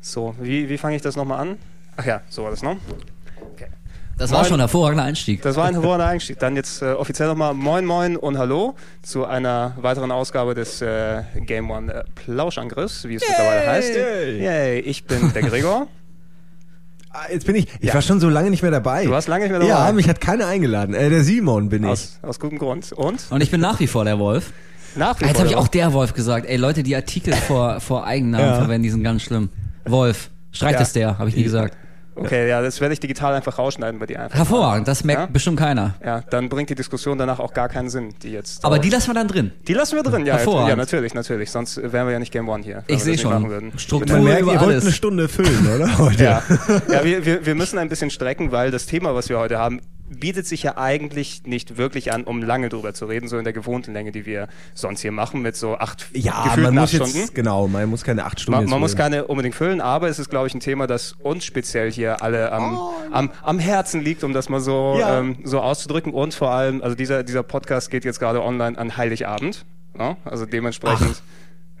So, wie, wie fange ich das nochmal an? Ach ja, so war das, ne? Das war Moin. schon ein hervorragender Einstieg. Das war ein hervorragender Einstieg. Dann jetzt äh, offiziell nochmal Moin Moin und Hallo zu einer weiteren Ausgabe des äh, Game One äh, Plauschangriffs, wie es mittlerweile heißt. Yay. Yay, ich bin der Gregor. Ah, Jetzt bin ich, ich Ja. war schon so lange nicht mehr dabei. Du warst lange nicht mehr dabei. Ja, mich hat keiner eingeladen. Äh, der Simon bin ich. Aus, aus gutem Grund. Und? Und ich bin nach wie vor der Wolf. Nach wie Jetzt vor. habe ich auch der Wolf gesagt. Ey, Leute, die Artikel vor, vor Eigennamen Ja. verwenden, die sind ganz schlimm. Wolf. Streich Ja. es der, habe ich nie gesagt. Okay, ja, das werde ich digital einfach rausschneiden bei dir einfach. Hervorragend, das merkt Ja? bestimmt keiner. Ja, dann bringt die Diskussion danach auch gar keinen Sinn, die jetzt. Aber die lassen wir dann drin. Die lassen wir drin, ja. Hervorragend. Ja, natürlich, natürlich. Sonst wären wir ja nicht Game One hier. Ich sehe schon. würden. Struktur Man merkt, über ihr wollt alles. eine Stunde füllen, oder? Heute. Ja, ja wir, wir, wir müssen ein bisschen strecken, weil das Thema, was wir heute haben, bietet sich ja eigentlich nicht wirklich an, um lange drüber zu reden, so in der gewohnten Länge, die wir sonst hier machen, mit so acht Ja, man muss acht Stunden. jetzt, genau, man muss keine acht Stunden Man, man muss keine unbedingt füllen, aber es ist, glaube ich, ein Thema, das uns speziell hier alle am, am, am Herzen liegt, um das mal so, Ja. ähm, so auszudrücken. Und vor allem, also dieser, dieser Podcast geht jetzt gerade online an Heiligabend. Ja? Also dementsprechend.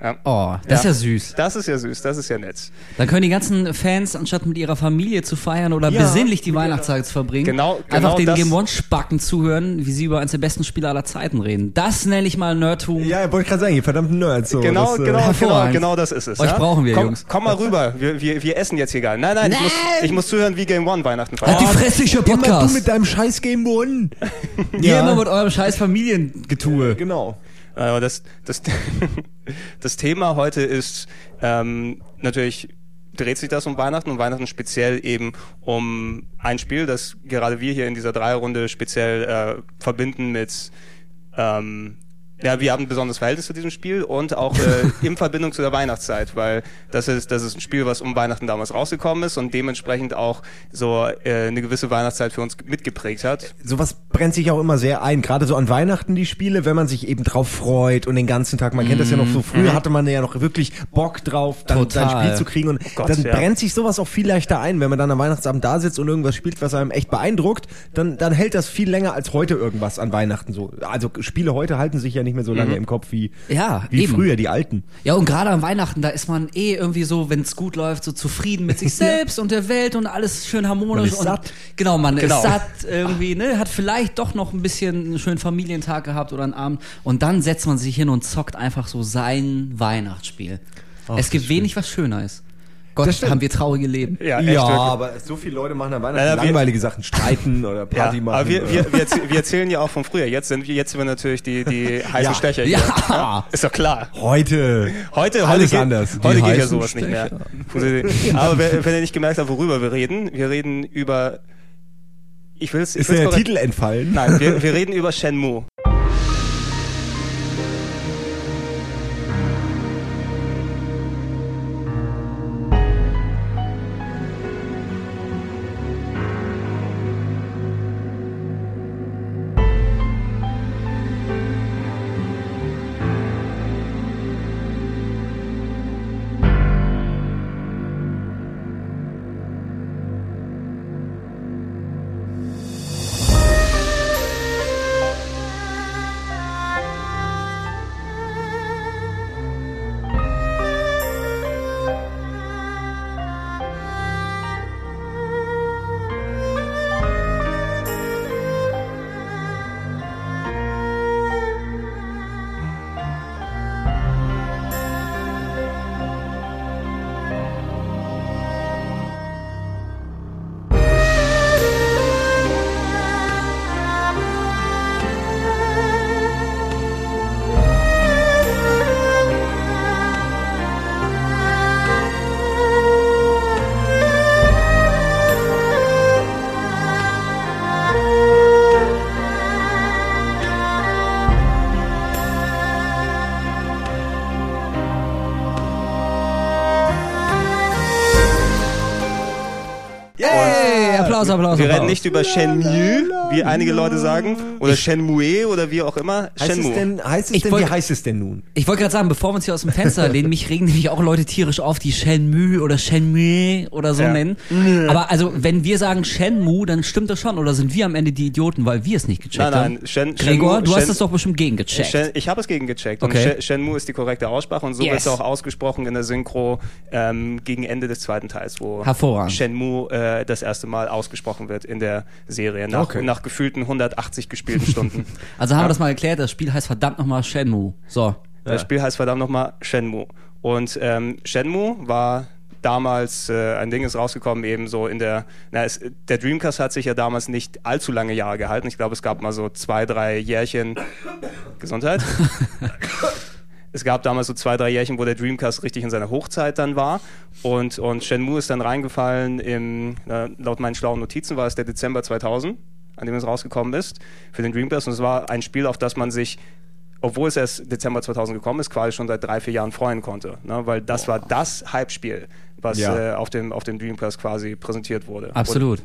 Ja. Oh, das ist ja süß. Das ist ja süß, das ist ja nett. Dann können die ganzen Fans, anstatt mit ihrer Familie zu feiern oder Ja. besinnlich die Weihnachtszeit zu verbringen, Genau- einfach genau den das- Game One-Spacken zuhören, wie sie über eines der besten Spiele aller Zeiten reden. Das nenne ich mal Nerdtum. Ja, wollte ich gerade sagen, ihr verdammten Nerds. So, Genau, das, äh, genau, genau, genau das ist es. Euch ja? brauchen wir, komm, Jungs. Komm mal rüber, wir, wir, wir essen jetzt hier gar nicht. Nein, nein, Ich, muss, Nein! ich muss zuhören, wie Game One Weihnachten Halt die feiert. Fresse, ich hör Immer du Podcast. mit deinem scheiß Game One. Ihr immer mit eurem scheiß Familiengetue. Genau. Aber das, das, das Thema heute ist ähm, natürlich dreht sich das um Weihnachten und Weihnachten speziell eben um ein Spiel, das gerade wir hier in dieser Dreierrunde speziell äh, verbinden mit ähm, ja, wir haben ein besonderes Verhältnis zu diesem Spiel und auch äh, in Verbindung zu der Weihnachtszeit, weil das ist, das ist ein Spiel, was um Weihnachten damals rausgekommen ist und dementsprechend auch so äh, eine gewisse Weihnachtszeit für uns mitgeprägt hat. Sowas brennt sich auch immer sehr ein, gerade so an Weihnachten die Spiele, wenn man sich eben drauf freut und den ganzen Tag, man kennt das ja noch so, früher hatte man ja noch wirklich Bock drauf, dann Total. sein Spiel zu kriegen und Gott, dann ja. brennt sich sowas auch viel leichter ein, wenn man dann am Weihnachtsabend da sitzt und irgendwas spielt, was einem echt beeindruckt, dann, dann hält das viel länger als heute irgendwas an Weihnachten so. Also Spiele heute halten sich ja nicht mehr so lange im Kopf wie, Ja, wie eben. früher, die alten. Ja, und gerade an Weihnachten, da ist man eh irgendwie so, wenn es gut läuft, so zufrieden mit sich selbst und der Welt und alles schön harmonisch. Man ist und, satt. Genau, man Genau. ist satt irgendwie, ne? Hat vielleicht doch noch ein bisschen einen schönen Familientag gehabt oder einen Abend. Und dann setzt man sich hin und zockt einfach so sein Weihnachtsspiel. es gibt wenig, was schöner ist. Gott, haben wir traurige Leben. Ja, ja aber so viele Leute machen an Weihnachten Ja, ja, wir- langweilige Sachen, streiten oder Party ja, machen. aber wir, wir, wir, wir erzählen ja auch von früher. Jetzt sind wir, jetzt sind wir natürlich die, die heißen Ja. Stecher hier. Ja. Ist doch klar. heute. Heute, heute Alles geht, anders. Heute Die geht ja sowas nicht mehr. Aber wenn, wenn ihr nicht gemerkt habt, worüber wir reden, wir reden über, ich will's, ich Ist will's der korrekt- Titel entfallen? Nein, wir, wir reden über Shenmue. Applaus, Applaus, Wir reden nicht über Shenmue, wie einige Leute sagen. Oder Shenmue oder wie auch immer. Heißt Shenmue. es denn, heißt es Ich denn wollt- wie heißt es denn nun? Ich wollte gerade sagen, bevor wir uns hier aus dem Fenster lehnen, mich regen nämlich auch Leute tierisch auf, die Shenmue oder Shenmue oder so Ja. nennen. Aber also, wenn wir sagen Shenmue, dann stimmt das schon. Oder sind wir am Ende die Idioten, weil wir es nicht gecheckt Nein, haben? nein, Shen, Gregor, Shenmue- du hast Shen- das doch bestimmt gegengecheckt. Shen, ich habe es gegengecheckt. Okay. Und Shen- Shenmue ist die korrekte Aussprache und so Yes. wird es auch ausgesprochen in der Synchro ähm, gegen Ende des zweiten Teils, wo Hervorragend. Shenmue äh, das erste Mal ausgesprochen wird in der Serie, nach, Okay. nach gefühlten 180 gespielten Stunden. Also haben Ja. wir das mal geklärt, das Spiel heißt verdammt nochmal Shenmue. So. Das Spiel heißt verdammt nochmal Shenmue. Und ähm, Shenmue war damals, äh, ein Ding ist rausgekommen, eben so in der, na, es, der Dreamcast hat sich ja damals nicht allzu lange Jahre gehalten. Ich glaube, es gab mal so zwei, drei Jährchen. Gesundheit. Es gab damals so zwei, drei Jährchen, wo der Dreamcast richtig in seiner Hochzeit dann war. Und, und Shenmue ist dann reingefallen im, äh, laut meinen schlauen Notizen war es der Dezember 2000, an dem es rausgekommen ist, für den Dreamcast. Und es war ein Spiel, auf das man sich obwohl es erst Dezember 2000 gekommen ist, quasi schon seit drei, vier Jahren freuen konnte. Ne? Weil das war das Hype-Spiel, was Ja. äh, auf, dem, auf dem Dreamcast quasi präsentiert wurde. Absolut.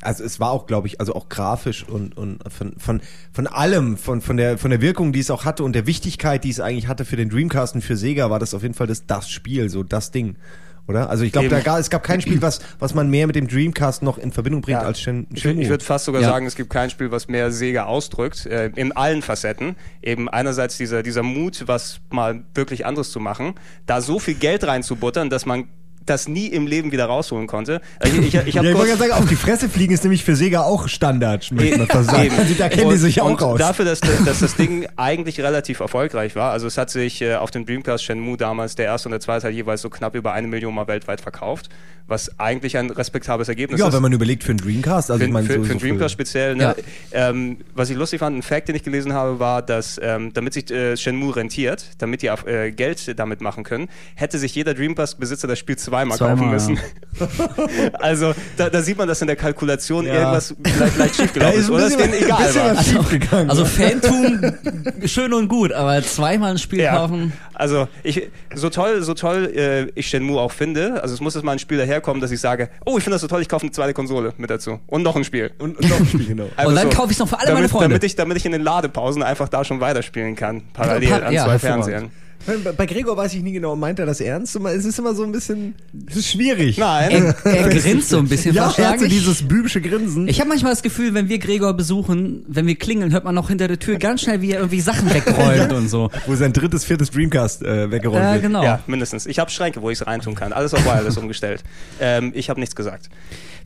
Also es war auch, glaube ich, also auch grafisch und, und von, von, von allem, von, von, der, von der Wirkung, die es auch hatte und der Wichtigkeit, die es eigentlich hatte für den Dreamcast und für Sega, war das auf jeden Fall das, das Spiel, so das Ding. Oder? Also ich glaube, es gab kein Spiel, was, was man mehr mit dem Dreamcast noch in Verbindung bringt Ja. als Shen, Ich, würd- ich würde fast sogar Ja. sagen, es gibt kein Spiel, was mehr Sega ausdrückt, äh, in allen Facetten. Eben einerseits dieser, dieser Mut, was mal wirklich anderes zu machen, da so viel Geld reinzubuttern, dass man das nie im Leben wieder rausholen konnte. Also ich, ich, ich ja, ich wollte gerade sagen, auf die Fresse fliegen ist nämlich für Sega auch Standard, man fast sagen. Also da kennen die Und- sich auch und aus. Dafür, dass, dass das Ding eigentlich relativ erfolgreich war. Also es hat sich äh, auf dem Dreamcast Shenmue damals der erste und der zweite Teil jeweils so knapp über eine Million Mal weltweit verkauft, was eigentlich ein respektables Ergebnis ja, ist. wenn man überlegt für einen Dreamcast, also für, ich meine, für, so, für so den Dreamcast speziell. Ne? Ja. Ähm, was ich lustig fand, ein Fact, den ich gelesen habe, war, dass ähm, damit sich äh, Shenmue rentiert, damit die äh, Geld damit machen können, hätte sich jeder Dreamcast-Besitzer das Spiel zweimal, Zweimal, kaufen müssen. ja. also da, da sieht man, dass in der Kalkulation Ja. irgendwas vielleicht, vielleicht schiefgelaufen ist ist. ein Oder es bisschen, denen egal bisschen war. was schiefgegangen. Also Fantum, schön und gut, aber zweimal ein Spiel Ja, kaufen. also ich, so toll, so toll äh, ich Shenmue auch finde, also es muss jetzt mal ein Spiel daherkommen, dass ich sage, oh, ich finde das so toll, ich kaufe eine zweite Konsole mit dazu und noch ein Spiel. und, und noch ein Spiel, genau. Also Und dann kaufe ich's noch für alle damit, meine Freunde. Damit ich, damit ich in den Ladepausen einfach da schon weiterspielen kann, parallel Ja, an ja, zwei. Fernsehern. Bei- Gregor weiß ich nie genau, meint er das ernst? Es ist immer so ein bisschen, es ist schwierig. Nein, Er, er grinst so ein bisschen Ja, er hat so dieses bübische Grinsen. Ich habe manchmal das Gefühl, wenn wir Gregor besuchen, wenn wir klingeln, hört man noch hinter der Tür ganz schnell, wie er irgendwie Sachen wegräumt und so. wo sein drittes, viertes Dreamcast äh, weggeräumt Ja, wird. genau. ja, mindestens. Ich habe Schränke, wo ich es reintun kann. Alles auf Wireless umgestellt. Ähm, ich habe nichts gesagt.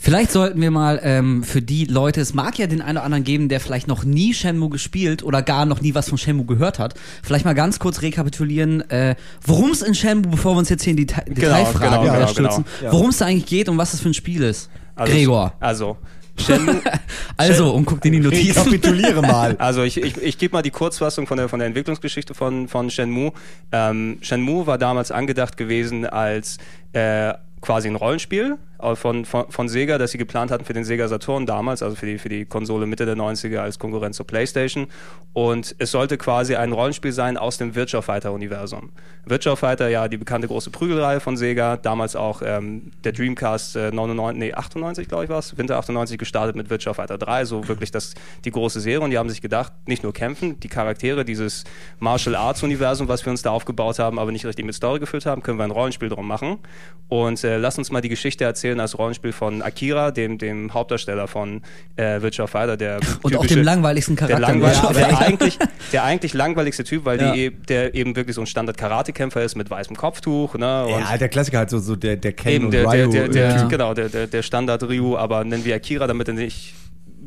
Vielleicht sollten wir mal ähm, für die Leute, es mag ja den einen oder anderen geben, der vielleicht noch nie Shenmue gespielt oder gar noch nie was von Shenmue gehört hat, vielleicht mal ganz kurz rekapitulieren, äh, worum es in Shenmue, bevor wir uns jetzt hier in die Deta Detailfragen genau, genau, stürzen, genau. Ja. worum es da eigentlich geht und was das für ein Spiel ist. Also, Gregor. Also, Shenmue, Also, und guckt in die Notizen. Rekapituliere mal. Also ich, ich, ich gebe mal die Kurzfassung von der, von der Entwicklungsgeschichte von, von Shenmue. Ähm, Shenmue war damals angedacht gewesen als äh, quasi ein Rollenspiel von, von, von Sega, das sie geplant hatten für den Sega Saturn damals, also für die, für die Konsole Mitte der 90er als Konkurrenz zur Playstation. Und es sollte quasi ein Rollenspiel sein aus dem Virtua Fighter-Universum. Virtua Fighter, ja, die bekannte große Prügelreihe von Sega, damals auch ähm, der Dreamcast äh, 99, nee, 98, glaube ich war es, Winter 98 gestartet mit Virtua Fighter 3, so wirklich das, die große Serie. Und die haben sich gedacht, nicht nur kämpfen, die Charaktere, dieses Martial Arts Universum, was wir uns da aufgebaut haben, aber nicht richtig mit Story gefüllt haben, können wir ein Rollenspiel drum machen. Und äh, lass uns mal die Geschichte erzählen als Rollenspiel von Akira, dem, dem Hauptdarsteller von äh, Virtua Fighter, der Und auch typische- dem langweiligsten der, Charakter. langweil Ja, der, eigentlich, der eigentlich langweiligste Typ, weil Ja. die, der eben wirklich so ein Standard-Karate-Kämpfer ist mit weißem Kopftuch. Ne? Und Ja, der Klassiker halt so, so der, der Ken eben und der, der, Ryu. der, der, Ja. genau, der, der, der Standard-Ryu, aber nennen wir Akira, damit er nicht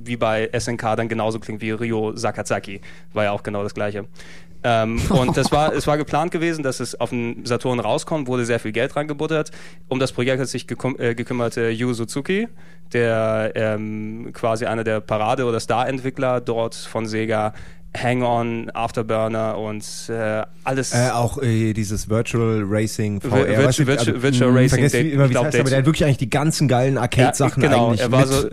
wie bei SNK dann genauso klingt wie Ryo Sakazaki. War ja auch genau das gleiche. Ähm, und das war, es war geplant gewesen, dass es auf den Saturn rauskommt, wurde sehr viel Geld reingebuttert. Um das Projekt hat sich geküm äh, gekümmert äh, Yu Suzuki, der ähm, quasi einer der Parade- oder Star-Entwickler dort von Sega Hang-On, Afterburner und äh, alles. Äh, auch äh, dieses Virtual Racing VR. Vir- weißt du, Virtual- also, Virtual mh, Racing, vergesst der- wie, immer, wie glaub, heißt, aber der hat wirklich eigentlich die ganzen geilen Arcade-Sachen Ja, genau, eigentlich er war mit, so- äh,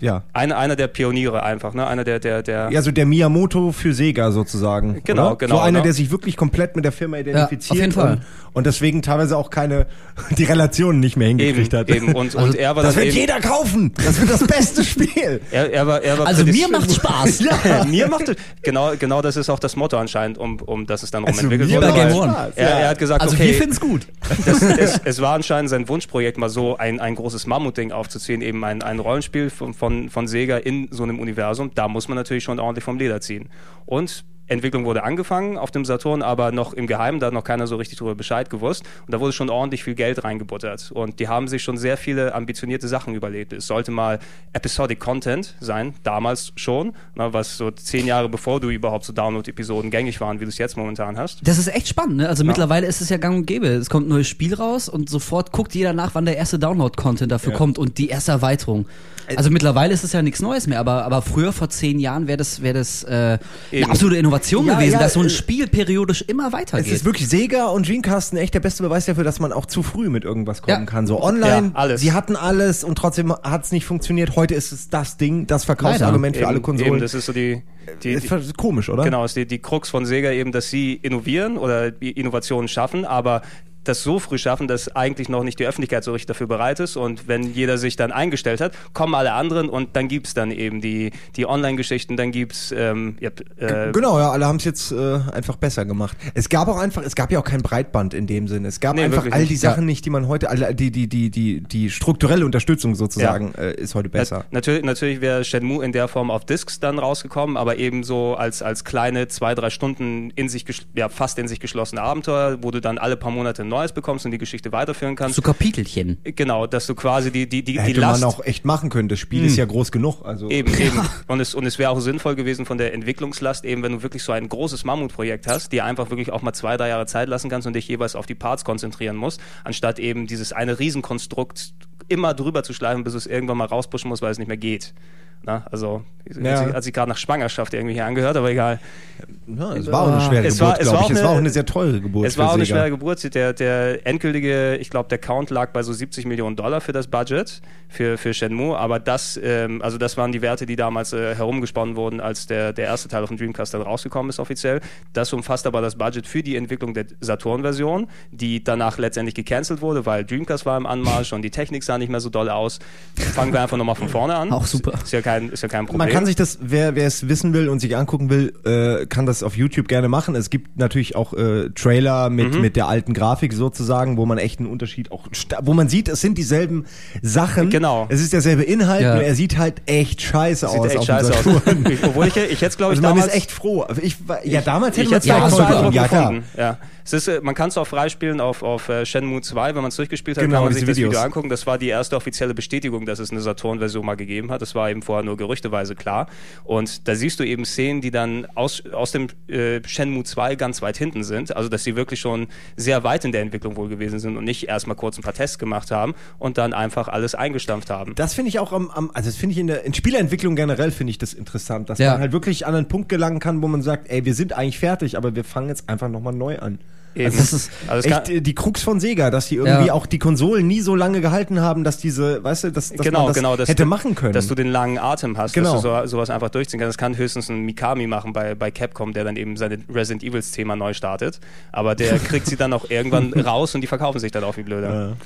ja. einer, einer der Pioniere einfach, ne? Einer der, der, der. Ja, so der Miyamoto für Sega sozusagen. Genau, oder? genau, So einer, ne? der sich wirklich komplett mit der Firma identifiziert. auf jeden Fall. Und, und deswegen teilweise auch keine, die Relationen nicht mehr eben, hingekriegt hat. eben. Und, und er war das wird eben, jeder kaufen. Das wird das beste Spiel. Er, er war, er war Also mir macht's Spaß. Ja, mir macht es, genau, genau das ist auch das Motto anscheinend, um, um das es dann rum Also entwickelt wurde. Game One. Er, er hat gesagt, Also okay, wir finden's gut. das, es, es war anscheinend sein Wunschprojekt, mal so ein, ein großes Mammutding aufzuziehen, eben ein, ein Rollenspiel von, von, von Sega in so einem Universum. Da muss man natürlich schon ordentlich vom Leder ziehen. Und Entwicklung wurde angefangen auf dem Saturn, aber noch im Geheimen, da hat noch keiner so richtig darüber Bescheid gewusst. Und da wurde schon ordentlich viel Geld reingebuttert. Und die haben sich schon sehr viele ambitionierte Sachen überlegt. Es sollte mal Episodic Content sein, damals schon, ne, was so zehn Jahre bevor du überhaupt so Download-Episoden gängig waren, wie du es jetzt momentan hast. Das ist echt spannend, ne? Also mittlerweile ist es ja gang und gäbe. Es kommt ein neues Spiel raus und sofort guckt jeder nach, wann der erste Download-Content dafür Ja. kommt und die erste Erweiterung. Also mittlerweile ist es ja nichts Neues mehr, aber, aber früher vor zehn Jahren wäre das, wär das äh, eine absolute Innovation Ja, gewesen, ja, dass so ein äh, Spiel periodisch immer Es weitergeht. ist wirklich Sega und Dreamcast echt der beste Beweis dafür, dass man auch zu früh mit irgendwas kommen Ja. kann. So online, Ja, alles. sie hatten alles und trotzdem hat es nicht funktioniert. Heute ist es das Ding, das Verkaufsargument für Eben- alle Konsolen. Eben, das ist so die, die, ist die komisch, oder? Genau, ist die, die Krux von Sega eben, dass sie innovieren oder Innovationen schaffen, aber das so früh schaffen, dass eigentlich noch nicht die Öffentlichkeit so richtig dafür bereit ist. Und wenn jeder sich dann eingestellt hat, kommen alle anderen und dann gibt's dann eben die, die Online-Geschichten, dann gibt's ähm, ja, äh, Genau, ja, alle haben es jetzt äh, einfach besser gemacht. Es gab auch einfach, es gab ja auch kein Breitband in dem Sinne. Es gab Nee, einfach all die nicht. Sachen nicht, die man heute, alle, die, die, die, die, die strukturelle Unterstützung sozusagen äh, ist heute besser. Nat natürlich, natürlich wäre Shenmue in der Form auf Discs dann rausgekommen, aber eben so als, als kleine zwei, drei Stunden in sich, ja, fast in sich geschlossene Abenteuer, wo du dann alle paar Monate ein neues bekommst und die Geschichte weiterführen kannst. so Kapitelchen. Genau, dass du quasi die, die, die, die Hätte Last... man auch echt machen können. Das Spiel ist ja groß genug. Also Eben, eben. Und es, und es wäre auch sinnvoll gewesen von der Entwicklungslast, eben wenn du wirklich so ein großes Mammutprojekt hast, dir einfach wirklich auch mal zwei, drei Jahre Zeit lassen kannst und dich jeweils auf die Parts konzentrieren musst, anstatt eben dieses eine Riesenkonstrukt immer drüber zu schleifen, bis es irgendwann mal rauspushen muss, weil es nicht mehr geht. Na, also, Ja. hat sich, gerade nach Schwangerschaft irgendwie hier angehört, aber egal. ja, es war auch eine schwere Es Geburt, es war glaube auch ich. Es war auch eine- eine sehr teure Geburt. Es war auch eine Sega. schwere Geburt. Der, der endgültige, ich glaube, der Count lag bei so 70 Millionen Dollar für das Budget für, für Shenmue. Aber das, ähm, also das waren die Werte, die damals äh, herumgesponnen wurden, als der, der erste Teil auf dem Dreamcast dann rausgekommen ist offiziell. Das umfasst aber das Budget für die Entwicklung der Saturn-Version, die danach letztendlich gecancelt wurde, weil Dreamcast war im Anmarsch und die Technik sah nicht mehr so doll aus. Fangen wir einfach nochmal von vorne an. Auch super. Ist ja kein, ist ja kein Problem. Man kann sich das, wer, wer es wissen will und sich angucken will, äh, kann das auf YouTube gerne machen. Es gibt natürlich auch äh, Trailer mit, Mhm. mit der alten Grafik sozusagen, wo man echt einen Unterschied auch, wo man sieht, es sind dieselben Sachen. Genau. Es ist derselbe Inhalt, Ja. nur er sieht halt echt scheiße Sieht aus. echt scheiße aus. Obwohl ich, ich jetzt glaube ich Also man damals ist echt froh. Ich, ja, damals hätte ich man es ja, toll beeindruckend gefunden. Ja, klar. Es ist, äh, man kann es auch freispielen auf, auf äh, Shenmue 2, wenn man es durchgespielt hat, Genau, kann man sich das Video Videos. angucken. Das war die erste offizielle Bestätigung, dass es eine Saturn-Version mal gegeben hat. Das war eben vorher nur gerüchteweise klar. Und da siehst du eben Szenen, die dann aus, aus dem äh, Shenmue 2 ganz weit hinten sind. Also, dass sie wirklich schon sehr weit in der Entwicklung wohl gewesen sind und nicht erstmal kurz ein paar Tests gemacht haben und dann einfach alles eingestampft haben. Das finde ich auch am, am also das finde ich in der in Spieleentwicklung generell finde ich das interessant, dass Ja. man halt wirklich an einen Punkt gelangen kann, wo man sagt, ey, wir sind eigentlich fertig, aber wir fangen jetzt einfach nochmal neu an. Eben. Also das ist Also echt die Krux von Sega, dass die irgendwie Ja. auch die Konsolen nie so lange gehalten haben, dass diese, weißt du, dass, dass genau, man das genau, dass hätte du, machen können. Dass du den langen Atem hast, Genau. dass du so, sowas einfach durchziehen kannst. Das kann höchstens ein Mikami machen bei, bei Capcom, der dann eben seine Resident Evils Thema neu startet. Aber der kriegt sie dann auch irgendwann raus und die verkaufen sich dann auch wie blöde.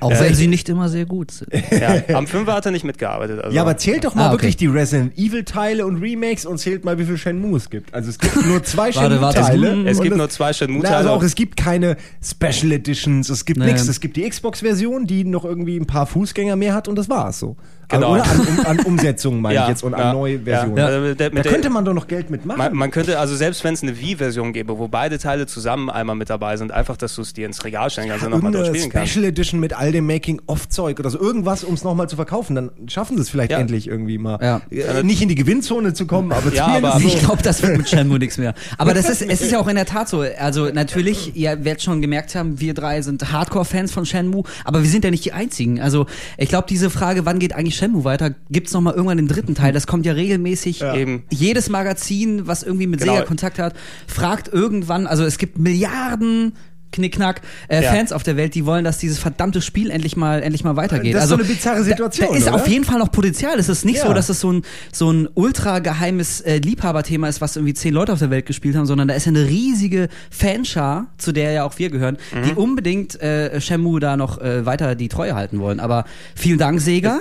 Auch wenn sie nicht immer sehr gut sind. Ja. Am 5 hat er nicht mitgearbeitet. Also. ja, aber zählt doch mal Ah, okay. wirklich die Resident Evil Teile und Remakes und zählt mal, wie viel Shenmue es gibt. Also es gibt nur zwei Shenmue Teile. gibt- es gibt nur zwei Na, Shenmue-Teile. also auch, es gibt keine Special Editions, es gibt Nee. nichts. Es gibt die Xbox-Version, die noch irgendwie ein paar Fußgänger mehr hat und das war's so. Genau. Oder an, um, an Umsetzungen meine ich jetzt und an neue Versionen. Ja. Also mit der, Da mit der, könnte man doch noch Geld mitmachen. man, man könnte, also selbst wenn es eine Wii-Version gäbe, wo beide Teile zusammen einmal mit dabei sind, einfach, dass du es dir ins Regal stellen kannst und nochmal Irgendeine durchspielen kannst. Special Edition mit all dem Making-of-Zeug oder so irgendwas, um es nochmal zu verkaufen. Dann schaffen sie es vielleicht Ja. endlich irgendwie mal. Ja. Äh, nicht in die Gewinnzone zu kommen, aber Ja, aber- so. Ich glaube, das wird mit Shenmue nichts mehr. Aber das ist, es ist ja auch in der Tat so. Also natürlich, ihr werdet schon gemerkt haben, wir drei sind Hardcore-Fans von Shenmue, aber wir sind ja nicht die einzigen. Also ich glaube, diese Frage, wann geht eigentlich Shenmue weiter, gibt's noch mal irgendwann den dritten Teil. Das kommt ja regelmäßig. Eben. Jedes Magazin, was irgendwie mit Genau. Sega Kontakt hat, fragt irgendwann. Also es gibt Milliarden Knickknack, äh, Ja. Fans auf der Welt, die wollen, dass dieses verdammte Spiel endlich mal endlich mal weitergeht. Das ist also, so eine bizarre Situation, Da, da ist oder? auf jeden Fall noch Potenzial. Es ist nicht Ja. so, dass es so ein so ein ultra geheimes äh, Liebhaberthema ist, was irgendwie zehn Leute auf der Welt gespielt haben, sondern da ist ja eine riesige Fanschar, zu der ja auch wir gehören, die Mhm. unbedingt äh, Shenmue da noch äh, weiter die Treue halten wollen. Aber vielen Dank Sega.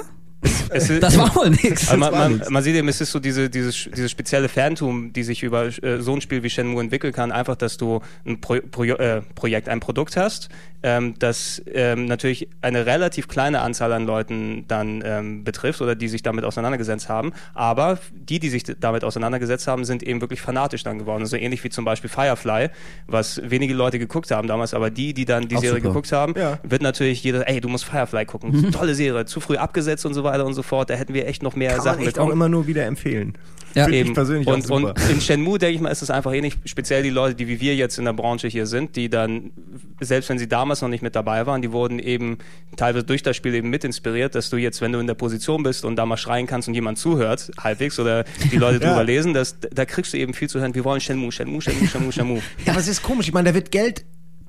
Es ist, Das war wohl nix. Also man, man, nichts. man sieht eben, es ist so diese, dieses, dieses spezielle Fantum, die sich über äh, so ein Spiel wie Shenmue entwickeln kann, einfach, dass du ein Pro, Pro, äh, Projekt, ein Produkt hast, ähm, das ähm, natürlich eine relativ kleine Anzahl an Leuten dann ähm, betrifft oder die sich damit auseinandergesetzt haben, aber die, die sich damit auseinandergesetzt haben, sind eben wirklich fanatisch dann geworden. So ähnlich wie zum Beispiel Firefly, was wenige Leute geguckt haben damals, aber die, die dann die Auch Serie super. geguckt haben, Ja. wird natürlich jeder, ey, du musst Firefly gucken, tolle Serie, zu früh abgesetzt und so weiter und so fort, da hätten wir echt noch mehr Kann man Sachen echt bekommen. auch immer nur wieder empfehlen. Ja. Finde ich Eben. persönlich auch und, super. und in Shenmue, denke ich mal, ist es einfach ähnlich, speziell die Leute, die wie wir jetzt in der Branche hier sind, die dann, selbst wenn sie damals noch nicht mit dabei waren, die wurden eben teilweise durch das Spiel eben mit inspiriert, dass du jetzt, wenn du in der Position bist und da mal schreien kannst und jemand zuhört, halbwegs, oder die Leute Ja. drüber lesen, das, da kriegst du eben viel zu hören, wir wollen Shenmue, Shenmue, Shenmue, Shenmue, Shenmue. Ja, aber es ist komisch. Ich meine, da wird Geld.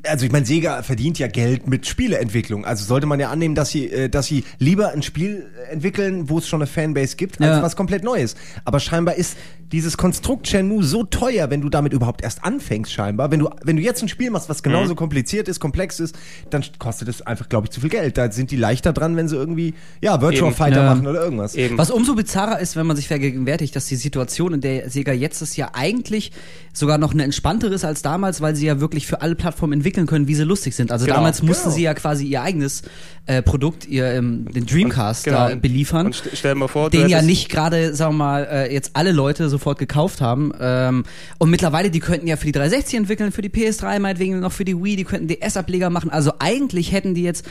Also ich meine, Sega verdient ja Geld mit Spieleentwicklung. Also sollte man ja annehmen, dass sie, äh, dass sie lieber ein Spiel entwickeln, wo es schon eine Fanbase gibt, als Ja. was komplett Neues. Aber scheinbar ist dieses Konstrukt Shenmue so teuer, wenn du damit überhaupt erst anfängst, scheinbar. Wenn du, wenn du jetzt ein Spiel machst, was genauso kompliziert ist, komplex ist, dann kostet es einfach, glaube ich, zu viel Geld. Da sind die leichter dran, wenn sie irgendwie, ja, Virtual Eben. Fighter Ja. machen oder irgendwas. Eben. Was umso bizarrer ist, wenn man sich vergegenwärtigt, dass die Situation, in der Sega jetzt ist, ja eigentlich sogar noch eine entspanntere ist als damals, weil sie ja wirklich für alle Plattformen entwickeln können, wie sie lustig sind. Also Genau, damals mussten genau. sie ja quasi ihr eigenes äh, Produkt, ihr ähm, den Dreamcast Genau. da beliefern. Und st stell dir mal vor, den ja nicht gerade, sagen wir mal, äh, jetzt alle Leute sofort gekauft haben. Ähm, und mittlerweile, die könnten ja für die 360 entwickeln, für die PS3 meinetwegen noch für die Wii, die könnten DS-Ableger machen. Also eigentlich hätten die jetzt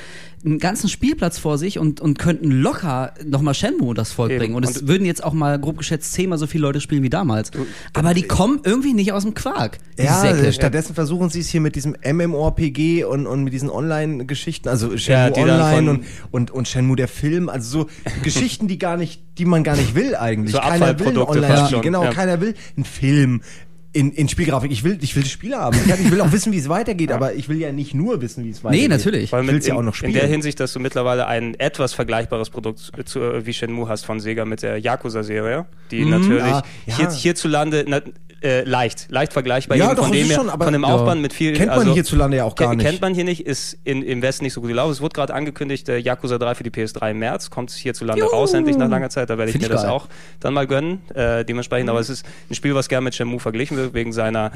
einen ganzen Spielplatz vor sich und, und könnten locker nochmal Shenmue das Volk Eben. bringen. Und es Und- würden jetzt auch mal grob geschätzt zehnmal so viele Leute spielen wie damals. Aber die kommen irgendwie nicht aus dem Quark. Ja, Säcke. äh, stattdessen versuchen sie es hier mit diesem MMORPG und, und mit diesen Online-Geschichten, also Ja, Shenmue dann Online und, und, und Shenmue der Film, also so Geschichten, die gar nicht, die man gar nicht will eigentlich. So keiner will ein Online-Spiel, genau, ja. keiner will einen Film. In, in Spielgrafik. Ich will, ich will das Spiel haben. Ich will auch wissen, wie es weitergeht, aber ich will ja nicht nur wissen, wie es weitergeht. natürlich. Vor allem Ich will's in, ja auch noch in spielen. der Hinsicht, dass du mittlerweile ein etwas vergleichbares Produkt zu, wie Shenmue hast von Sega mit der Yakuza-Serie, die natürlich Ah, ja. hier, hierzulande na, äh, leicht, leicht vergleichbar Ja, doch, von dem schon, aber- von dem Ja. Aufwand mit viel Kennt man also, hierzulande ja auch gar nicht. Kennt man hier nicht, ist in, im Westen nicht so gut gelaufen. Es wurde gerade angekündigt, äh, Yakuza 3 für die PS3 im März, kommt hierzulande Juhu. raus, endlich nach langer Zeit, da werde ich Find mir ich das geil. auch dann mal gönnen, äh, dementsprechend, aber es ist ein Spiel, was gerne mit Shenmue verglichen wird, wegen seiner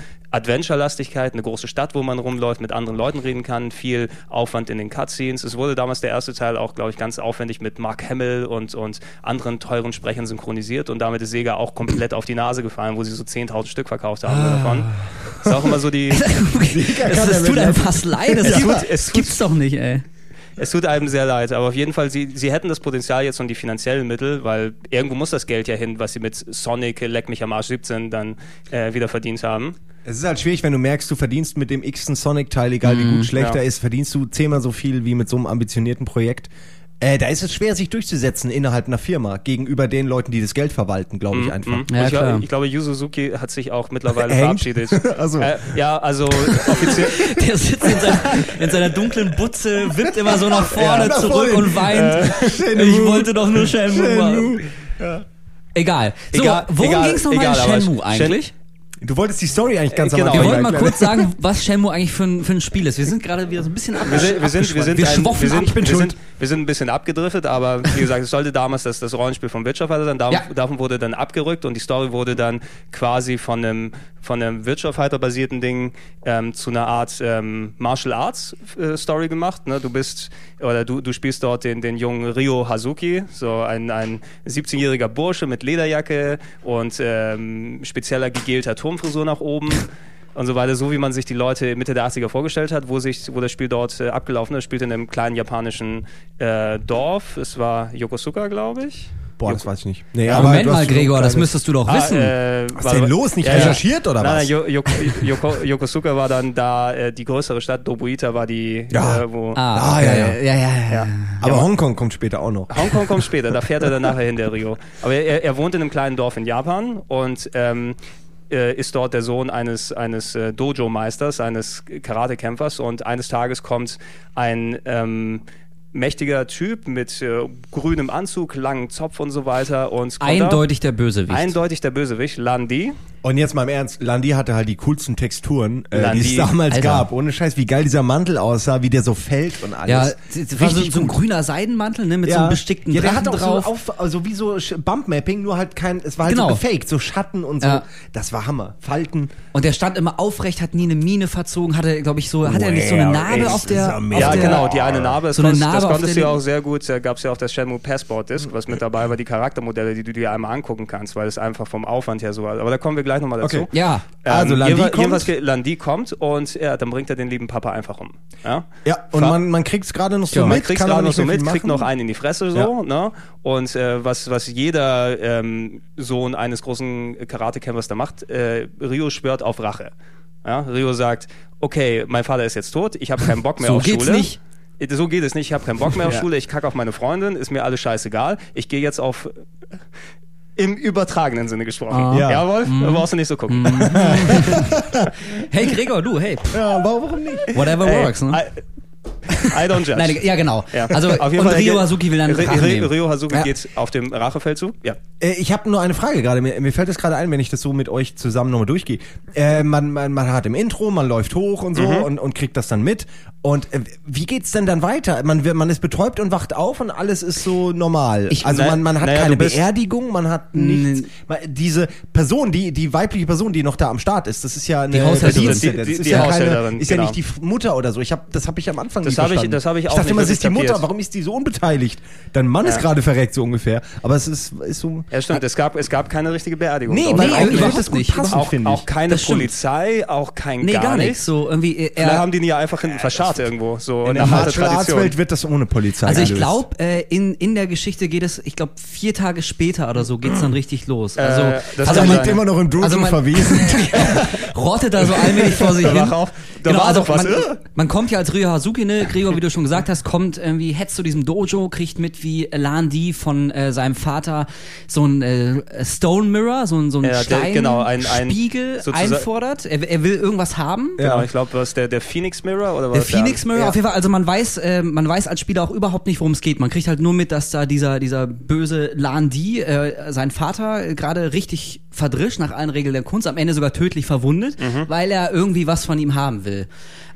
Adventure-Lastigkeit, eine große Stadt, wo man rumläuft, mit anderen Leuten reden kann, viel Aufwand in den Cutscenes. Es wurde damals der erste Teil auch, glaube ich, ganz aufwendig mit Mark Hamill und, und anderen teuren Sprechern synchronisiert und damit ist Sega auch komplett auf die Nase gefallen, wo sie so 10.000 Stück verkauft haben davon. Ist auch immer so die, Es, es tut einem fast leid. Das Es gibt- tut- es das gibt's doch nicht, ey. Es tut einem sehr leid, aber auf jeden Fall, sie, sie hätten das Potenzial jetzt und die finanziellen Mittel, weil irgendwo muss das Geld ja hin, was sie mit Sonic, Leck mich am Arsch 17 dann äh, wieder verdient haben. Es ist halt schwierig, wenn du merkst, du verdienst mit dem x-ten Sonic-Teil, egal wie gut schlechter ja. ist, verdienst du zehnmal so viel wie mit so einem ambitionierten Projekt. Äh, da ist es schwer, sich durchzusetzen innerhalb einer Firma gegenüber den Leuten, die das Geld verwalten, glaube ich einfach. Mhm. Ja, ich, klar. glaub- ich glaube, Yu Suzuki hat sich auch mittlerweile Hängt? verabschiedet. Also. Äh, ja, also offiziell. Der sitzt in, sein, in seiner dunklen Butze, wippt immer so nach vorne Ja, zurück und weint. Shenmue. ich wollte doch nur Shenmue machen. Ja. Egal. So, Egal, worum egal, ging's nochmal in Shenmue Shen- eigentlich? Du wolltest die Story eigentlich ganz Äh, genau. am Wir Anfang wollten mal kurz sagen, was Shenmue eigentlich für ein, für ein Spiel ist. Wir sind gerade wieder so ein bisschen Wir sind, wir sind, wir sind, Wir ein, wir ab, sind, ich bin wir schuld. sind, wir sind ein bisschen abgedriftet, aber wie gesagt, es sollte damals das, das Rollenspiel vom Wirtschaftsfighter sein. Dav Ja. Davon wurde dann abgerückt und die Story wurde dann quasi von einem, von einem Wirtschaftsfighter basierten Ding ähm, zu einer Art ähm, Martial Arts äh, Story gemacht. Ne? Du bist, oder du, du spielst dort den, den jungen Ryo Hazuki, so ein, ein 17-jähriger Bursche mit Lederjacke und ähm, spezieller gegelter Turmfrisur nach oben. und so weiter, so wie man sich die Leute Mitte der 80er vorgestellt hat, wo, sich, wo das Spiel dort äh, abgelaufen ist. Spielte in einem kleinen japanischen äh, Dorf. Es war Yokosuka, glaube ich. Boah, das weiß ich nicht. Nee, Ja, aber Moment mal, Gregor, das müsstest du doch wissen. äh, Was war- denn los? Nicht Ja, recherchiert oder Nein, was? nein, Jo- Yoko, Yokosuka war dann da äh, die größere Stadt. Dobuita war die, Ja. äh, wo. ah, Ah, ja. ja, ja, ja. Ja. aber Hongkong kommt später auch noch. Hongkong kommt später, da fährt er dann nachher hin, der Rio. Aber er, er wohnt in einem kleinen Dorf in Japan und ähm, äh, ist dort der Sohn eines, eines äh, Dojo-Meisters, eines Karatekämpfers und eines Tages kommt ein ähm, mächtiger Typ mit äh, grünem Anzug, langen Zopf und so weiter und Eindeutig der Bösewicht. eindeutig der Bösewicht, Landi. Und jetzt mal im Ernst, Landi hatte halt die coolsten Texturen, äh, die Landi, es damals Alter. gab. Ohne Scheiß, wie geil dieser Mantel aussah, wie der so fällt und alles. ja, es war so, Richtig so ein gut. grüner Seidenmantel, ne, mit so einem bestickten ja, der Drachen hat auch drauf. so auf, also wie so Sch- Bumpmapping, nur halt kein, es war halt Genau. so gefaked, so Schatten und so. Ja. Das war Hammer. Falten. Und der stand immer aufrecht, hat nie eine Mine verzogen, hatte, glaube ich, so, hat er nicht so eine Narbe auf der, das ist auf amazing. Ja, der genau, die eine Narbe. Das, so eine konntest, Narbe das konntest du ja auch sehr gut. Da gab es ja auch das Shenmue Passport Disc, was mit dabei war, die Charaktermodelle, die du dir einmal angucken kannst, weil es einfach vom Aufwand her so war. Aber da kommen wir gleich nochmal dazu. Okay. Ja, Also, Landi jedenfalls- kommt? Landi kommt und ja, dann bringt er den lieben Papa einfach um. Ja, Ja, und man, man kriegt es gerade noch so Ja, man mit, kriegt kann gerade noch so mit, kriegt noch einen in die Fresse so, Ja. ne? Und äh, was, was jeder ähm, Sohn eines großen Karatekämpfers da macht, äh, Rio schwört auf Rache. Ja? Rio sagt, okay, mein Vater ist jetzt tot, ich habe keinen Bock mehr So auf geht's Schule. nicht. Äh, So geht es nicht, ich habe keinen Bock mehr auf Ja. Schule, ich kacke auf meine Freundin, ist mir alles scheißegal. Ich gehe jetzt auf im übertragenen Sinne gesprochen. Ah. Ja. Jawohl, da brauchst du nicht so gucken. hey Gregor, du, hey, Ja, warum nicht? whatever Ey, works, ne? I, don't judge. Nein, ja genau. Ja. Also Auf jeden und Fall, Rio Hazuki will dann Ri- Rache Ri- nehmen. Rio Hazuki Ja. geht auf dem Rachefeldzug. Ja. Äh, ich habe nur eine Frage gerade. Mir, mir fällt es gerade ein, wenn ich das so mit euch zusammen nochmal durchgehe. Äh, man, man, man hat im Intro, man läuft hoch und so Mhm. und, und kriegt das dann mit. Und äh, wie geht's denn dann weiter? Man, man ist betäubt und wacht auf und alles ist so normal. Ich- also man, man hat naja, keine Beerdigung, man hat nichts. Man, diese Person, die, die weibliche Person, die noch da am Start ist, das ist ja eine Die Haushälterin. Die- die- das ist die ja keine, ist ja genau. nicht die F- Mutter oder so. Ich hab, das habe ich am Anfang Das nicht hab ich- das hab ich auch dachte nicht immer, es wirklich ist die Mutter. Warum ist die so unbeteiligt? Dein Mann ist Ja. gerade verreckt so ungefähr. Aber es ist, ist so. Ja, stimmt, es gab, es gab keine richtige Beerdigung. Nee, weil Nee, eigentlich überhaupt das gut nicht. passen, auch, ich. auch keine Das. Polizei, auch kein Nee, gar, gar nichts. So irgendwie äh, Vielleicht er, haben die ihn ja einfach hinten verscharrt irgendwo, so In der nach alter Martial Arts Tradition. Welt wird das ohne Polizei Also ich glaube, äh, in, in der Geschichte geht es, ich glaube, vier Tage später oder so geht's dann richtig los. Also, Äh, das Also er sein, liegt immer noch im Dojo Also verwiesen. rottet da so allmählich vor sich hin. da genau, war also doch was. man, äh? man kommt ja als Ryo Hazuki, ne, Gregor, wie du schon gesagt hast, kommt irgendwie, hetzt zu diesem Dojo, kriegt mit, wie Lan Di von äh, seinem Vater so ein äh, Stone Mirror, so ein, so ein Ja, der- Stein genau, ein- ein- Spiegel einfordert. Er, er will irgendwas haben. Genau, Ja. ich glaube, was der, der Phoenix Mirror oder was? Der Phoenix Mirror, Ja. auf jeden Fall, also man weiß, äh, man weiß als Spieler auch überhaupt nicht, worum es geht. Man kriegt halt nur mit, dass da dieser, dieser böse Lan Di, äh, sein Vater, äh, gerade richtig verdrischt nach allen Regeln der Kunst, am Ende sogar tödlich verwundet, Mhm. weil er irgendwie was von ihm haben will.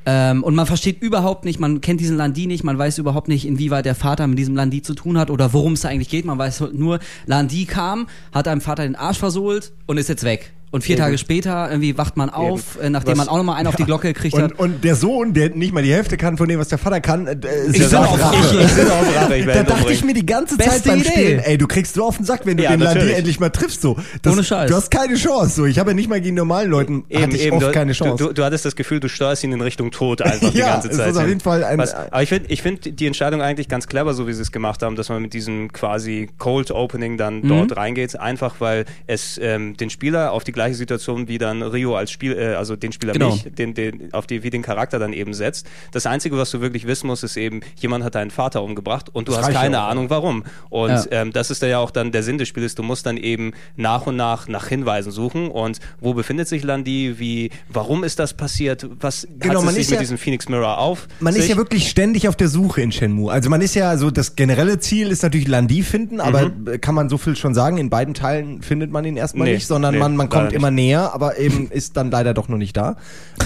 Ähm, und man versteht überhaupt nicht, man kennt diesen Landi nicht, man weiß überhaupt nicht, inwieweit der Vater mit diesem Landi zu tun hat oder worum es da eigentlich geht. Man weiß halt nur, Landi kam, hat einem Vater den Arsch versohlt und ist jetzt weg. Und vier Eben. Tage später irgendwie wacht man auf, äh, nachdem Was- man auch nochmal einen auf die Glocke gekriegt hat. Und, der Sohn, der nicht mal die Hälfte kann von dem, was der Vater kann, äh, Ich ist bin auf Rache. Rache. Ich bin auf Rache, ich Da dachte ich mir die ganze Zeit Beste beim Idee. Spielen, ey, du kriegst so auf den Sack, wenn du Ja, den Landi natürlich. endlich mal triffst, so. Das, Ohne Scheiß. Du hast keine Chance, so. Ich habe ja nicht mal gegen normalen Leuten, hatte ich oft du, keine Chance. Du, du, du hattest das Gefühl, du steuerst ihn in Richtung Tod einfach die Ja, ganze Zeit. ist auf jeden Fall ein- Was, aber ich finde ich find die Entscheidung eigentlich ganz clever, so wie sie es gemacht haben, dass man mit diesem quasi Cold Opening dann Mhm. dort reingeht, einfach weil es ähm, den Spieler auf die gleiche Situation wie dann Rio als Spiel, äh, also den Spieler Genau. mich, den, den, auf die, wie den Charakter dann eben setzt. Das Einzige, was du wirklich wissen musst, ist eben, jemand hat deinen Vater umgebracht und du Das hast keine auch, Ahnung warum. Und Ja. ähm, das ist ja auch dann der Sinn des Spiels, du musst dann eben nach und nach nach Hinweisen suchen und wo befindet sich Landi, wie, warum ist das passiert, was Genau, hat man es sich ist mit ja- diesem Phoenix Mirror auf? Man ist sich? ja wirklich ständig auf der Suche in Shenmue. Also man ist ja so, das generelle Ziel ist natürlich Landi finden, aber äh, kann man so viel schon sagen, in beiden Teilen findet man ihn erstmal Nee, nicht, sondern nee, man, man kommt leider immer näher, aber eben ist dann leider doch noch nicht da.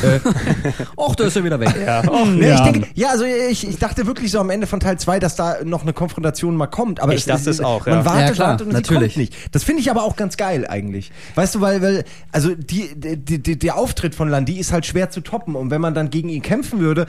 äh, Och, da ist er wieder weg. Ja. Oh, Nee, ja. ich denke, ja, also ich, ich dachte wirklich so am Ende von Teil 2, dass da noch eine Konfrontation mal kommt. Aber Ich dachte es auch, ja. Man wartet, Ja, klar, wartet und natürlich. sie kommt nicht. Das finde ich aber auch ganz geil eigentlich. Weißt du, weil, weil also die, die, die, der Auftritt von Landi ist halt schwer zu toppen. Und wenn man dann gegen ihn kämpfen würde,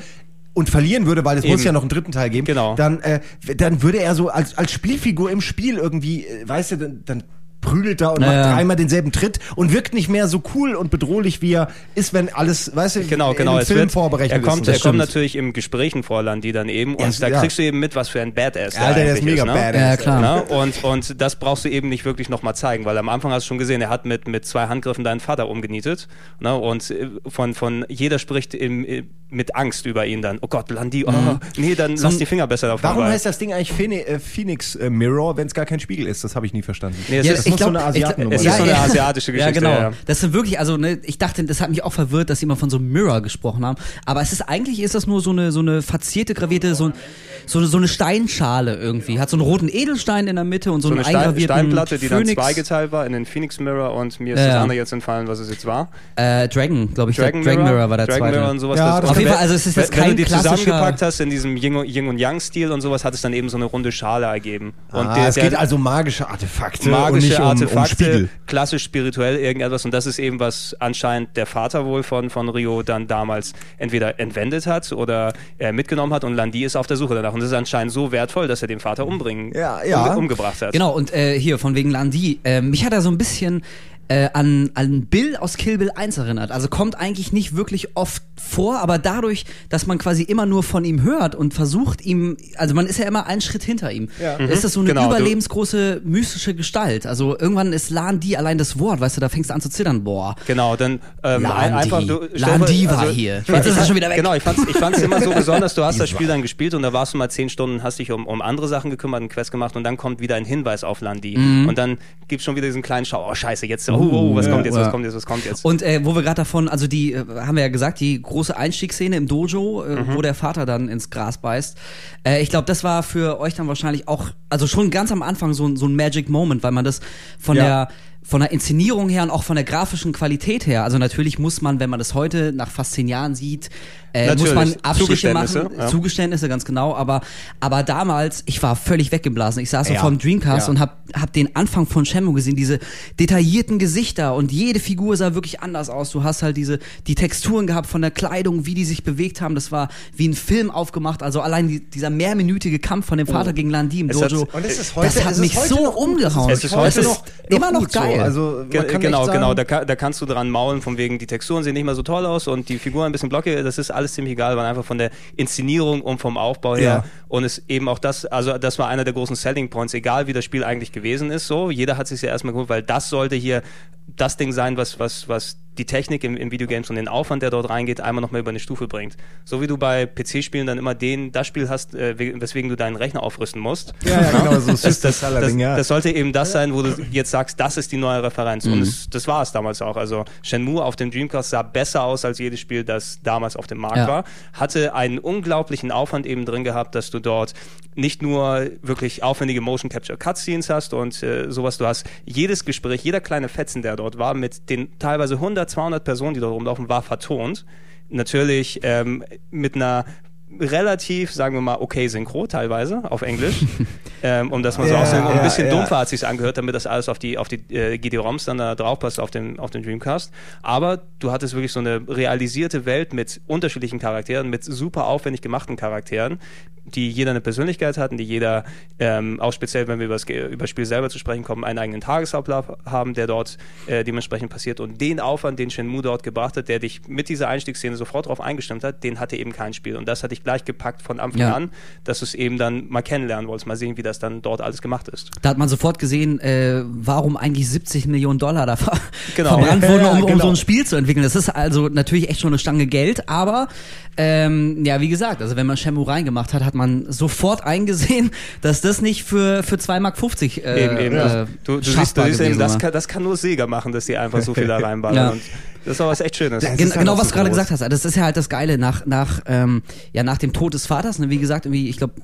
und verlieren würde, weil es muss Eben. ja noch einen dritten Teil geben, Genau. dann, äh, dann würde er so als, als Spielfigur im Spiel irgendwie, äh, weißt du, dann, dann prügelt da und Ja, macht ja. dreimal denselben Tritt und wirkt nicht mehr so cool und bedrohlich, wie er ist, wenn alles, weißt du, Genau, genau. im Film wird, vorberechnet er kommt, ist. er kommt natürlich im Gesprächen vor Landi dann eben und Ja, da ja. kriegst du eben mit, was für ein Badass Alter, der ist mega ne? badass. Ja, klar. Ne? Und, und das brauchst du eben nicht wirklich nochmal zeigen, weil am Anfang hast du schon gesehen, er hat mit, mit zwei Handgriffen deinen Vater umgenietet. Ne? Und äh, von, von jeder spricht im, äh, mit Angst über ihn dann. Oh Gott, Landi, oh, nee, dann lass die Finger besser davon. Mhm. Warum weil- heißt das Ding eigentlich Phene- äh, Phoenix äh, Mirror, wenn es gar kein Spiegel ist? Das habe ich nie verstanden. Nee, es Ja, ist, muss glaub- so eine Asiatennummer es sein. ist so eine asiatische Geschichte. Ja, genau. ja. Das sind wirklich, also ne, ich dachte, das hat mich auch verwirrt, dass sie immer von so einem Mirror gesprochen haben. Aber es ist eigentlich ist das nur so eine so eine verzierte, gravierte, so, ein, so, eine, so eine Steinschale irgendwie. Hat so einen roten Edelstein in der Mitte und so, So einen eine Stein, Steinplatte, die Phoenix. dann zweigeteilt war in den Phoenix Mirror und mir ist Ja, das andere jetzt entfallen, was es jetzt war. Äh, Dragon, glaube ich. der Dragon, Dragon Mirror, Mirror war der Dragon zweite. Mirror und sowas. Ja, Auf jeden Fall, also es ist jetzt wenn, wenn kein du die zusammengepackt hast in diesem Yin und, und Yang Stil und sowas, hat es dann eben so eine runde Schale ergeben. Und ah, der- es der- geht also um magische Artefakte und magische nicht um, um Artefakte, Spiegel. klassisch spirituell irgendetwas und das ist eben was anscheinend der Vater wohl von von Rio dann damals entweder entwendet hat oder äh, mitgenommen hat und Landi ist auf der Suche danach und das ist anscheinend so wertvoll, dass er den Vater umbringen Ja, ja. umge- umgebracht hat. Genau, und äh, hier, von wegen Landi, äh, mich hat er so ein bisschen äh, an, an Bill aus Kill Bill 1 erinnert. Also kommt eigentlich nicht wirklich oft vor, aber dadurch, dass man quasi immer nur von ihm hört und versucht ihm, also man ist ja immer einen Schritt hinter ihm, Ja. ist das so eine Genau, du- überlebensgroße mystische Gestalt. Also irgendwann ist Landi allein das Wort, weißt du, da fängst du an zu zittern, boah. Genau, dann ähm, Landi. ein, einfach du, Landi war also, hier. Jetzt ist er schon wieder weg. Genau, ich fand's, ich fand's immer so besonders, du hast das Spiel dann gespielt und da warst du mal zehn Stunden, hast dich um, um andere Sachen gekümmert, einen Quest gemacht und dann kommt wieder ein Hinweis auf Landi Mhm. und dann gibt's schon wieder diesen kleinen Schau, oh scheiße, jetzt, oh, oh was ja, kommt jetzt, was kommt jetzt, was kommt jetzt. Und äh, wo wir gerade davon, also die, äh, haben wir ja gesagt, die große Einstiegsszene im Dojo, äh, Mhm. wo der Vater dann ins Gras beißt. Äh, ich glaube, das war für euch dann wahrscheinlich auch, also schon ganz am Anfang so, ein- so ein Magic Moment, weil man das von Ja. der von der Inszenierung her und auch von der grafischen Qualität her, also natürlich muss man, wenn man das heute nach fast zehn Jahren sieht, äh, muss man Abstriche machen, Zugeständnisse, ja. Zugeständnisse, ganz genau, aber, aber damals, ich war völlig weggeblasen. Ich saß so Ja. vorm Dreamcast Ja. und hab, hab den Anfang von Shenmue gesehen, diese detaillierten Gesichter und jede Figur sah wirklich anders aus. Du hast halt diese, die Texturen gehabt von der Kleidung, wie die sich bewegt haben. Das war wie ein Film aufgemacht. Also allein die, dieser mehrminütige Kampf von dem Vater gegen Landi im Es hat- Dojo. Und es ist heute- das hat es ist mich so noch umgehauen. Es ist heute Das noch- immer noch gut so. geil. Also, genau, genau. Da, da kannst du dran maulen, von wegen, die Texturen sehen nicht mehr so toll aus und die Figuren ein bisschen blockig. Das ist alles ziemlich egal, weil einfach von der Inszenierung und vom Aufbau her. Ja. Und es eben auch das, also das war einer der großen Selling Points, egal wie das Spiel eigentlich gewesen ist. So, jeder hat sich ja erstmal geholt, weil das sollte hier das Ding sein, was, was, was die Technik im, im Videogames und den Aufwand, der dort reingeht, einmal noch mal über eine Stufe bringt. So wie du bei PC-Spielen dann immer den, das Spiel hast, äh, we- weswegen du deinen Rechner aufrüsten musst. Ja, ja, genau, so Das, das, das, ja. das sollte eben das sein, wo du jetzt sagst, das ist die neue Referenz. Mhm. Und es, das war es damals auch. Also Shenmue auf dem Dreamcast sah besser aus als jedes Spiel, das damals auf dem Markt Ja. war. Hatte einen unglaublichen Aufwand eben drin gehabt, dass du dort nicht nur wirklich aufwendige Motion Capture Cutscenes hast und äh, sowas. Du hast jedes Gespräch, jeder kleine Fetzen, der dort war, mit den teilweise 100, 200 Personen, die dort rumlaufen, war vertont. Natürlich ähm, mit einer relativ, sagen wir mal, okay Synchro teilweise auf Englisch, ähm, um das mal so Ja, auszudrücken. Und ein bisschen ja. dumpfer hat sich angehört, damit das alles auf die auf die äh, GD-ROMs dann da drauf passt auf dem auf dem Dreamcast. Aber du hattest wirklich so eine realisierte Welt mit unterschiedlichen Charakteren, mit super aufwendig gemachten Charakteren, die jeder eine Persönlichkeit hatten, die jeder ähm, auch speziell, wenn wir über das, über das Spiel selber zu sprechen kommen, einen eigenen Tagesablauf haben, der dort äh, dementsprechend passiert. Und den Aufwand, den Shenmue dort gebracht hat, der dich mit dieser Einstiegsszene sofort darauf eingestimmt hat, den hatte eben kein Spiel. Und das hatte ich gleich gepackt von Anfang Ja. an, dass du es eben dann mal kennenlernen wolltest, mal sehen, wie das dann dort alles gemacht ist. Da hat man sofort gesehen, äh, warum eigentlich 70 Millionen Dollar da Genau. verbrannt wurden, um, um genau. so ein Spiel zu entwickeln. Das ist also natürlich echt schon eine Stange Geld, aber ähm, ja, wie gesagt, also wenn man Shenmue reingemacht hat, hat man sofort eingesehen, dass das nicht für, für 2,50 Mark äh, eben, eben. äh, du, du siehst, du siehst eben, das kann, das kann nur Sega machen, dass die einfach so viel da reinballern. Ja. Das ist aber was echt Schönes. Gen genau, auch was so du gerade gesagt hast. Das ist ja halt das Geile nach nach ähm, ja nach dem Tod des Vaters. Ne? Wie gesagt, irgendwie, ich glaube,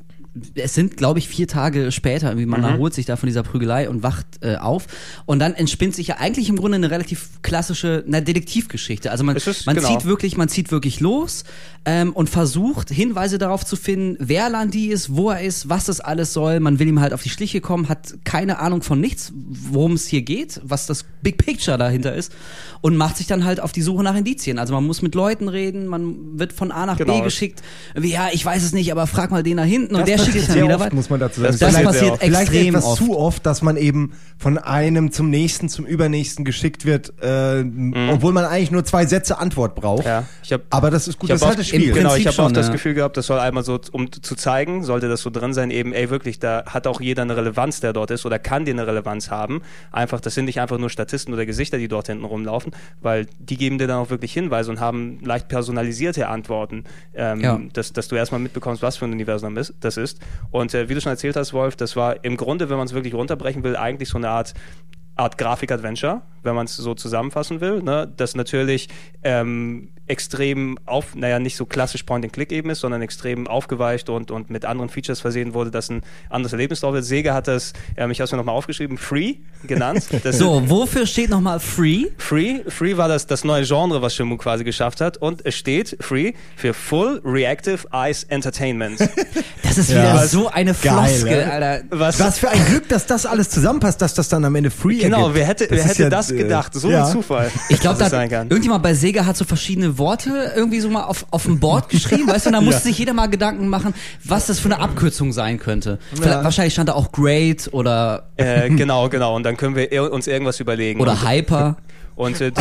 es sind, glaube ich, vier Tage später. Irgendwie man Mhm. erholt sich da von dieser Prügelei und wacht äh, auf. Und dann entspinnt sich ja eigentlich im Grunde eine relativ klassische na, Detektivgeschichte. Also man ist- man genau. zieht wirklich, man zieht wirklich los ähm, und versucht Hinweise darauf zu finden, wer Landi ist, wo er ist, was das alles soll. Man will ihm halt auf die Schliche kommen, hat keine Ahnung von nichts, worum es hier geht, was das Big Picture dahinter ist und macht sich dann halt auf die Suche nach Indizien. Also man muss mit Leuten reden, man wird von A nach Genau. B geschickt. Wie, ja, ich weiß es nicht, aber frag mal den da hinten und Das der schicke ich passiert sehr wieder oft, muss man dazu sagen. Das Das passiert Vielleicht- extrem etwas oft. zu oft, dass man eben von einem zum nächsten, zum übernächsten geschickt wird, äh, obwohl man eigentlich nur zwei Sätze Antwort braucht. Ja, ich hab, Aber das ist gut, Ich das halt auch, das Spiel. Genau, ich habe auch das ja. Gefühl gehabt, das soll einmal so, um zu zeigen, sollte das so drin sein, eben, ey, wirklich, da hat auch jeder eine Relevanz, der dort ist oder kann dir eine Relevanz haben. Einfach, das sind nicht einfach nur Statisten oder Gesichter, die dort hinten rumlaufen, weil die geben dir dann auch wirklich Hinweise und haben leicht personalisierte Antworten, ähm, Ja. dass, dass du erstmal mitbekommst, was für ein Universum ist- das ist. Und äh, wie du schon erzählt hast, Wolf, das war im Grunde, wenn man es wirklich runterbrechen will, eigentlich so eine Art Art Grafik-Adventure, wenn man es so zusammenfassen will, ne? das natürlich ähm, extrem auf, naja, nicht so klassisch Point-and-Click eben ist, sondern extrem aufgeweicht und, und mit anderen Features versehen wurde, dass ein anderes Erlebnis drauf wird. Sega hat das, ähm, ich habe es mir nochmal aufgeschrieben, Free genannt. Das So, wofür steht nochmal Free? Free, Free war das, das neue Genre, was Shenmue quasi geschafft hat. Und es steht Free für Full Reactive Eyes Entertainment. Das ist Ja. wieder Was- so eine Floskel, ne? Alter. Was, Was für ein Glück, dass das alles zusammenpasst, dass das dann am Ende free genau, ergibt. wer hätte, Das wer hätte ja, das äh, gedacht? So ja. ein Zufall. Ich glaube, dass da irgendjemand bei Sega hat so verschiedene Worte irgendwie so mal auf, auf dem Board geschrieben, weißt du, und da musste sich jeder mal Gedanken machen, was das für eine Abkürzung sein könnte. Vielleicht, wahrscheinlich stand da auch Great oder, Äh, genau, genau. Und dann können wir ir- uns irgendwas überlegen. oder und, Hyper. und, äh,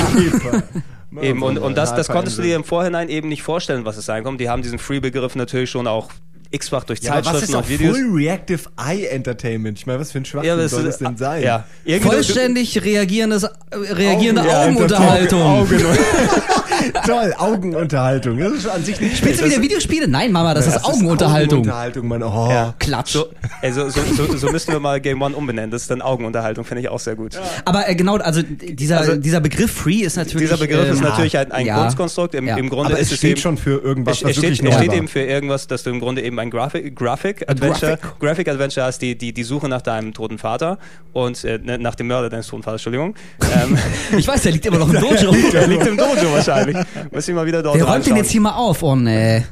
eben, und, und das, das konntest du dir im Vorhinein eben nicht vorstellen, was es sein kommt. Die haben diesen Free-Begriff natürlich schon auch x-fach durch Ja, aber was ist Zeitschriften auch und Videos. Full Reactive Eye Entertainment? Ich meine, was für ein Schwachsinn Ja, das soll ist- das denn sein? Ja. Irgendwie- Vollständig reagierendes, äh, reagierende Augen- ja, Augenunterhaltung. Augen, Augen, Toll, Augenunterhaltung. Das ist an sich nicht Spielst du wieder Videospiele? Nein, Mama, das, Das ist Augenunterhaltung. Augenunterhaltung, Mann. Oh. Ja. Klatsch. So, also, so, so, so müssten wir mal Game One umbenennen. Das ist dann Augenunterhaltung, finde ich auch sehr gut. Aber äh, genau, also dieser, Also, dieser Begriff Free ist natürlich. Dieser Begriff ist ähm, natürlich ein, ein ja. Kunstkonstrukt. Im, Ja. im Grunde Aber ist es steht eben, schon für irgendwas, es, was es wirklich steht, es steht eben für irgendwas, dass du im Grunde eben ein Graphic, Graphic Adventure, Graphic. Graphic Adventure hast, die, die, die Suche nach deinem toten Vater und äh, ne, nach dem Mörder deines toten Vaters, Entschuldigung. Ähm, Ich weiß, der liegt immer noch im Dojo. der liegt im Dojo wahrscheinlich. Muss ich mal wieder dort Wer räumt den jetzt hier mal auf? Oh nee.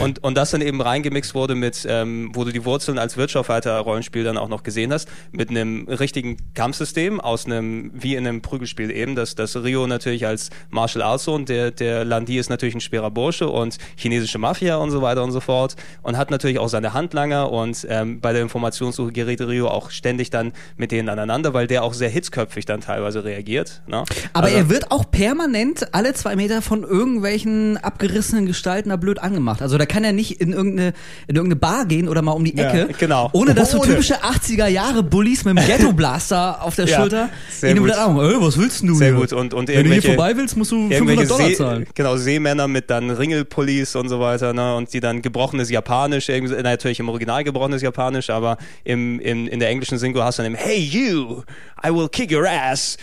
Und, und das dann eben reingemixt wurde mit, ähm, wo du die Wurzeln als Wirtschaftsfighter-Rollenspiel dann auch noch gesehen hast, mit einem richtigen Kampfsystem aus einem, wie in einem Prügelspiel eben, dass das Rio natürlich als Martial Arts und der, der Landi ist natürlich ein schwerer Bursche und chinesische Mafia und so weiter und so fort und hat natürlich auch seine Handlanger und ähm, bei der Informationssuche gerät Rio auch ständig dann mit denen aneinander, weil der auch sehr hitzköpfig dann teilweise reagiert. Ne? Aber Also- er wird auch permanent alle zwei Meter von irgendwelchen abgerissenen Gestalten da blöd angemacht. Also da kann er nicht in irgendeine, in irgendeine Bar gehen oder mal um die Ja, Ecke. genau. Ohne dass so typische 80er Jahre Bullies mit dem Ghetto Blaster auf der Ja, Schulter ihn gut. Augen. Ey, was willst du Sehr hier? gut. Und, und Wenn du hier vorbei willst, musst du 500 irgendwelche Dollar See, zahlen. genau, Seemänner mit dann Ringelpullis und so weiter, ne, und die dann gebrochenes Japanisch, na, natürlich im Original gebrochenes Japanisch, aber im, im, in der englischen Synchro hast du dann eben, hey you, I will kick your ass.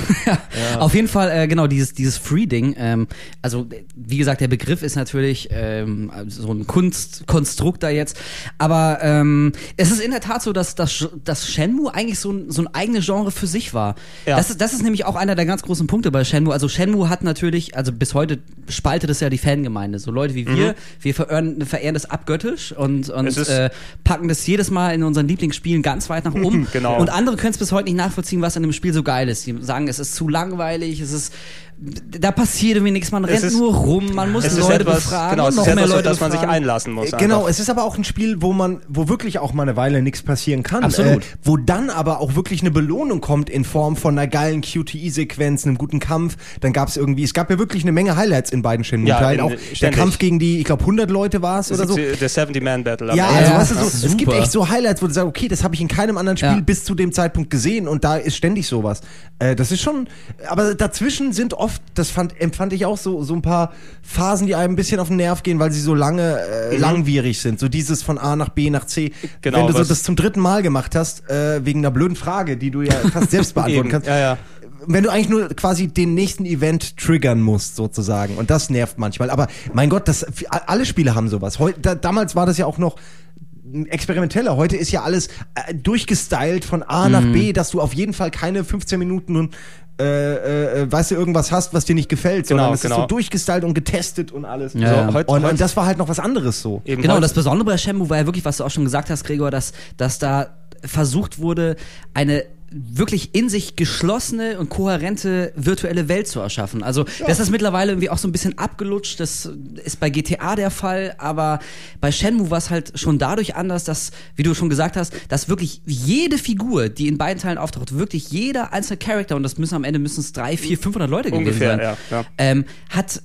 Auf jeden Fall, äh, genau, dieses, dieses Free-Ding. Ähm, also, wie gesagt, der Begriff ist natürlich ähm, so ein Kunstkonstrukt da jetzt. Aber ähm, es ist in der Tat so, dass, dass, dass Shenmue eigentlich so ein, so ein eigenes Genre für sich war. Ja. Das, ist, das ist nämlich auch einer der ganz großen Punkte bei Shenmue. Also Shenmue hat natürlich, also bis heute spaltet es ja die Fangemeinde. So Leute wie wir, wir verehren, verehren das abgöttisch und, und Mhm. Äh, packen das jedes Mal in unseren Lieblingsspielen ganz weit nach oben. Genau. Und andere können es bis heute nicht nachvollziehen, was an dem Spiel so geil ist. Die sagen, es ist zu langweilig, es ist da passiert irgendwie nichts, man rennt ist- nur rum, man muss Es Leute etwas, befragen genau, es noch ist mehr etwas, auf Leute das man sich einlassen muss. Genau, einfach. es ist aber auch ein Spiel, wo man, wo wirklich auch mal eine Weile nichts passieren kann. Absolut. Äh, wo dann aber auch wirklich eine Belohnung kommt in Form von einer geilen QTE-Sequenz, einem guten Kampf. Dann gab es irgendwie, es gab ja wirklich eine Menge Highlights in beiden Shenmue-Teilen. Ja, auch in- der ständig. Kampf gegen die, ich glaube 100 Leute war es oder so. Der 70-Man-Battle. am Ja, also Ja, weißt du, so, es gibt echt so Highlights, wo du sagst, okay, das habe ich in keinem anderen Spiel Ja. bis zu dem Zeitpunkt gesehen und da ist ständig sowas. Äh, das ist schon, aber dazwischen sind oft, das fand, empfand ich auch so, so ein paar Phasen, die einem ein bisschen auf den Nerv gehen, weil sie so lange, äh, langwierig sind. So dieses von A nach B nach C. Genau, Wenn du so das zum dritten Mal gemacht hast, äh, wegen einer blöden Frage, die du ja fast selbst beantworten kannst. ja, ja. Wenn du eigentlich nur quasi den nächsten Event triggern musst, sozusagen. Und das nervt manchmal. Aber mein Gott, das, alle Spiele haben sowas. Heu, da, damals war das ja auch noch experimenteller. Heute ist ja alles äh, durchgestylt von A Mhm. nach B, dass du auf jeden Fall keine 15 Minuten und äh, äh, weißt du, irgendwas hast, was dir nicht gefällt, sondern Genau, es ist genau. so durchgestylt und getestet und alles. Ja, ja. So, Heute- und, heute- und das war halt noch was anderes so. Eben Genau, heute- und das Besondere bei Shenmue war ja wirklich, was du auch schon gesagt hast, Gregor, dass, dass da versucht wurde, eine wirklich in sich geschlossene und kohärente virtuelle Welt zu erschaffen. Also das ist mittlerweile irgendwie auch so ein bisschen abgelutscht. Das ist bei GTA der Fall, aber bei Shenmue war es halt schon dadurch anders, dass, wie du schon gesagt hast, dass wirklich jede Figur, die in beiden Teilen auftaucht, wirklich jeder einzelne Charakter und das müssen am Ende müssen es drei, vier, 500 Leute gewesen Ungefähr, sein, ja, ja. Ähm, hat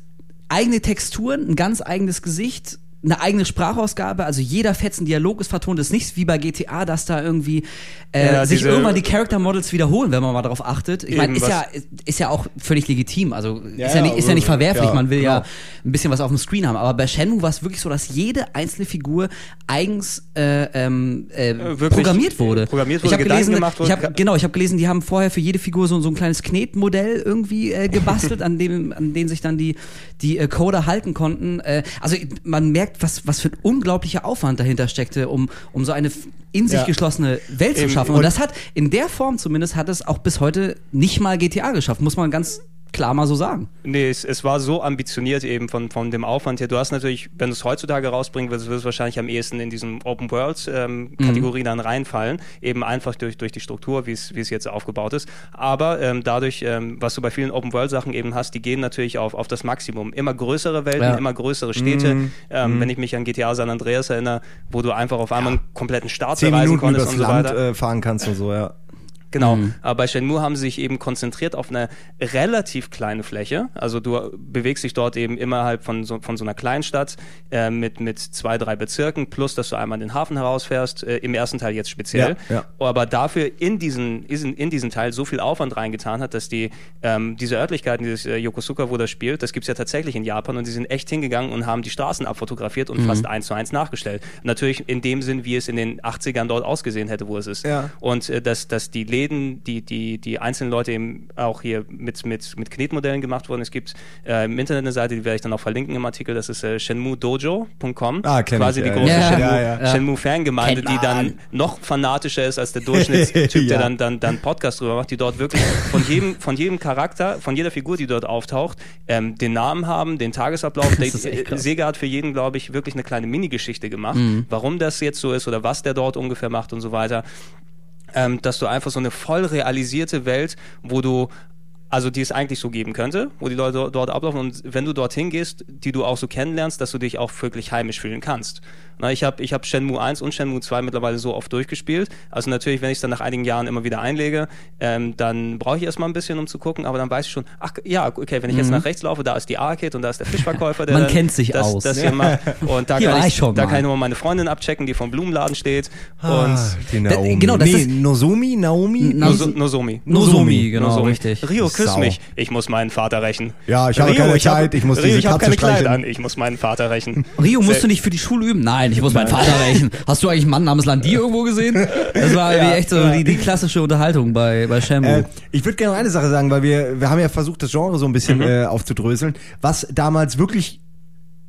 eigene Texturen, ein ganz eigenes Gesicht, eine eigene Sprachausgabe, also jeder fetzen Dialog ist vertont, ist nicht wie bei GTA, dass da irgendwie äh, Ja, sich irgendwann die Character Models wiederholen, wenn man mal darauf achtet. Ich meine, ist ja ist ja auch völlig legitim, also ist ja, ja, nicht ist ja nicht ja, verwerflich, ja, man will ja genau. ein bisschen was auf dem Screen haben, aber bei Shenmue war es wirklich so, dass jede einzelne Figur eigens äh, ähm, äh, wirklich programmiert wurde. programmiert ich wurde, habe Gedanken gelesen, gemacht wurde. ich hab, genau, ich habe gelesen, die haben vorher für jede Figur so, so ein kleines Knetmodell irgendwie äh, gebastelt, an dem an denen sich dann die die äh, Coder halten konnten. Äh, also man merkt, was was für ein unglaublicher Aufwand dahinter steckte, um um so eine in sich Ja. geschlossene Welt zu schaffen. Und, und- das hat in der Form zumindest hat es auch bis heute nicht mal GTA geschafft, muss man ganz klar mal so sagen. Nee, es, es war so ambitioniert eben von, von dem Aufwand her. Du hast natürlich, wenn du es heutzutage rausbringen willst, wird es wahrscheinlich am ehesten in diesen Open Worlds ähm, Kategorie dann reinfallen. Eben einfach durch, durch die Struktur, wie es jetzt aufgebaut ist. Aber ähm, dadurch, ähm, was du bei vielen Open World Sachen eben hast, die gehen natürlich auf, auf das Maximum. Immer größere Welten, Ja. immer größere Städte. Ähm, Wenn ich mich an GTA San Andreas erinnere, wo du einfach auf einmal einen kompletten Staat Zehn bereisen Minuten konntest und so Land weiter. äh, fahren kannst und so, ja. Genau. Mhm. Aber bei Shenmue haben sie sich eben konzentriert auf eine relativ kleine Fläche. Also du bewegst dich dort eben innerhalb von so, von so einer Kleinstadt äh, mit, mit zwei, drei Bezirken, plus dass du einmal in den Hafen herausfährst, äh, im ersten Teil jetzt speziell. Ja, ja. Aber dafür in diesen, in, diesen Teil so viel Aufwand reingetan hat, dass die ähm, diese Örtlichkeiten, dieses äh, Yokosuka, wo das spielt, das gibt's ja tatsächlich in Japan und die sind echt hingegangen und haben die Straßen abfotografiert und fast eins zu eins nachgestellt. Natürlich in dem Sinn, wie es in den 80ern dort ausgesehen hätte, wo es ist. Ja. Und äh, dass, dass die Läden, die, die, die einzelnen Leute eben auch hier mit, mit, mit Knetmodellen gemacht wurden. Es gibt äh, im Internet eine Seite, die werde ich dann auch verlinken im Artikel, das ist äh, shenmuedojo.com. Ah, Quasi ich, die ja, große ja. Shenmue, Ja, ja. Shenmue-Fangemeinde, Kennt die dann noch fanatischer ist als der Durchschnittstyp, der dann, dann, dann Podcast drüber macht, die dort wirklich von jedem, von jedem Charakter, von jeder Figur, die dort auftaucht, ähm, den Namen haben, den Tagesablauf. Der. Sega hat für jeden, glaube ich, wirklich eine kleine Mini-Geschichte gemacht, Mhm. warum das jetzt so ist oder was der dort ungefähr macht und so weiter ähm, dass du einfach so eine voll realisierte Welt, wo du also die es eigentlich so geben könnte, wo die Leute dort- dort ablaufen und wenn du dorthin gehst, die du auch so kennenlernst, dass du dich auch wirklich heimisch fühlen kannst. Na, ich habe ich hab Shenmue 1 und Shenmue 2 mittlerweile so oft durchgespielt. Also natürlich, wenn ich es dann nach einigen Jahren immer wieder einlege, ähm, dann brauche ich erstmal ein bisschen, um zu gucken, aber dann weiß ich schon, ach ja, okay, wenn ich jetzt nach rechts laufe, da ist die Arcade und da ist der Fischverkäufer, der Mhm. Man dann kennt sich das, aus. Das hier macht. Und da Hier kann war ich, da mal. kann ich nochmal meine Freundin abchecken, die vom Blumenladen steht. und Ah, die Naomi. genau, das nee, ist- Nozomi, Naomi? Na- Nozo Nozomi. Nozomi, genau, Nozomi. richtig. Rio, küss Sau. mich. Ich muss meinen Vater rächen. Ja, ich habe keine ich hab- Zeit, ich muss Rio, diese ich Katze keine an. Ich muss meinen Vater rächen. Rio, musst Sehr- du nicht für die Schule üben? Nein, ich muss meinen Vater rächen. Hast du eigentlich einen Mann namens Landi irgendwo gesehen? Das war irgendwie echt so die, die klassische Unterhaltung bei, bei Shenmue. Äh, ich würde gerne noch eine Sache sagen, weil wir, wir haben ja versucht, das Genre so ein bisschen äh, aufzudröseln, was damals wirklich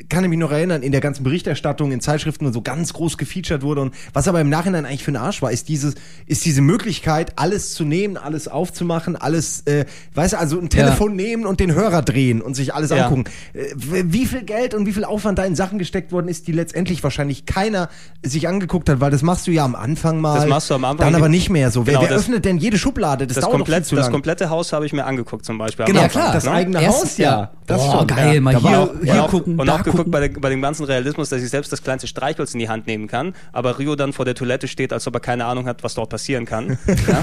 kann ich mich noch erinnern, in der ganzen Berichterstattung, in Zeitschriften und so ganz groß gefeatured wurde und was aber im Nachhinein eigentlich für ein Arsch war, ist dieses, ist diese Möglichkeit, alles zu nehmen, alles aufzumachen, alles, äh, weißt du, also ein Telefon nehmen und den Hörer drehen und sich alles Ja. angucken. Äh, wie viel Geld und wie viel Aufwand da in Sachen gesteckt worden ist, die letztendlich wahrscheinlich keiner sich angeguckt hat, weil das machst du ja am Anfang mal. Das machst du am Anfang. Dann aber nicht mehr so. Wer, Genau, wer das- öffnet denn jede Schublade? Das, Das, dauert komplett, zu das komplette Haus habe ich mir angeguckt zum Beispiel. Genau, Ja, Anfang, klar. das ne? eigene Erst- Haus, ja. Das Boah, schon. geil, ja. mal Da hier, auch- hier gucken, und da auch geguckt gucken. bei, der, bei dem ganzen Realismus, dass ich selbst das kleinste Streichholz in die Hand nehmen kann, aber Rio dann vor der Toilette steht, als ob er keine Ahnung hat, was dort passieren kann. ja?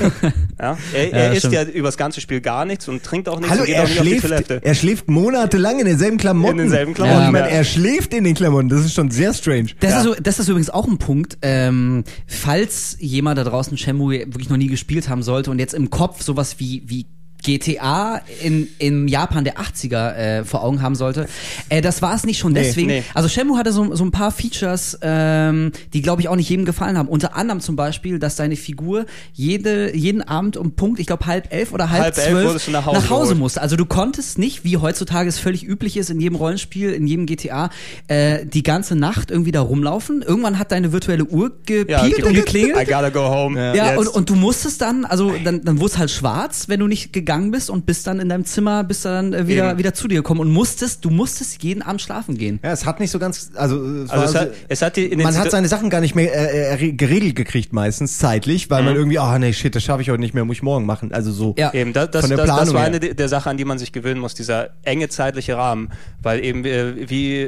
Ja? Er, er Ja, isst ja über das ganze Spiel gar nichts und trinkt auch nichts Hallo, und geht er auch nicht auf die schläft, Toilette. er schläft monatelang in denselben Klamotten. In denselben Klamotten, ja. er schläft in den Klamotten. Das ist schon sehr strange. Das, Ja. ist, so- das ist übrigens auch ein Punkt, ähm, falls jemand da draußen Shenmue wirklich noch nie gespielt haben sollte und jetzt im Kopf sowas wie, wie GTA in, in Japan der 80er äh, vor Augen haben sollte. Äh, das war es nicht schon deswegen. nee. Also Shenmue hatte so, so ein paar Features, ähm, die glaube ich auch nicht jedem gefallen haben. Unter anderem zum Beispiel, dass deine Figur jede, jeden Abend um Punkt, ich glaube halb elf oder halb, Halb elf zwölf wurdest du nach Hause musste. Also du konntest nicht, wie heutzutage es völlig üblich ist in jedem Rollenspiel, in jedem GTA, äh, die ganze Nacht irgendwie da rumlaufen. Irgendwann hat deine virtuelle Uhr gepiept und I geklingelt. gotta go home. Ja, Jetzt. und, und du musstest dann, also dann, dann wurde es halt schwarz, wenn du nicht gegangen gegangen bist und bist dann in deinem Zimmer, bist dann äh, wieder, Eben. wieder zu dir gekommen und musstest, du musstest jeden Abend schlafen gehen. Ja, es hat nicht so ganz, also, es, Also war es so- hat, es hat die man hat seine Sachen gar nicht mehr äh, äh, geregelt gekriegt meistens zeitlich, weil man Mhm. irgendwie, ah nee, shit, das schaffe ich heute nicht mehr, muss ich morgen machen. Also so. Ja. Eben, das, das, Von der das, das Planung war her. eine der Sachen, an die man sich gewöhnen muss, dieser enge zeitliche Rahmen. Weil eben, äh, wie,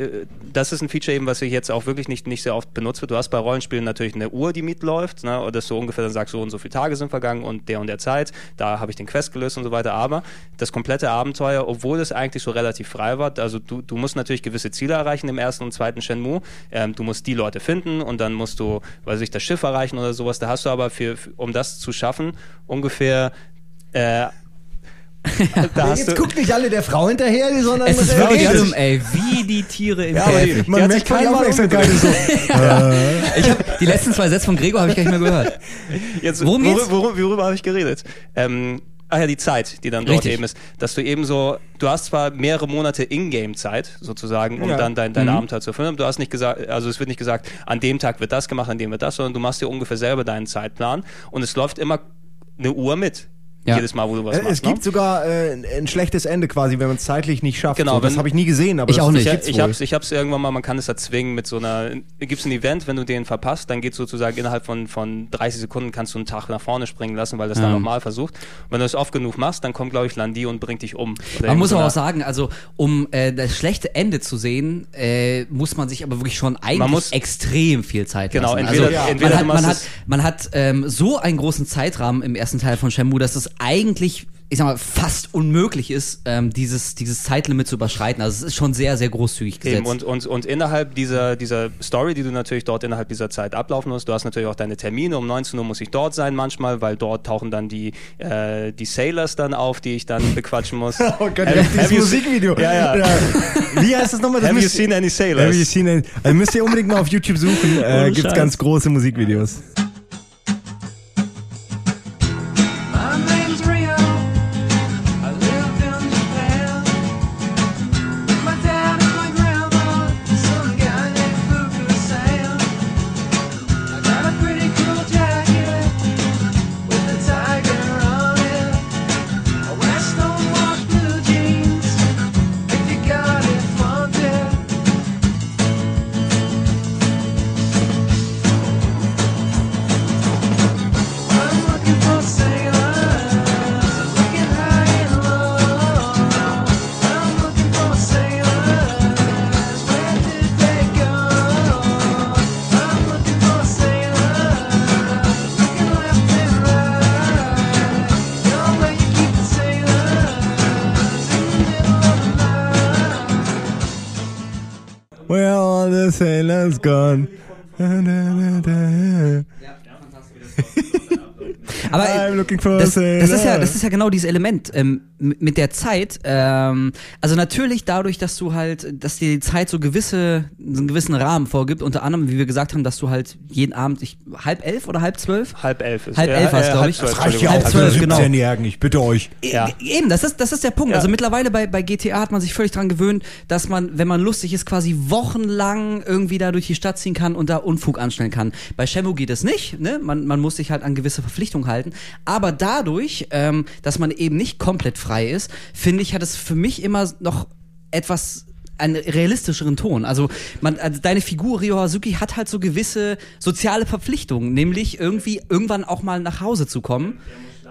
das ist ein Feature eben, was sich jetzt auch wirklich nicht, nicht sehr oft benutzt wird. Du hast bei Rollenspielen natürlich eine Uhr, die mitläuft, ne, oder dass du ungefähr dann sagst, so und so viele Tage sind vergangen und der und der Zeit, da habe ich den Quest gelöst und so weiter. Aber das komplette Abenteuer, obwohl es eigentlich so relativ frei war, also du, du musst natürlich gewisse Ziele erreichen im ersten und zweiten Shenmue. Ähm, du musst die Leute finden und dann musst du, weiß ich, das Schiff erreichen oder sowas. Da hast du aber für, für um das zu schaffen, ungefähr äh, da hast Jetzt du, guckt nicht alle der Frau hinterher, sondern Es ist Ja, wirklich schlimm, ey, wie die Tiere im Ja, Käfig. man merkt sich voll die kein Mal Aufmerksamkeit. so. Ich hab, die letzten zwei Sätze von Gregor habe ich gar nicht mehr gehört. Jetzt, Worum worü- geht's? worü- worüber habe ich geredet? Ähm, ah ja, die Zeit, die dann dort Richtig. eben ist. Dass du eben so, du hast zwar mehrere Monate Ingame-Zeit sozusagen, um Ja. dann dein, dein Mhm. Abenteuer zu erfüllen, du hast nicht gesagt, also es wird nicht gesagt, an dem Tag wird das gemacht, an dem wird das, sondern du machst dir ungefähr selber deinen Zeitplan und es läuft immer eine Uhr mit. Ja. Jedes Mal, wo du was Äh, machst. Es gibt ne? sogar äh, ein- schlechtes Ende quasi, wenn man es zeitlich nicht schafft. Genau, so, das habe ich nie gesehen, aber Ich das, auch nicht. Ich, gibt's ich wohl. hab's, ich hab's irgendwann mal, man kann es erzwingen mit so einer, gibt's ein Event, wenn du den verpasst, dann geht sozusagen innerhalb von, von 30 Sekunden kannst du einen Tag nach vorne springen lassen, weil das dann Ja. nochmal versucht. Und wenn du es oft genug machst, dann kommt, glaube ich, Landi und bringt dich um. Man muss aber auch sagen, also um äh, das schlechte Ende zu sehen, äh, muss man sich aber wirklich schon eigentlich Man muss- extrem viel Zeit Genau, lassen. entweder- also, ja. entweder man du hat, man hat, es- man hat ähm, so einen großen Zeitrahmen im ersten Teil von Shenmue, dass es eigentlich ich sag mal, fast unmöglich ist, ähm, dieses, dieses Zeitlimit zu überschreiten. Also es ist schon sehr, sehr großzügig gesetzt. Eben, und, und, und innerhalb dieser, dieser Story, die du natürlich dort innerhalb dieser Zeit ablaufen musst, du hast natürlich auch deine Termine. Um 19 Uhr muss ich dort sein manchmal, weil dort tauchen dann die, äh, die Sailors dann auf, die ich dann bequatschen muss. Oh Gott, Have- ja, have dieses you Musikvideo. Ja, ja. Wie heißt das nochmal? Das Have you seen any sailors? Have you seen any, also müsst ihr unbedingt mal auf YouTube suchen. Äh, gibt's Scheiß. ganz große Musikvideos. Das, das ist ja, das ist ja genau dieses Element ähm, mit der Zeit. Ähm, also natürlich dadurch, dass du halt, dass dir die Zeit so gewisse, so einen gewissen Rahmen vorgibt. Unter anderem, wie wir gesagt haben, dass du halt jeden Abend ich, halb elf oder halb zwölf. Halb elf ist Halb äh, elf war's, äh, glaub halb ich. zwölf, Das reicht ja Halb auch für zwölf, genau. 17-Jährigen, ich bitte euch. Ja. E- Eben, das ist, das ist der Punkt. Ja. Also mittlerweile bei, bei GTA hat man sich völlig dran gewöhnt, dass man, wenn man lustig ist, quasi wochenlang irgendwie da durch die Stadt ziehen kann und da Unfug anstellen kann. Bei Shenmue geht es nicht, ne? Man, man muss sich halt an gewisse Verpflichtungen halten. Aber dadurch, ähm, dass man eben nicht komplett frei ist, finde ich, hat es für mich immer noch etwas einen realistischeren Ton. Also, man, also deine Figur Ryo Hazuki hat halt so gewisse soziale Verpflichtungen, nämlich irgendwie irgendwann auch mal nach Hause zu kommen.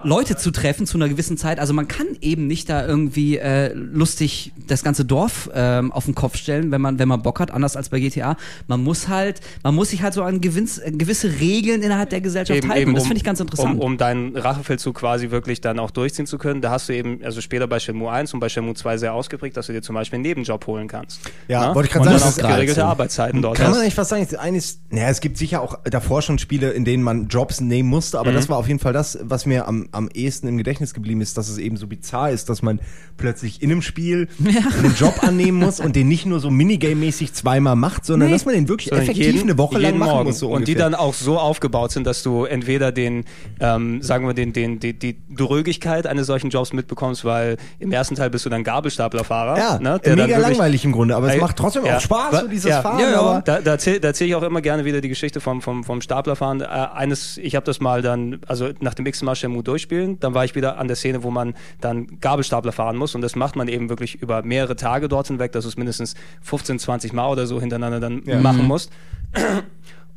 Leute zu treffen zu einer gewissen Zeit. Also man kann eben nicht da irgendwie äh, lustig das ganze Dorf ähm, auf den Kopf stellen, wenn man wenn man Bock hat, anders als bei GTA. Man muss halt, man muss sich halt so an gewinns, äh, gewisse Regeln innerhalb der Gesellschaft halten. Und das finde ich ganz interessant. Um, um deinen Rachefeldzug quasi wirklich dann auch durchziehen zu können, da hast du eben, also später bei Shenmue 1 und bei Shenmue 2 sehr ausgeprägt, dass du dir zum Beispiel einen Nebenjob holen kannst. Ja, Na? wollte ich gerade und sagen, dann das auch geregelte. Arbeitszeiten dort Kann man eigentlich fast sagen, eines, naja, es gibt sicher auch davor schon Spiele, in denen man Jobs nehmen musste, aber das war auf jeden Fall das, was mir am, am ehesten im Gedächtnis geblieben ist, dass es eben so bizarr ist, dass man plötzlich in einem Spiel einen Job annehmen muss und den nicht nur so Minigame-mäßig zweimal macht, sondern Nee. dass man den wirklich Sondern effektiv jeden- eine Woche lang machen Morgen. muss. So und die dann auch so aufgebaut sind, dass du entweder den, ähm, sagen wir, den, den, die, die Drögigkeit eines solchen Jobs mitbekommst, weil im ersten Teil bist du dann Gabelstaplerfahrer. ja, ne, der mega langweilig im Grunde, aber es Ey, macht trotzdem ja. auch Spaß, so dieses ja. Fahren, Ja, ja. aber Da, da erzähle erzähl ich auch immer gerne wieder die Geschichte vom, vom, vom Staplerfahren. Äh, eines, ich habe das mal dann, also nach dem x Mal Shenmue durchspielen. Dann war ich wieder an der Szene, wo man dann Gabelstapler fahren muss und das macht man eben wirklich über mehrere Tage dort hinweg, dass du es mindestens 15, 20 Mal oder so hintereinander dann machen musst.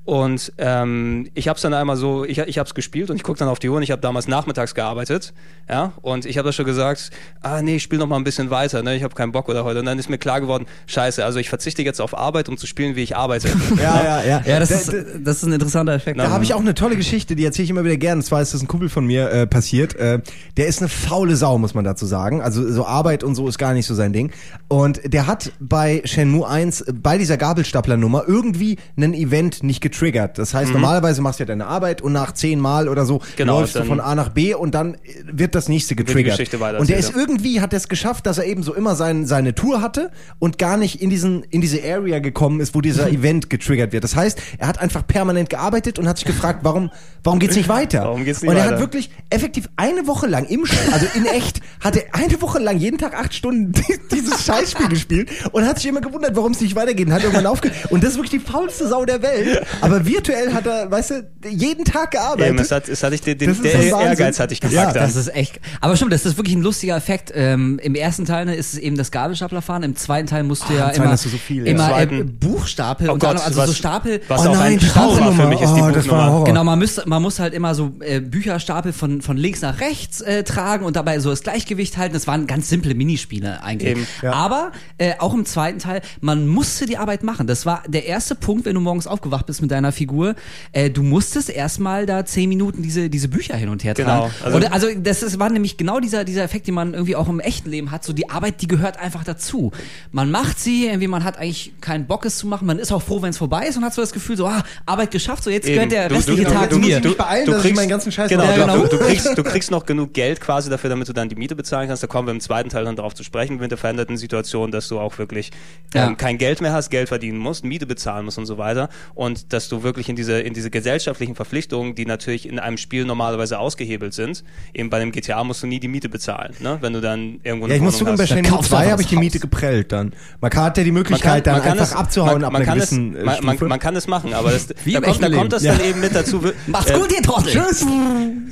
Und ähm, ich habe es dann einmal so, ich, ich habe es gespielt und ich gucke dann auf die Uhr und ich habe damals nachmittags gearbeitet, ja, und ich habe das schon gesagt, ah nee, ich spiele noch mal ein bisschen weiter, ne, ich habe keinen Bock oder heute. Und dann ist mir klar geworden, scheiße, also ich verzichte jetzt auf Arbeit, um zu spielen, wie ich arbeite. Ja, ja, ja. Ja, das Da- ist, das ist ein interessanter Effekt. Da habe ich auch eine tolle Geschichte, die erzähle ich immer wieder gern. Und zwar ist das ein Kumpel von mir äh, passiert. Äh, der ist eine faule Sau, muss man dazu sagen. Also so Arbeit und so ist gar nicht so sein Ding. Und der hat bei Shenmue 1 äh, bei dieser Gabelstapler-Nummer irgendwie ein Event nicht getriggert. Das heißt, normalerweise machst du ja deine Arbeit und nach zehn Mal oder so Mhm. Genau, läufst du von A nach B und dann äh, wird das nächste die getriggert. Und der ist irgendwie, hat es geschafft, dass er eben so immer sein, seine Tour hatte und gar nicht in diesen, in diese Area gekommen ist, wo dieser Event getriggert wird. Das heißt, er hat einfach permanent gearbeitet und hat sich gefragt, warum, warum geht's nicht weiter? Warum geht's nicht und er weiter? hat wirklich effektiv eine Woche lang im Spiel, also in echt, hat er eine Woche lang jeden Tag acht Stunden dieses Scheißspiel gespielt und hat sich immer gewundert, warum es nicht weitergeht. Und hat irgendwann aufgehört. Und das ist wirklich die faulste Sau der Welt. Aber virtuell hat er, weißt du, jeden Tag gearbeitet. Eben, es hat, es hatte ich den, den Das ist der. Ehrgeiz hatte ich Ja, gepackt. Das ist echt. Aber stimmt, das ist wirklich ein lustiger Effekt. Ähm, Im ersten Teil ne, ist es eben das Gabelstaplerfahren. Im zweiten Teil musst du Oh, ja immer, hast du so viel, ja. immer Im äh, Buchstapel Oh und Gott, dann, also was- so Stapel. was Oh auch nein, ein die Trauma für mich ist die Oh, war Buchnummer. Horror. Genau, man muss, man muss halt immer so äh, Bücherstapel von, von links nach rechts äh, tragen und dabei so das Gleichgewicht halten. Das waren ganz simple Minispiele eigentlich. Eben, ja. Aber äh, auch im zweiten Teil, man musste die Arbeit machen. Das war der erste Punkt, wenn du morgens aufgewacht bist mit deiner Figur. Äh, du musstest erstmal da zehn Minuten diese, diese Bücher hin und her tragen. Genau, also- Also, also das ist, war nämlich genau dieser, dieser Effekt, den man irgendwie auch im echten Leben hat. So die Arbeit, die gehört einfach dazu. Man macht sie, irgendwie man hat eigentlich keinen Bock es zu machen. Man ist auch froh, wenn es vorbei ist und hat so das Gefühl, so ah, Arbeit geschafft, so jetzt Eben. gehört der Du- restliche du- Tag du- mir. du- mich beeilen, dass ich meinen ganzen Scheiß genau, Ja, du, genau. Du, du, kriegst, du kriegst noch genug Geld quasi dafür, damit du dann die Miete bezahlen kannst. Da kommen wir im zweiten Teil dann darauf zu sprechen, mit der veränderten Situation, dass du auch wirklich Ja. ähm, kein Geld mehr hast, Geld verdienen musst, Miete bezahlen musst und so weiter. Und dass du wirklich in diese, in diese gesellschaftlichen Verpflichtungen, die natürlich in einem Spiel normalerweise ausgehebelt sind, eben bei dem GTA musst du nie die Miete bezahlen, ne? wenn du dann irgendwo Ja, ich muss zugeben, bei hast. Shenmue kaufst du 2 einfach habe ich die Miete geprellt dann. Man hat ja die Möglichkeit, dann einfach es- abzuhauen man, ab man einer kann es, gewissen äh, man, man, man kann es machen, aber das, Wie da, kommt, da kommt das Leben. dann eben mit dazu. Macht's äh, gut, ihr Trottel! Tschüss!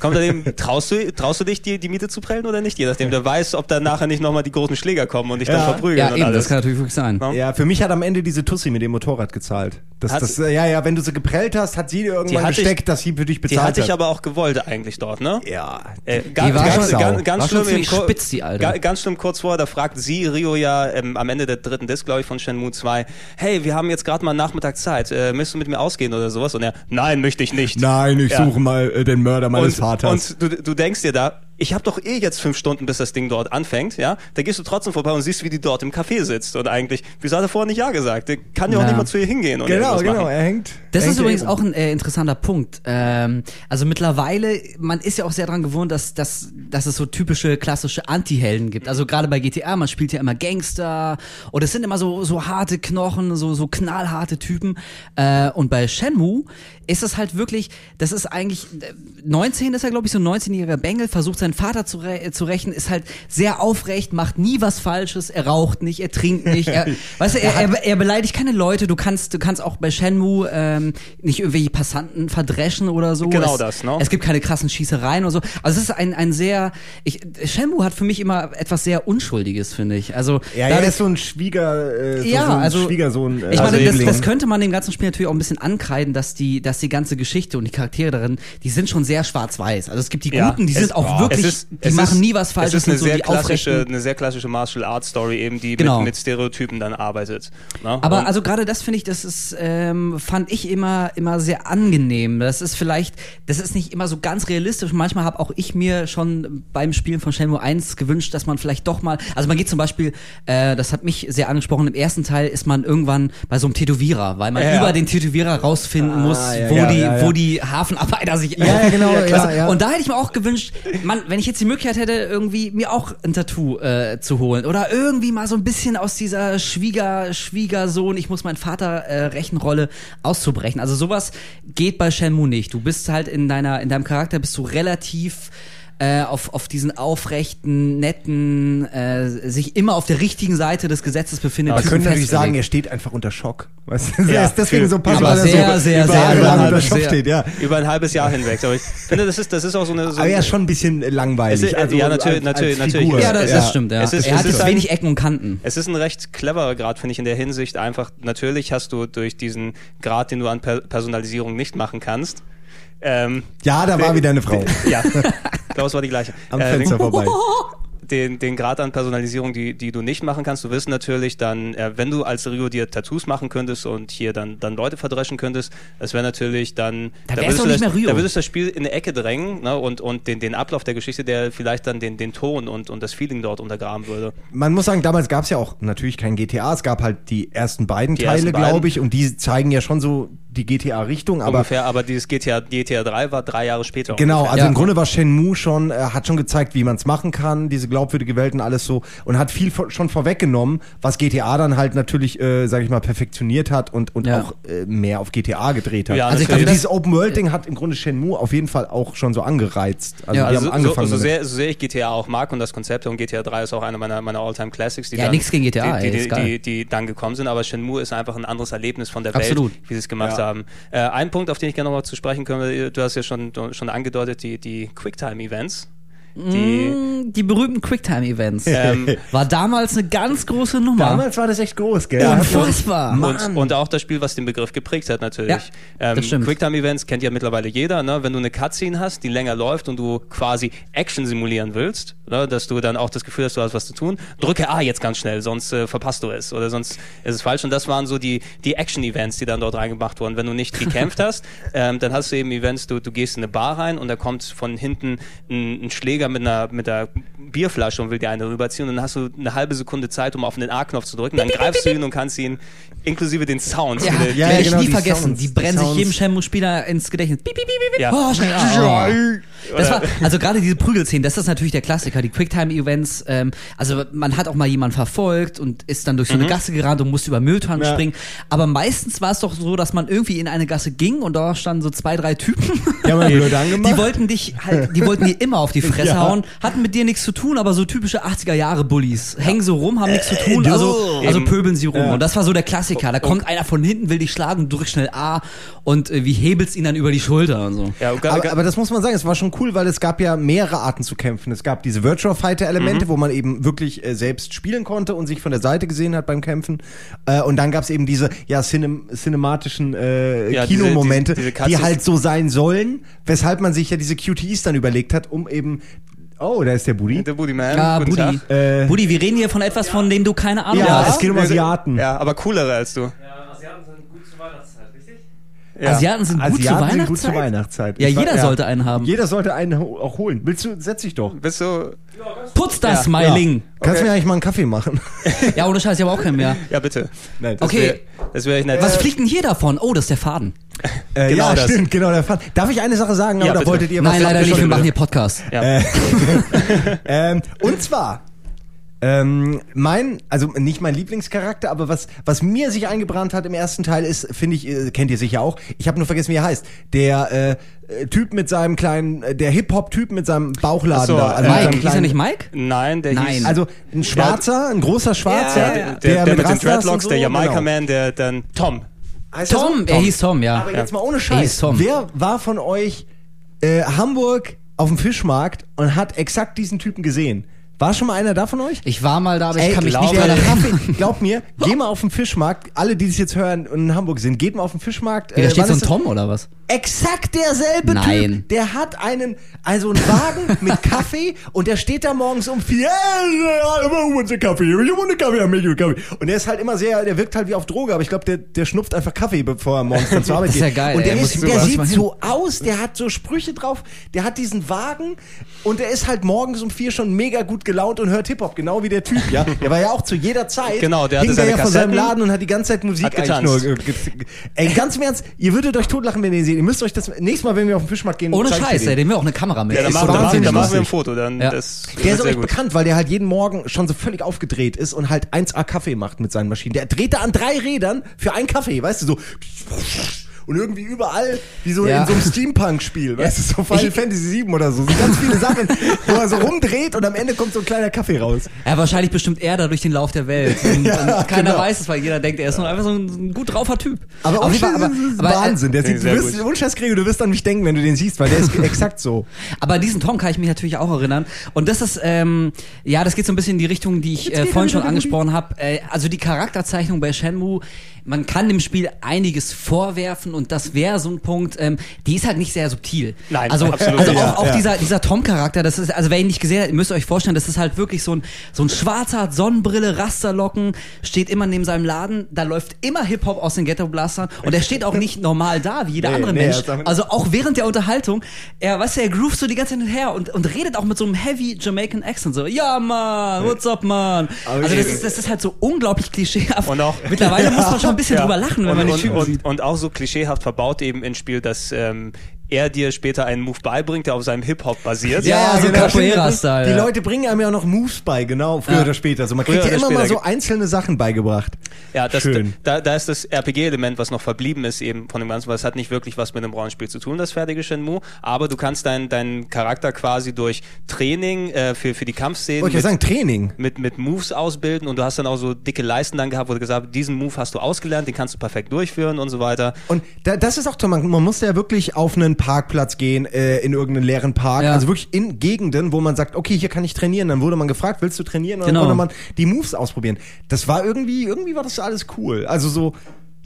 Kommt dann eben, traust du, traust du dich, die, die Miete zu prellen oder nicht? Je nachdem, der weiß, ob dann nachher nicht nochmal die großen Schläger kommen und dich Ja. dann verprügeln Ja, und eben, alles. das kann natürlich wirklich sein. Ja. Ja, für mich hat am Ende diese Tussi mit dem Motorrad gezahlt. Das, das, ja, ja, wenn du sie geprellt hast, hat sie dir irgendwann hat gesteckt, dass sie für dich die bezahlt hatte ich hat. aber auch gewollt eigentlich dort, ne? ja. Äh, Die ganz, war ganz, schon sau. ganz, ganz War schon schlimm, spitz, die ganz schlimm kurz vorher, da fragt sie Rio ja ähm, am Ende der dritten Disc, glaube ich, von Shenmue 2, hey, wir haben jetzt gerade mal Nachmittag Zeit, äh, möchtest du mit mir ausgehen oder sowas? Und er, nein, möchte ich nicht. Nein, ich Ja. suche mal äh, den Mörder meines und, Vaters. Und du, du denkst dir da, ich habe doch eh jetzt fünf Stunden, bis das Ding dort anfängt, ja? Da gehst du trotzdem vorbei und siehst, wie die dort im Café sitzt. Und eigentlich, wieso hat er vorher nicht Ja gesagt? Der kann ja auch nicht mal zu ihr hingehen. Und genau, genau, Machen. er hängt. Das er ist hängt übrigens auch ein äh, interessanter Punkt. Ähm, also mittlerweile, man ist ja auch sehr dran gewohnt, dass, dass, dass es so typische klassische Anti-Helden gibt. Also gerade bei GTA, man spielt ja immer Gangster und es sind immer so, so harte Knochen, so, so knallharte Typen. Äh, und bei Shenmue ist es halt wirklich, das ist eigentlich, äh, 19 ist er glaube ich, so ein 19-jähriger Bengel, versucht seinen Vater zu, re zu rächen, ist halt sehr aufrecht, macht nie was Falsches, er raucht nicht, er trinkt nicht, er, weißt du, er, er, er beleidigt keine Leute, du kannst, du kannst auch bei Shenmue ähm, nicht irgendwelche Passanten verdreschen oder so. Genau es, das, ne? Es gibt keine krassen Schießereien oder so. Also es ist ein, ein sehr, ich, Shenmue hat für mich immer etwas sehr Unschuldiges, finde ich. Also Ja, dadurch- er ist so ein Schwieger, äh, so, ja, so ein also Schwiegersohn. Äh, ich meine, das, Sibling. das könnte man dem ganzen Spiel natürlich auch ein bisschen ankreiden, dass die, dass die ganze Geschichte und die Charaktere darin, die sind schon sehr schwarz-weiß. Also es gibt die Ja, Guten, die es- sind auch ja, wirklich, ist- die machen ist- nie was Falsches, Es ist eine so sehr die klassische, eine sehr klassische Martial Arts Story eben, die Genau. mit, mit Stereotypen dann arbeitet. Ne? Aber Und- also gerade das finde ich, das ist, ähm, fand ich immer, immer sehr angenehm. Das ist vielleicht, das ist nicht immer so ganz realistisch. Manchmal habe auch ich mir schon beim Spielen von Shenmue 1 gewünscht, dass man vielleicht doch mal, also man geht zum Beispiel, äh, das hat mich sehr angesprochen, im ersten Teil ist man irgendwann bei so einem Tätowierer, weil man Ja, über den Tätowierer rausfinden muss, ja, wo die, wo die Hafenarbeiter sich Ja, genau, ja, Also. Und da hätte ich mir auch gewünscht, man, wenn ich jetzt die Möglichkeit hätte, irgendwie mir auch ein Tattoo äh, zu holen oder irgendwie mal so ein bisschen aus dieser Schwieger, Schwiegersohn, ich muss meinen Vater äh, Rechenrolle auszubrechen. Also sowas geht bei Shenmue nicht. Du bist halt in deiner, in deinem Charakter bist du relativ äh, auf, auf diesen aufrechten, netten, äh, sich immer auf der richtigen Seite des Gesetzes befindet. Man könnte natürlich sagen, er steht einfach unter Schock. Weißt du? Ja, er ist deswegen so passend, weil er sehr, so sehr, über sehr lange, unter Schock sehr- steht, ja. Über ein halbes Jahr hinweg. Aber ich finde, das ist, das ist auch so eine. So Aber er ist schon ein bisschen langweilig. Ist- ja, natürlich, als, natürlich, als natürlich. Ja, das, Ja. das stimmt, ja. Es ist- er es hat ist jetzt ein- wenig Ecken und Kanten. Es ist ein recht cleverer Grad, finde ich, in der Hinsicht. Einfach, natürlich hast du durch diesen Grad, den du an per Personalisierung nicht machen kannst. Ähm, Ja, da war wieder eine Frau. ja, glaube, es war die gleiche. Am Äh, Fenster vorbei. den, den Grad an Personalisierung, die, die du nicht machen kannst. Du wirst natürlich dann, äh, wenn du als Rio dir Tattoos machen könntest und hier dann, dann Leute verdreschen könntest, das wäre natürlich dann. Da wär's würdest doch du nicht das, mehr Rio. Da würdest du das Spiel in eine Ecke drängen ne, und, und den, den Ablauf der Geschichte, der vielleicht dann den, den Ton und, und das Feeling dort untergraben würde. Man muss sagen, damals gab es ja auch natürlich kein GTA. Es gab halt die ersten beiden Die Teile, glaube ich, und die zeigen ja schon so die GTA-Richtung. Aber ungefähr, aber dieses GTA, GTA 3 war drei Jahre später. Genau, ungefähr. also Ja. im Grunde war Shenmue schon, äh, hat schon gezeigt, wie man es machen kann, diese glaubwürdige Welt und alles so und hat viel vor, schon vorweggenommen, was GTA dann halt natürlich, äh, sag ich mal, perfektioniert hat und, und Ja. auch äh, mehr auf GTA gedreht hat. Ja, also, ich natürlich. glaube, dieses Open-World-Ding hat im Grunde Shenmue auf jeden Fall auch schon so angereizt. Also Ja, Also haben angefangen. so, so, sehr, so sehr ich GTA auch mag und das Konzept und GTA 3 ist auch einer meiner, meiner All-Time Classics, die Ja, dann, nix gegen GTA, die, die, die, die, die dann gekommen sind, aber Shenmue ist einfach ein anderes Erlebnis von der Absolut. Welt, wie sie es gemacht Ja. Haben. Äh, ein Punkt, auf den ich gerne noch mal zu sprechen komme, du hast ja schon, schon angedeutet, die, die Quicktime-Events. Die, Mm, Die berühmten Quicktime-Events. ähm, War damals eine ganz große Nummer. Damals war das echt groß, gell? Unfassbar. und, und auch das Spiel, was den Begriff geprägt hat, natürlich. Ja, ähm, das stimmt. Quicktime-Events kennt ja mittlerweile jeder, ne? Wenn du eine Cutscene hast, die länger läuft und du quasi Action simulieren willst, ne? dass du dann auch das Gefühl hast, du hast was zu tun, drücke A jetzt ganz schnell, sonst äh, verpasst du es oder sonst ist es falsch. Und das waren so die, die Action-Events, die dann dort reingemacht wurden. Wenn du nicht gekämpft hast, ähm, dann hast du eben Events, du, du gehst in eine Bar rein und da kommt von hinten ein, ein Schläger mit einer, mit einer Bierflasche und will dir eine rüberziehen und dann hast du eine halbe Sekunde Zeit, um auf den A-Knopf zu drücken, dann greifst du ihn und kannst ihn inklusive den Sounds. Ja, die- Ja, werde ja, ich genau, nie die vergessen. Sounds, die die brennen sich Sounds. jedem Shenmue-Spieler ins Gedächtnis. Piep, piep, piep. Ja. Oh, schnell. Oh. Das war, also gerade diese Prügelszenen, das ist natürlich der Klassiker, die Quicktime-Events. Ähm, also man hat auch mal jemanden verfolgt und ist dann durch so eine Gasse gerannt und musste über Mülltonnen Ja. springen. Aber meistens war es doch so, dass man irgendwie in eine Gasse ging und da standen so zwei, drei Typen. Die haben blöd angemacht. Die wollten dich halt, die wollten dir immer auf die Fresse Ja. hauen, hatten mit dir nichts zu tun, aber so typische 80er Jahre Bullies. Hängen so rum, haben nichts zu tun, du. also, also Eben. pöbeln sie rum. Ja. Und das war so der Klassiker. Da kommt einer von hinten, will dich schlagen, drückt schnell A und äh, wie hebelst ihn dann über die Schulter und so. Ja, ga- Aber, aber das muss man sagen, es war schon cool, weil es gab ja mehrere Arten zu kämpfen. Es gab diese Virtual Fighter Elemente, wo man eben wirklich äh, selbst spielen konnte und sich von der Seite gesehen hat beim Kämpfen. Äh, und dann gab es eben diese ja cinem cinematischen äh, Ja, diese- Kinomomente, diese- diese die halt so sein sollen, weshalb man sich ja diese QTEs dann überlegt hat, um eben Oh, da ist der Buddy. der Booty Man. Ah, guten Buddy. Äh, Buddy, wir reden hier von etwas, von dem du keine Ahnung Ja, hast. es geht um Asiaten. Ja, aber coolere als du. Ja, Asiaten sind gut zur Weihnachtszeit? Ja. Asiaten sind gut zur Asiaten sind Weihnachtszeit. gut zur Weihnachtszeit. Ja, Ich jeder war- sollte einen haben. Jeder sollte einen auch holen. Willst du, setz dich doch. Bist du. Putz das, Ja. Meiling. Kannst Okay. mir eigentlich mal einen Kaffee machen? Ja. ohne Scheiß, ich habe auch keinen mehr. Ja, bitte. Nein, Das Okay. wär- Das wäre ich nett. Was fliegt denn hier davon? Oh, das ist der Faden. Äh, Genau ja, das. stimmt, genau der Fall. Darf ich eine Sache sagen? Ja, oder bitte. wolltet ihr was Nein, leider nicht, wir machen hier Podcast. Ja. Äh, ähm, und zwar, ähm, mein, also nicht mein Lieblingscharakter, aber was, was mir sich eingebrannt hat im ersten Teil ist, finde ich, äh, kennt ihr sicher auch, ich habe nur vergessen, wie er heißt, der äh, äh, Typ mit seinem kleinen, äh, der Hip-Hop-Typ mit seinem Bauchladen so, da. Also mit Mike, seinem hieß er kleinen- nicht Mike? Nein, der Nein. hieß. Also ein Schwarzer, ein großer Schwarzer, ja, der, der, der, mit den Rastas und Dreadlocks, so, der Jamaica genau. Der dann. Tom. Heißt er Tom, so? er hieß Tom, ja. Aber jetzt mal ohne Scheiß. Tom. Wer war von euch äh, Hamburg auf dem Fischmarkt und hat exakt diesen Typen gesehen? War schon mal einer da von euch? Ich war mal da, aber ich Ey, kann mich nicht dran erinnern. Glaub mir, geh mal auf den Fischmarkt. Alle, die das jetzt hören und in Hamburg sind, geht mal auf den Fischmarkt. Wie, da Äh, steht so ein? Tom oder was? Exakt derselbe Nein. Typ. Der hat einen, also einen Wagen mit Kaffee und der steht da morgens um vier. Who wants a coffee? You want a coffee? I make you a coffee. Und der ist halt immer sehr, der wirkt halt wie auf Droge, aber ich glaube, der, der schnupft einfach Kaffee, bevor er morgens dann zur Arbeit Das ist geht. ja geil, Und der, ey, ist, der sieht so aus, der hat so Sprüche drauf, der hat diesen Wagen und der ist halt morgens um vier schon mega gut gelaunt und hört Hip-Hop, genau wie der Typ, ja. Der war ja auch zu jeder Zeit. Genau, der hatte seine ja vor seinem Kassetten, Laden und hat die ganze Zeit Musik eigentlich getanzt. nur. Ey, ganz im Ernst, ihr würdet euch totlachen, wenn ihr ihn seht. Ihr müsst euch das nächstes Mal, wenn wir auf den Fischmarkt gehen, Ohne Scheiß, den. ey, den wir auch eine Kamera mit. Ja, dann ist machen, so dann, machen, wahnsinnig dann machen wir ein. Foto. Dann, Ja. das Der wird ist auch sehr echt gut. bekannt, weil der halt jeden Morgen schon so völlig aufgedreht ist und halt 1A Kaffee macht mit seinen Maschinen. Der dreht da an drei Rädern für einen Kaffee, weißt du, so. Und irgendwie überall, wie so Ja. in so einem Steampunk-Spiel, weißt du, so Final Ich- Fantasy 7 oder so, so ganz viele Sachen, wo er so rumdreht und am Ende kommt so ein kleiner Kaffee raus. Ja, wahrscheinlich bestimmt er da durch den Lauf der Welt. Und, Ja, und keiner genau. weiß es, weil jeder denkt, er ist nur einfach so ein, ein gut draufer Typ. Aber, Auf jeden aber, Fall, aber, aber, aber, Wahnsinn, der sieht, du Sehr wirst. Unscheiß Gregor, du wirst an mich denken, wenn du den siehst, weil der ist exakt so. Aber diesen Tom kann ich mich natürlich auch erinnern. Und das ist, ähm, ja, das geht so ein bisschen in die Richtung, die ich äh, vorhin schon angesprochen habe. Äh, also die Charakterzeichnung bei Shenmue, man kann dem Spiel einiges vorwerfen und das wäre so ein Punkt, ähm, die ist halt nicht sehr subtil. Nein, also, absolut also nicht. auch, auch Ja. dieser, dieser Tom-Charakter, das ist, also wer ihn nicht gesehen hat, ihr müsst euch vorstellen, das ist halt wirklich so ein, so ein schwarzer, hat Sonnenbrille, Rasterlocken, steht immer neben seinem Laden, da läuft immer Hip-Hop aus den Ghetto-Blastern und er steht auch nicht normal da, wie jeder Nee, andere nee, Mensch. auch- Also auch während der Unterhaltung, er, weißt du, er groovt so die ganze Zeit her und, und redet auch mit so einem heavy Jamaican Accent, so, ja, man, what's up, man? Also das ist, das ist halt so unglaublich klischeehaft. Und auch- Mittlerweile muss man schon ein bisschen Ja. drüber lachen, wenn und, man die und, Typen und, sieht. und auch so klischeehaft verbaut eben ins Spiel, dass ähm, er dir später einen Move beibringt, der auf seinem Hip-Hop basiert. Ja, ja, so Capoeira-Style, Die. Leute bringen einem ja auch noch Moves bei, genau, früher Ja. oder später. So, man Früher kriegt ja immer mal so einzelne Sachen beigebracht. Ja, das, Schön. Da, da ist das RPG-Element, was noch verblieben ist eben von dem Ganzen, weil es hat nicht wirklich was mit einem Rollenspiel zu tun, das fertige Shenmue, aber du kannst deinen deinen Charakter quasi durch Training äh, für, für die Kampfszenen Wollte ich sagen, Training. mit, mit Moves ausbilden und du hast dann auch so dicke Leisten dann gehabt, wo du gesagt hast, diesen Move hast du ausgelernt, den kannst du perfekt durchführen und so weiter. Und da, das ist auch toll, man, man muss ja wirklich auf einen Parkplatz gehen, äh, in irgendeinen leeren Park, Ja. also wirklich in Gegenden, wo man sagt, okay, hier kann ich trainieren. Dann wurde man gefragt, willst du trainieren? Und Genau. dann konnte man die Moves ausprobieren. Das war irgendwie, irgendwie war das alles cool. Also so,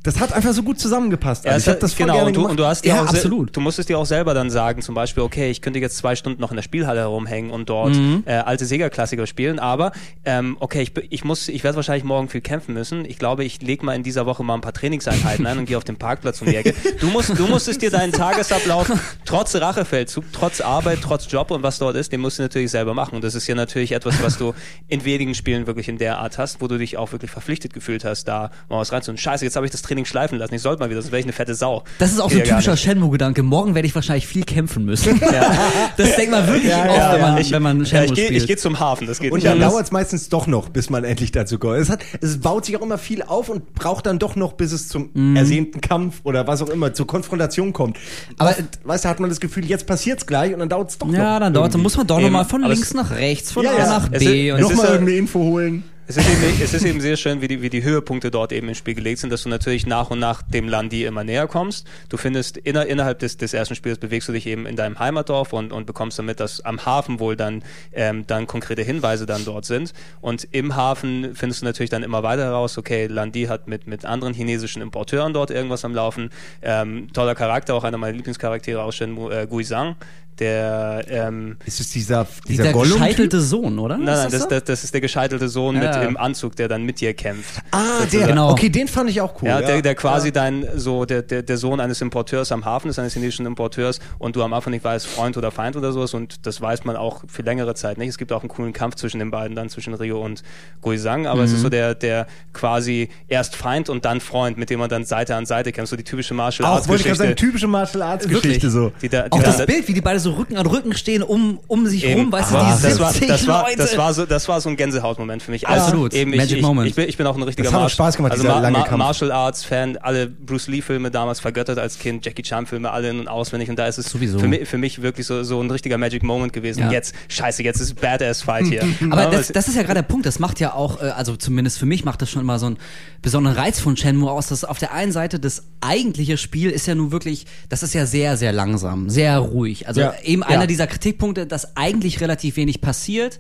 das hat einfach so gut zusammengepasst. Ja, Also es ich hab hat- das voll genau, gerne und du, gemacht. und du hast Ja, auch absolut. du musstest dir auch selber dann sagen, zum Beispiel, okay, ich könnte jetzt zwei Stunden noch in der Spielhalle herumhängen und dort Mhm. äh, alte Sega-Klassiker spielen, aber ähm, okay, ich, ich muss, ich werde wahrscheinlich morgen viel kämpfen müssen. Ich glaube, ich lege mal in dieser Woche mal ein paar Trainingseinheiten ein und gehe auf den Parkplatz um die Ecke. Du musst, du musstest dir deinen Tagesablauf trotz Rachefeldzug, trotz Arbeit, trotz Job und was dort ist, den musst du natürlich selber machen. Und das ist ja natürlich etwas, was du in wenigen Spielen wirklich in der Art hast, wo du dich auch wirklich verpflichtet gefühlt hast, da mal was reinzuholen. Scheiße, jetzt habe ich das Training schleifen lassen. Ich sollte mal wieder, sonst wäre ich eine fette Sau. Das ist auch so ein ja typischer. Shenmue-Gedanke. Morgen werde ich wahrscheinlich viel kämpfen müssen. Das denkt man wirklich Ja, oft, ja, wenn man, ich, wenn man ja, Shenmue ich gehe spielt. ich geh zum Hafen, das geht Und dann dauert es meistens doch noch, bis man endlich dazu kommt. Es, hat, es baut sich auch immer viel auf und braucht dann doch noch, bis es zum ersehnten Kampf oder was auch immer, zur Konfrontation kommt. Aber- Aber, weißt du, hat man das Gefühl, jetzt passiert's gleich und dann dauert es doch noch. ja, dann dauert, dann muss man doch nochmal von links es- nach rechts, von Ja, A ja. nach Es B. ist- und es Nochmal ja- irgendeine Info holen. Es ist, eben, es ist eben sehr schön, wie die, wie die Höhepunkte dort eben im Spiel gelegt sind, dass du natürlich nach und nach dem Landi immer näher kommst. Du findest inner, innerhalb des, des ersten Spiels bewegst du dich eben in deinem Heimatdorf und, und bekommst damit, dass am Hafen wohl dann, ähm, dann konkrete Hinweise dann dort sind. Und im Hafen findest du natürlich dann immer weiter heraus, okay, Landi hat mit, mit anderen chinesischen Importeuren dort irgendwas am Laufen. Ähm, toller Charakter, auch einer meiner Lieblingscharaktere aus Shenmue, äh, Guizhang, der ähm, Ist es dieser, dieser, Dieser Gollum? gescheitelte Sohn, oder? Nein, nein, das, das, das ist der gescheitelte Sohn Ja. mit im Anzug, der dann mit dir kämpft. Ah, der. Sozusagen. Genau. Okay, den fand ich auch cool. Ja, der, der quasi dein, so, der, der, der Sohn eines Importeurs am Hafen ist, eines chinesischen Importeurs und du am Anfang nicht weißt, Freund oder Feind oder sowas und das weiß man auch für längere Zeit nicht. Es gibt auch einen coolen Kampf zwischen den beiden, dann zwischen Rio und Guizhang, aber es Mhm. ist so der, der quasi erst Feind und dann Freund, mit dem man dann Seite an Seite kämpft, so die typische Martial Arts auch wollte ich gerade sagen, Geschichte. typische Martial Arts Wirklich? Geschichte so. Die da, die Auch da- das Bild, wie die beide so Rücken an Rücken stehen, um, um sich Eben. rum, weißt du, Aber die das war, 70 das war, Leute. Das war, so, das war so ein Gänsehautmoment für mich. Absolut. Eben, ich, Magic ich, Moment. Ich bin, ich bin auch ein richtiger Martial- Spaß gemacht, also Ma Ma. Martial Arts Fan, alle Bruce Lee Filme damals vergöttert als Kind, Jackie Chan Filme alle in- und auswendig und da ist es Sowieso. für mich, für mich wirklich so, so ein richtiger Magic Moment gewesen. Ja. Jetzt, scheiße, jetzt ist Badass Fight hier. Aber Ja, das, das ist ja gerade der Punkt, das macht ja auch, äh, also zumindest für mich macht das schon immer so einen besonderen Reiz von Shenmue aus, dass auf der einen Seite das eigentliche Spiel ist ja nun wirklich, das ist ja sehr, sehr langsam, sehr ruhig. Also Ja. Eben einer Ja. dieser Kritikpunkte, dass eigentlich relativ wenig passiert.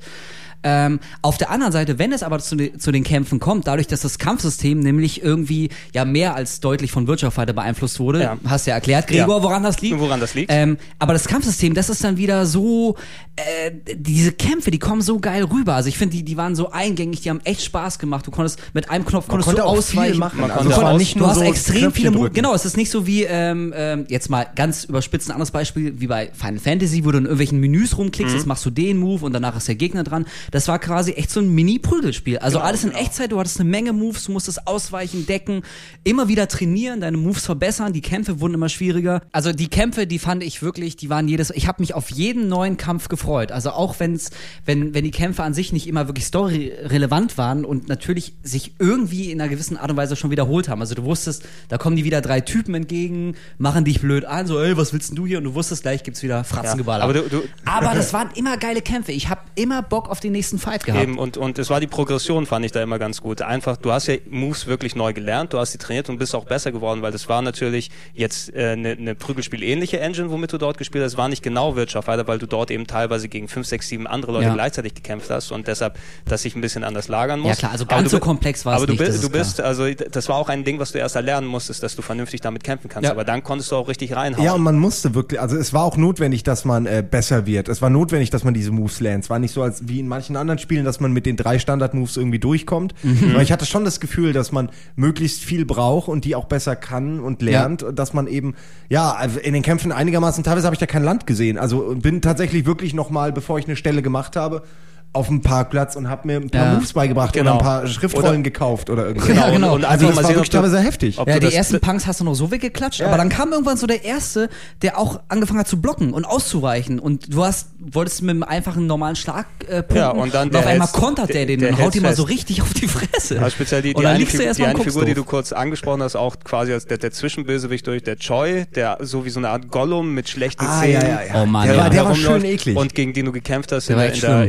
Ähm, auf der anderen Seite, wenn es aber zu, de zu den Kämpfen kommt, dadurch, dass das Kampfsystem nämlich irgendwie ja mehr als deutlich von Virtua Fighter beeinflusst wurde, Ja. hast du ja erklärt, Gregor, Ja. woran das liegt. Woran das liegt. Ähm, aber das Kampfsystem, das ist dann wieder so, äh, diese Kämpfe, die kommen so geil rüber. Also ich finde, die, die waren so eingängig, die haben echt Spaß gemacht. Du konntest mit einem Knopf konntest konnte du auch ausweichen. viel machen. Man Also konnte aus- nicht Du nur hast so extrem Knöpfchen viele drücken. Genau, es ist nicht so wie, ähm, ähm, jetzt mal ganz überspitzt ein anderes Beispiel, wie bei Final Fantasy, wo du in irgendwelchen Menüs rumklickst, Mhm. jetzt machst du den Move und danach ist der Gegner dran. Das war quasi echt so ein Mini-Prügelspiel. Also Genau, alles in genau. Echtzeit, du hattest eine Menge Moves, du musstest ausweichen, decken, immer wieder trainieren, deine Moves verbessern, die Kämpfe wurden immer schwieriger. Also die Kämpfe, die fand ich wirklich, die waren jedes, ich habe mich auf jeden neuen Kampf gefreut. Also auch wenn's, wenn, wenn die Kämpfe an sich nicht immer wirklich storyrelevant waren und natürlich sich irgendwie in einer gewissen Art und Weise schon wiederholt haben. Also du wusstest, da kommen die wieder drei Typen entgegen, machen dich blöd an, so, ey, was willst denn du hier? Und du wusstest, gleich gibt's wieder Fratzengeballer. aber du- du- aber das waren immer geile Kämpfe. Ich habe immer Bock auf den nächsten Fight gehabt. Eben, und, und es war die Progression, fand ich da immer ganz gut. Einfach, du hast ja Moves wirklich neu gelernt, du hast sie trainiert und bist auch besser geworden, weil das war natürlich jetzt eine äh, ne, ne Prügelspiel-ähnliche Engine, womit du dort gespielt hast. Es war nicht genau Wirtschaft weil du dort eben teilweise gegen fünf, sechs, sieben andere Leute Ja. gleichzeitig gekämpft hast und deshalb das sich ein bisschen anders lagern muss. Ja, klar, also Aber ganz du so komplex war es Aber du, nicht, bi- das ist du bist, also das war auch ein Ding, was du erst erlernen musstest, dass du vernünftig damit kämpfen kannst. Ja. Aber dann konntest du auch richtig reinhauen. Ja, und man musste wirklich, also es war auch notwendig, dass man äh, besser wird. Es war notwendig, dass man diese Moves lernt. Es war nicht so als wie in manchen anderen Spielen, dass man mit den drei Standard-Moves irgendwie durchkommt. Aber ich hatte schon das Gefühl, dass man möglichst viel braucht und die auch besser kann und lernt. Und Dass man eben, ja, in den Kämpfen einigermaßen, teilweise habe ich da kein Land gesehen. Also bin tatsächlich wirklich nochmal, bevor ich eine Stelle gemacht habe, auf dem Parkplatz und habe mir ein paar Ja. Moves beigebracht Genau. oder ein paar Schriftrollen Oder- gekauft oder irgendwas. Ja, genau. Und, und Also einfach das mal war wirklich du, teilweise heftig. ob Ja, die ersten Punks hast du noch so weggeklatscht, aber dann kam irgendwann so der erste, der auch angefangen hat zu blocken und auszuweichen und du hast wolltest mit einem einfachen normalen Schlag äh, punkten Ja, und dann auf der einmal kontert der, der- den der und haut ihm mal so richtig auf die Fresse. Ja, speziell die, und die dann eine, Figur, die eine und Figur, die du kurz angesprochen hast, auch quasi als der, der Zwischenbösewicht durch, der Choi, der so wie so eine Art Gollum mit schlechten Ah, Zähnen. ja, ja, ja. Oh Mann, der, ja. war, der war herumläuft schön eklig. Und gegen den du gekämpft hast in der, echt in, der, schlimm.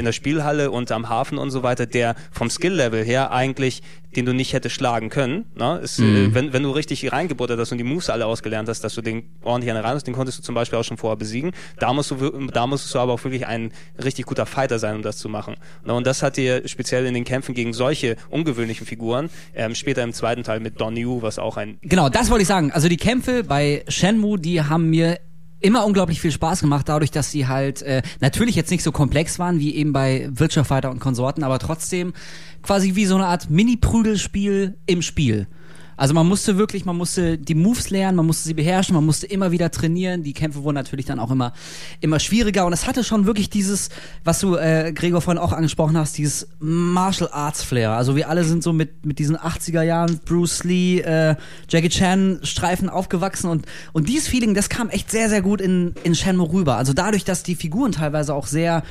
Spielhalle und am Hafen und so weiter, der vom Skill-Level her eigentlich, den du nicht hättest schlagen können. Ne? Ist, Mhm. äh, wenn, wenn du richtig reingebuttert hast und die Moves alle ausgelernt hast, dass du den ordentlich an rein hast, den konntest du zum Beispiel auch schon vorher besiegen. Da musst du, da musstest du aber auch wirklich ein richtig guter Fighter sein, um das zu machen. Ne? Und das hat dir speziell in den Kämpfen gegen solche ungewöhnlichen Figuren, ähm, später im zweiten Teil mit Don Yu, was auch ein Genau, das wollte ich sagen. Also die Kämpfe bei Shenmue, die haben mir immer unglaublich viel Spaß gemacht, dadurch, dass sie halt äh, natürlich jetzt nicht so komplex waren wie eben bei Wirtschaftsfighter und Konsorten, aber trotzdem quasi wie so eine Art Mini-Prügelspiel im Spiel. Also man musste wirklich, man musste die Moves lernen, man musste sie beherrschen, man musste immer wieder trainieren. Die Kämpfe wurden natürlich dann auch immer immer schwieriger und es hatte schon wirklich dieses, was du äh, Gregor vorhin auch angesprochen hast, dieses Martial Arts Flair. Also wir alle sind so mit mit diesen 80er Jahren Bruce Lee, äh, Jackie Chan Streifen aufgewachsen und und dieses Feeling, das kam echt sehr sehr gut in in Shenmue rüber. Also dadurch, dass die Figuren teilweise auch sehr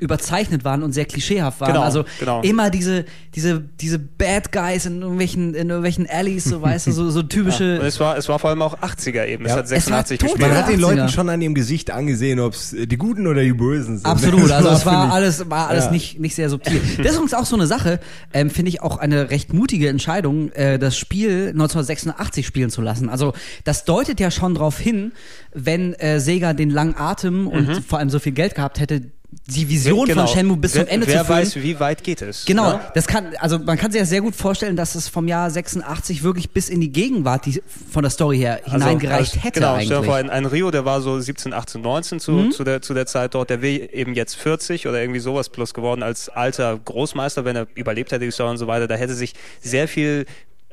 überzeichnet waren und sehr klischeehaft waren. Genau, also genau. immer diese diese diese Bad Guys in irgendwelchen in irgendwelchen Alleys, so weißt du, so so typische Und es war, es war vor allem auch 80er eben. Es Ja. hat Es war 86 tot- gespielt. Man hat den 80er. Leuten schon an ihrem Gesicht angesehen, ob es die Guten oder die Bösen sind. Absolut, also Das es war alles, war alles Ja. nicht, nicht sehr subtil. Das ist übrigens auch so eine Sache, ähm, finde ich auch eine recht mutige Entscheidung, äh, das Spiel 1986 spielen zu lassen. Also das deutet ja schon darauf hin, wenn äh, Sega den langen Atem und vor allem so viel Geld gehabt hätte, die Vision Genau. von Shenmue bis wer, zum Ende wer zu führen. weiß, wie weit geht es. Genau, ne? das kann, also man kann sich ja sehr gut vorstellen, dass es vom Jahr 86 wirklich bis in die Gegenwart die, von der Story her hineingereicht also, hätte genau, eigentlich. Vor, ein, ein Rio, der war so 17, 18, 19 zu, Mhm. zu, der, zu der Zeit dort, der wäre eben jetzt 40 oder irgendwie sowas plus geworden als alter Großmeister, wenn er überlebt hätte die Story und so weiter. Da hätte sich sehr viel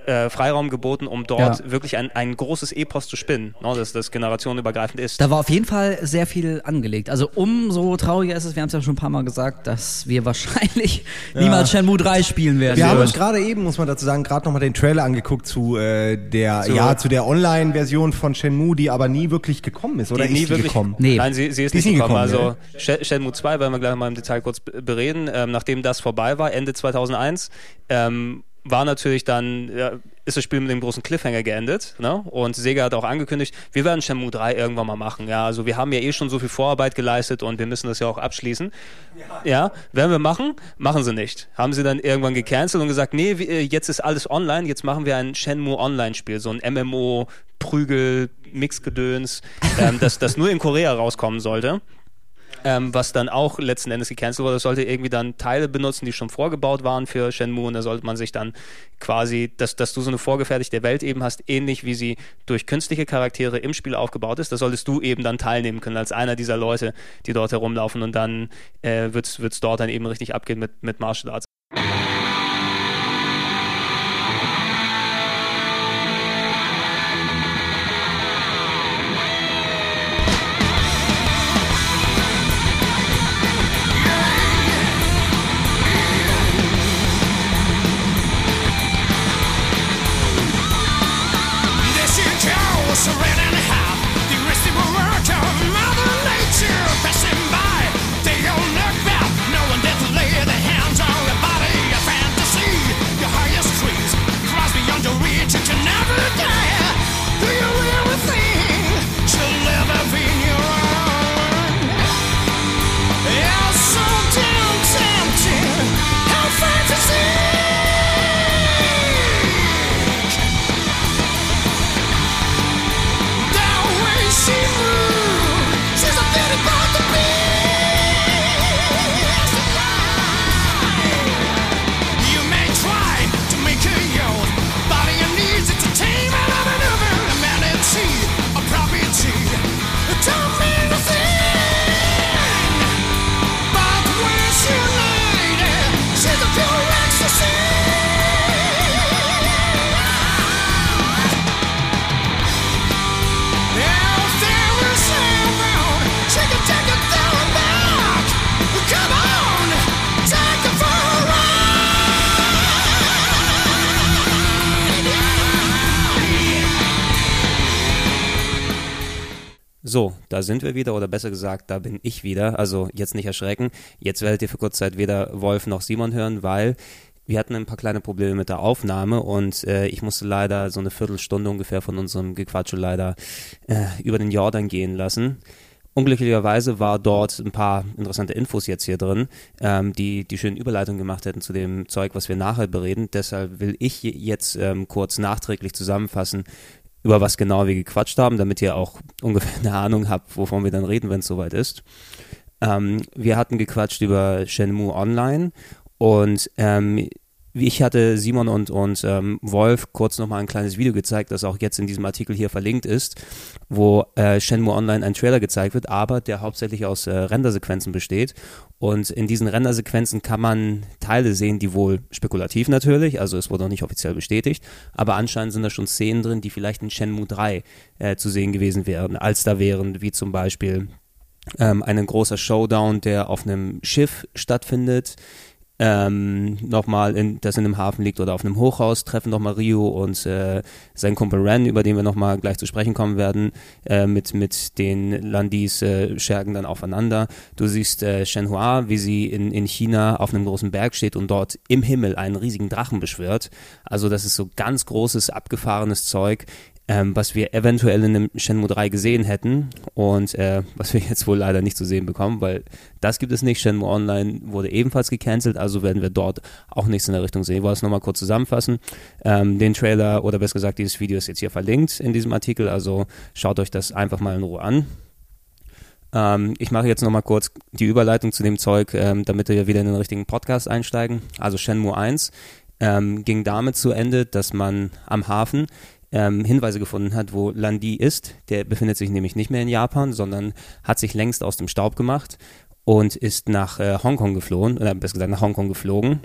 äh, Freiraum geboten, um dort Ja. wirklich ein, ein großes Epos zu spinnen, ne, dass das generationenübergreifend ist. Da war auf jeden Fall sehr viel angelegt. Also umso trauriger ist es, wir haben es ja schon ein paar Mal gesagt, dass wir wahrscheinlich niemals Shenmue 3 spielen werden. Wir haben würden. uns gerade eben, muss man dazu sagen, gerade nochmal den Trailer angeguckt zu der, der Zu- ja, zu der Online-Version von Shenmue, die aber nie wirklich gekommen ist. Oder die nie ist die wirklich, gekommen? Nee. Nein, sie, sie ist Die nicht nie gekommen. gekommen, also Sh- Shenmue 2 werden wir gleich mal im Detail kurz bereden. Ähm, nachdem das vorbei war, Ende 2001, ähm, war natürlich dann, ja, ist das Spiel mit dem großen Cliffhanger geendet. Ne? Und Sega hat auch angekündigt, wir werden Shenmue 3 irgendwann mal machen. Ja, also wir haben ja eh schon so viel Vorarbeit geleistet und wir müssen das ja auch abschließen. Ja, werden wir machen? Machen sie nicht. Haben sie dann irgendwann gecancelt und gesagt, nee, jetzt ist alles online, jetzt machen wir ein Shenmue Online-Spiel, so ein MMO, Prügel, Mixgedöns, ähm, das, das nur in Korea rauskommen sollte. Ähm, was dann auch letzten Endes gecancelt wurde, das sollte irgendwie dann Teile benutzen, die schon vorgebaut waren für Shenmue und da sollte man sich dann quasi, dass, dass du so eine vorgefertigte Welt eben hast, ähnlich wie sie durch künstliche Charaktere im Spiel aufgebaut ist, da solltest du eben dann teilnehmen können als einer dieser Leute, die dort herumlaufen und dann äh, wird's wird's dort dann eben richtig abgehen mit, mit Martial Arts. Da sind wir wieder, oder besser gesagt, da bin ich wieder. Also jetzt nicht erschrecken. Jetzt werdet ihr für kurze Zeit weder Wolf noch Simon hören, weil wir hatten ein paar kleine Probleme mit der Aufnahme und äh, ich musste leider so eine Viertelstunde ungefähr von unserem Gequatsche leider äh, über den Jordan gehen lassen. Unglücklicherweise war dort ein paar interessante Infos jetzt hier drin, ähm, die die schöne Überleitung gemacht hätten zu dem Zeug, was wir nachher bereden. Deshalb will ich jetzt ähm, kurz nachträglich zusammenfassen, über was genau wir gequatscht haben, damit ihr auch ungefähr eine Ahnung habt, wovon wir dann reden, wenn es soweit ist. Ähm, wir hatten gequatscht über Shenmue Online und ähm, ich hatte Simon und, und ähm, Wolf kurz nochmal ein kleines Video gezeigt, das auch jetzt in diesem Artikel hier verlinkt ist, wo äh, Shenmue Online ein Trailer gezeigt wird, aber der hauptsächlich aus äh, Rendersequenzen besteht. Und in diesen Rendersequenzen kann man Teile sehen, die wohl spekulativ natürlich, also es wurde noch nicht offiziell bestätigt, aber anscheinend sind da schon Szenen drin, die vielleicht in Shenmue 3 äh, zu sehen gewesen wären, als da wären, wie zum Beispiel ähm, ein großer Showdown, der auf einem Schiff stattfindet, ähm, nochmal, in, das in einem Hafen liegt oder auf einem Hochhaus, treffen nochmal Rio und äh, sein Kumpel Ren, über den wir nochmal gleich zu sprechen kommen werden, äh, mit, mit den Landis äh, schergen dann aufeinander. Du siehst äh, Shenhua, wie sie in, in China auf einem großen Berg steht und dort im Himmel einen riesigen Drachen beschwört. Also das ist so ganz großes, abgefahrenes Zeug ähm, was wir eventuell in einem Shenmue 3 gesehen hätten und äh, was wir jetzt wohl leider nicht zu sehen bekommen, weil das gibt es nicht. Shenmue Online wurde ebenfalls gecancelt, also werden wir dort auch nichts in der Richtung sehen. Ich wollte es nochmal kurz zusammenfassen. Ähm, den Trailer oder besser gesagt, dieses Video ist jetzt hier verlinkt in diesem Artikel, also schaut euch das einfach mal in Ruhe an. Ähm, ich mache jetzt nochmal kurz die Überleitung zu dem Zeug, ähm, damit wir wieder in den richtigen Podcast einsteigen. Also Shenmue 1 ähm, ging damit zu Ende, dass man am Hafen ähm, Hinweise gefunden hat, wo Landi ist. Der befindet sich nämlich nicht mehr in Japan, sondern hat sich längst aus dem Staub gemacht und ist nach äh, Hongkong geflohen, oder besser gesagt nach Hongkong geflogen.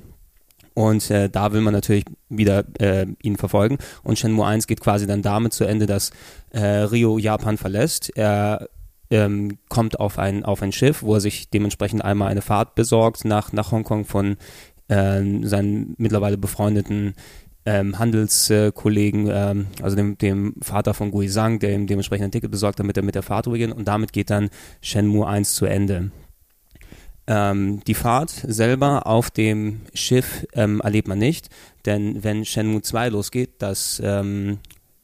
Und äh, da will man natürlich wieder äh, ihn verfolgen. Und Shenmue 1 geht quasi dann damit zu Ende, dass äh, Rio Japan verlässt. Er ähm, kommt auf ein, auf ein Schiff, wo er sich dementsprechend einmal eine Fahrt besorgt nach, nach Hongkong von ähm, seinen mittlerweile befreundeten ähm, Handelskollegen, ähm, also dem, dem Vater von Gui Zhang, der ihm dementsprechend ein Ticket besorgt, damit er mit der Fahrt rübergeht und damit geht dann Shenmue 1 zu Ende. Ähm, die Fahrt selber auf dem Schiff ähm, erlebt man nicht, denn wenn Shenmue 2 losgeht, das ähm,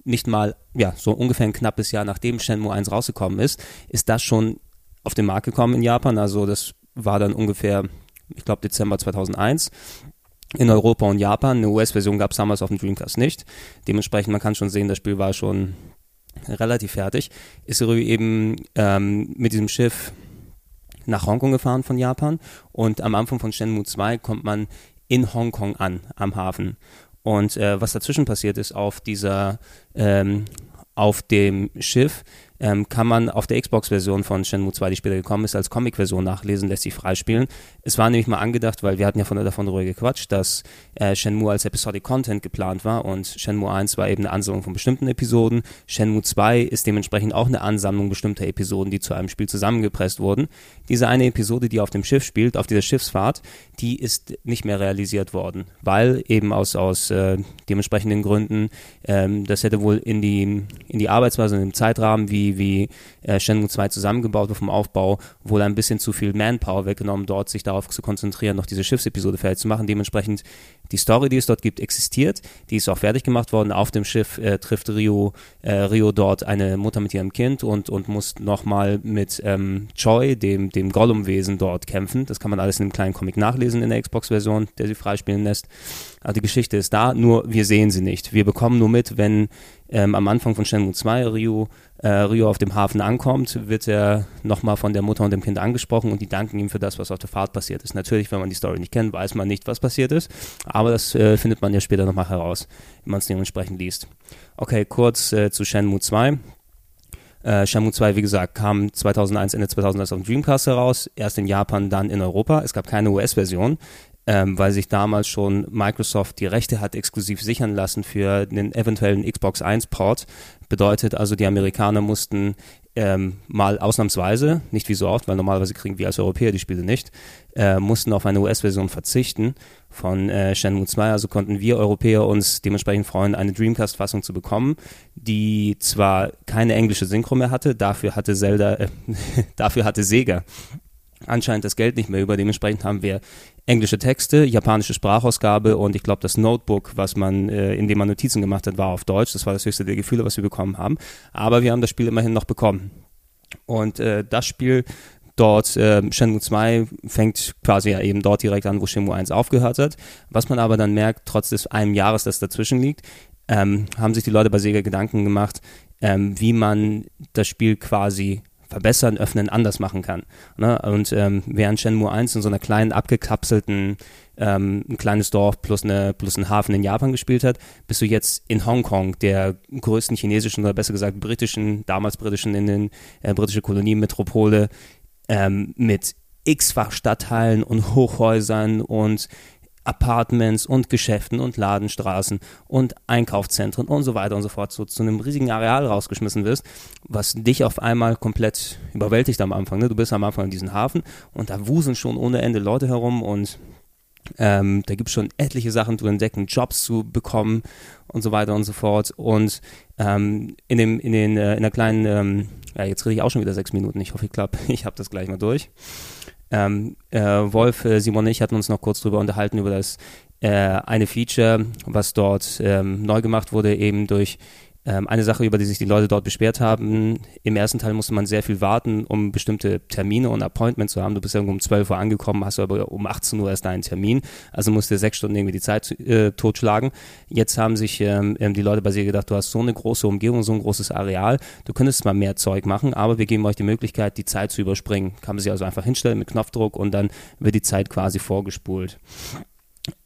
nicht mal, ja, so ungefähr ein knappes Jahr nachdem Shenmue 1 rausgekommen ist, ist das schon auf den Markt gekommen in Japan. Also das war dann ungefähr, ich glaube, Dezember 2001 in Europa und Japan. Eine US-Version gab es damals auf dem Dreamcast nicht. Dementsprechend, man kann schon sehen, das Spiel war schon relativ fertig. Ist eben ähm, mit diesem Schiff nach Hongkong gefahren von Japan und am Anfang von Shenmue 2 kommt man in Hongkong an, am Hafen. Und äh, was dazwischen passiert ist auf dieser, ähm, auf dem Schiff, ähm, kann man auf der Xbox-Version von Shenmue 2, die später gekommen ist, als Comic-Version nachlesen, lässt sich freispielen. Es war nämlich mal angedacht, weil wir hatten ja von, davon darüber gequatscht, dass äh, Shenmue als Episodic Content geplant war und Shenmue 1 war eben eine Ansammlung von bestimmten Episoden. Shenmue 2 ist dementsprechend auch eine Ansammlung bestimmter Episoden, die zu einem Spiel zusammengepresst wurden. Diese eine Episode, die auf dem Schiff spielt, auf dieser Schiffsfahrt, die ist nicht mehr realisiert worden, weil eben aus, aus äh, dementsprechenden Gründen, ähm, das hätte wohl in die, in die Arbeitsweise, in dem Zeitrahmen, wie wie, äh, Shenmue 2 zusammengebaut wird vom Aufbau, wohl ein bisschen zu viel Manpower weggenommen, dort sich darauf zu konzentrieren, noch diese Schiffsepisode fertig zu machen. Dementsprechend die Story, die es dort gibt, existiert. Die ist auch fertig gemacht worden. Auf dem Schiff äh, trifft Rio, äh, Rio dort eine Mutter mit ihrem Kind und, und muss nochmal mit ähm, Choi, dem, dem Gollum-Wesen, dort kämpfen. Das kann man alles in einem kleinen Comic nachlesen in der Xbox-Version, der sie freispielen lässt. Also die Geschichte ist da, nur wir sehen sie nicht. Wir bekommen nur mit, wenn ähm, am Anfang von Shenmue 2 Rio, äh, Rio auf dem Hafen ankommt, wird er nochmal von der Mutter und dem Kind angesprochen und die danken ihm für das, was auf der Fahrt passiert ist. Natürlich, wenn man die Story nicht kennt, weiß man nicht, was passiert ist, aber das äh, findet man ja später nochmal heraus, wenn man es dementsprechend liest. Okay, kurz äh, zu Shenmue 2. Äh, Shenmue 2, wie gesagt, kam 2001, Ende 2001 auf Dreamcast heraus, erst in Japan, dann in Europa. Es gab keine US-Version. ähm, weil sich damals schon Microsoft die Rechte hat exklusiv sichern lassen für den eventuellen Xbox 1 Port. Bedeutet also, die Amerikaner mussten ähm, mal ausnahmsweise, nicht wie so oft, weil normalerweise kriegen wir als Europäer die Spiele nicht, äh, mussten auf eine US-Version verzichten von äh, Shenmue 2. Also konnten wir Europäer uns dementsprechend freuen, eine Dreamcast-Fassung zu bekommen, die zwar keine englische Synchro mehr hatte, dafür hatte Zelda, äh, dafür hatte Sega anscheinend das Geld nicht mehr über. Dementsprechend haben wir englische Texte, japanische Sprachausgabe und ich glaube, das Notebook, was man, äh, in dem man Notizen gemacht hat, war auf Deutsch. Das war das höchste der Gefühle, was wir bekommen haben. Aber wir haben das Spiel immerhin noch bekommen. Und äh, das Spiel dort, äh, Shenmue 2 fängt quasi ja eben dort direkt an, wo Shenmue 1 aufgehört hat. Was man aber dann merkt, trotz des einem Jahres, das dazwischen liegt, ähm, haben sich die Leute bei Sega Gedanken gemacht, ähm, wie man das Spiel quasi verbessern, öffnen, anders machen kann. Ne? Und ähm, während Shenmue 1 in so einer kleinen, abgekapselten, ähm, ein kleines Dorf plus, eine, plus ein Hafen in Japan gespielt hat, bist du jetzt in Hongkong, der größten chinesischen oder besser gesagt britischen, damals britischen, in den äh, britische Kolonienmetropole, ähm, mit x-fach Stadtteilen und Hochhäusern und Apartments und Geschäften und Ladenstraßen und Einkaufszentren und so weiter und so fort so zu einem riesigen Areal rausgeschmissen wirst, was dich auf einmal komplett überwältigt am Anfang. Ne? Du bist am Anfang in diesem Hafen und da wuseln schon ohne Ende Leute herum und ähm, da gibt es schon etliche Sachen zu entdecken, Jobs zu bekommen und so weiter und so fort. Und ähm, in, dem, in, den, äh, in der kleinen, ähm, ja, jetzt rede ich auch schon wieder sechs Minuten. Ich hoffe, ich klappe, ich habe das gleich mal durch. Ähm, äh, Wolf, äh, Simon und ich hatten uns noch kurz drüber unterhalten, über das äh, eine Feature, was dort ähm, neu gemacht wurde, eben durch eine Sache, über die sich die Leute dort beschwert haben. Im ersten Teil musste man sehr viel warten, um bestimmte Termine und Appointments zu haben. Du bist irgendwo um 12 Uhr angekommen, hast aber um 18 Uhr erst einen Termin. Also musst du sechs Stunden irgendwie die Zeit äh, totschlagen. Jetzt haben sich ähm, ähm, die Leute bei sich gedacht, du hast so eine große Umgebung, so ein großes Areal. Du könntest mal mehr Zeug machen, aber wir geben euch die Möglichkeit, die Zeit zu überspringen. Kann man sich also einfach hinstellen mit Knopfdruck und dann wird die Zeit quasi vorgespult.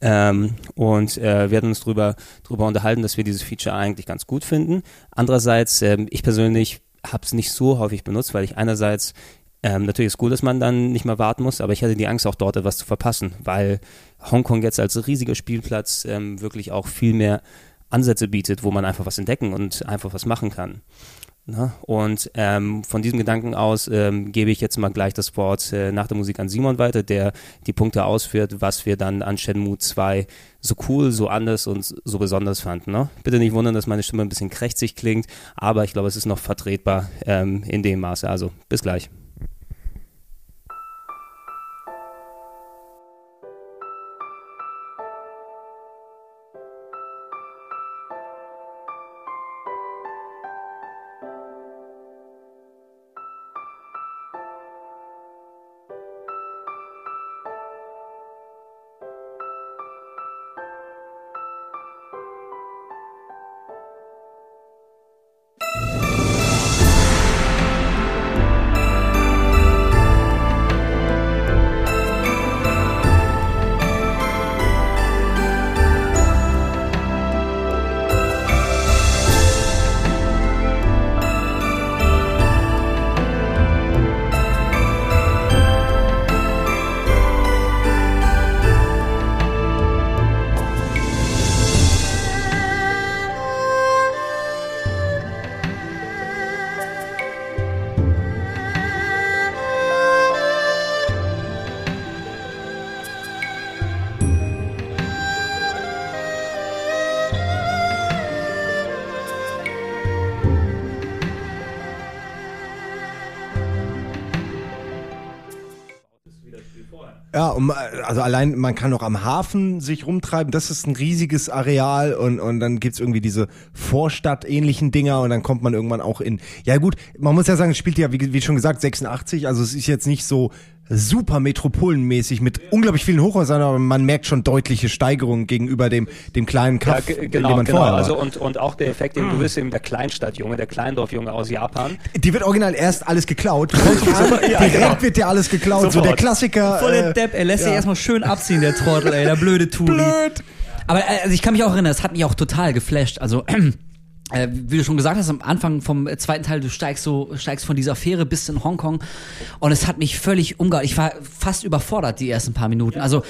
Ähm, und äh, hatten uns drüber, drüber unterhalten, dass wir dieses Feature eigentlich ganz gut finden. Andererseits, ähm, ich persönlich habe es nicht so häufig benutzt, weil ich einerseits ähm, natürlich ist gut, dass man dann nicht mehr warten muss, aber ich hatte die Angst, auch dort etwas zu verpassen, weil Hongkong jetzt als riesiger Spielplatz ähm, wirklich auch viel mehr Ansätze bietet, wo man einfach was entdecken und einfach was machen kann. Na, und ähm, von diesem Gedanken aus ähm, gebe ich jetzt mal gleich das Wort äh, nach der Musik an Simon weiter, der die Punkte ausführt, was wir dann an Shenmue 2 so cool, so anders und so besonders fanden. Ne? Bitte nicht wundern, dass meine Stimme ein bisschen krächzig klingt, aber ich glaube, es ist noch vertretbar ähm, in dem Maße. Also bis gleich. Allein, man kann auch am Hafen sich rumtreiben, das ist ein riesiges Areal und, und dann gibt's irgendwie diese Vorstadt-ähnlichen Dinger und dann kommt man irgendwann auch in, ja gut, man muss ja sagen, es spielt ja, wie, wie schon gesagt, 86, also es ist jetzt nicht so super metropolenmäßig mit unglaublich vielen Hochhäusern, aber man merkt schon deutliche Steigerungen gegenüber dem, dem kleinen Ja, Kaff, den genau, man genau. vorher Also war. und, und auch der Effekt, den du bist eben der Kleinstadtjunge, der Kleindorfjunge aus Japan. Die wird original erst alles geklaut. Ja, direkt genau. wird dir alles geklaut. So Sofort. der Klassiker. Voll der äh, Depp, er lässt sich ja. erstmal schön abziehen, der Trottel, ey, der blöde Turi. Blöd. Aber äh, also ich kann mich auch erinnern, das hat mich auch total geflasht. Also äh, wie du schon gesagt hast, am Anfang vom äh, zweiten Teil, du steigst so, steigst von dieser Fähre bis in Hongkong und es hat mich völlig umgehauen. Ich war fast überfordert die ersten paar Minuten. Also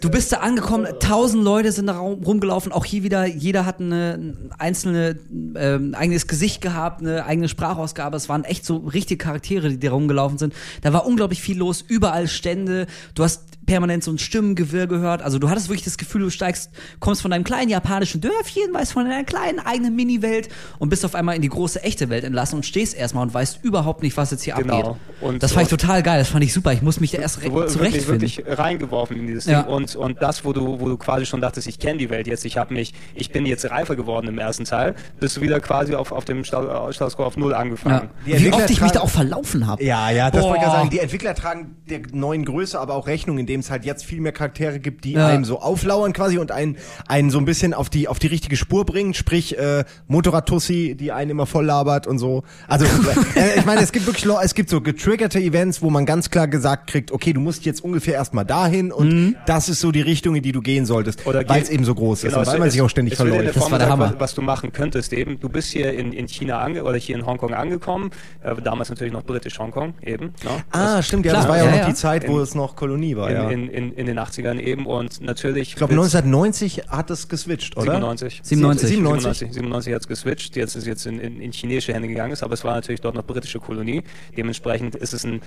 du bist da angekommen, tausend Leute sind da rum- rumgelaufen, auch hier wieder, jeder hat eine ein einzelne ähm, eigenes Gesicht gehabt, eine eigene Sprachausgabe. Es waren echt so richtige Charaktere, die da rumgelaufen sind. Da war unglaublich viel los, überall Stände. Du hast permanent so ein Stimmengewirr gehört. Also du hattest wirklich das Gefühl, du steigst, kommst von deinem kleinen japanischen Dörfchen, weißt von deiner kleinen eigenen Mini-Welt und bist auf einmal in die große echte Welt entlassen und stehst erstmal und weißt überhaupt nicht, was jetzt hier Genau. abgeht. Und- das fand ich total geil, das fand ich super. Ich muss mich da erst Du wurdest wirklich, zurechtfinden. wirklich reingeworfen in dieses Ja. Ding und, und das, wo du, wo du quasi schon dachtest, ich kenne die Welt jetzt, ich habe mich, ich bin jetzt reifer geworden im ersten Teil, bist du wieder quasi auf, auf dem Sta- Status Quo auf Null Ja. angefangen. Die Wie oft ich mich da auch verlaufen habe. Ja, ja, das Boah. wollte ich ja sagen. Die Entwickler tragen der neuen Größe aber auch Rechnung, indem es halt jetzt viel mehr Charaktere gibt, die Ja. einem so auflauern quasi und einen, einen so ein bisschen auf die, auf die richtige Spur bringen. Sprich, äh, Motorradtussi, die einen immer voll labert und so. Also, äh, ich meine, es gibt wirklich, es gibt so getriggerte Events, wo man ganz klar gesagt kriegt, okay, du musst jetzt ungefähr erstmal dahin und das ist so die Richtung, in die du gehen solltest, weil es eben so groß ist Genau, und weil man es- sich auch ständig verläuft. Das war der Hammer. Was du machen könntest eben, du bist hier in, in China ange oder hier in Hongkong angekommen, äh, damals natürlich noch britisch Hongkong eben. Ne? Ah, stimmt, ja, Klar, das war ja, ja, auch noch ja. die Zeit, wo In- es noch Kolonie war, in, ja. in, in, in den 80ern eben und natürlich. ich glaube, 1990 hat es geswitcht, oder? 97. 97. 97, 97 hat es geswitcht, jetzt ist jetzt in, in, in chinesische Hände gegangen ist, aber es war natürlich dort noch britische Kolonie. Dementsprechend ist es ein,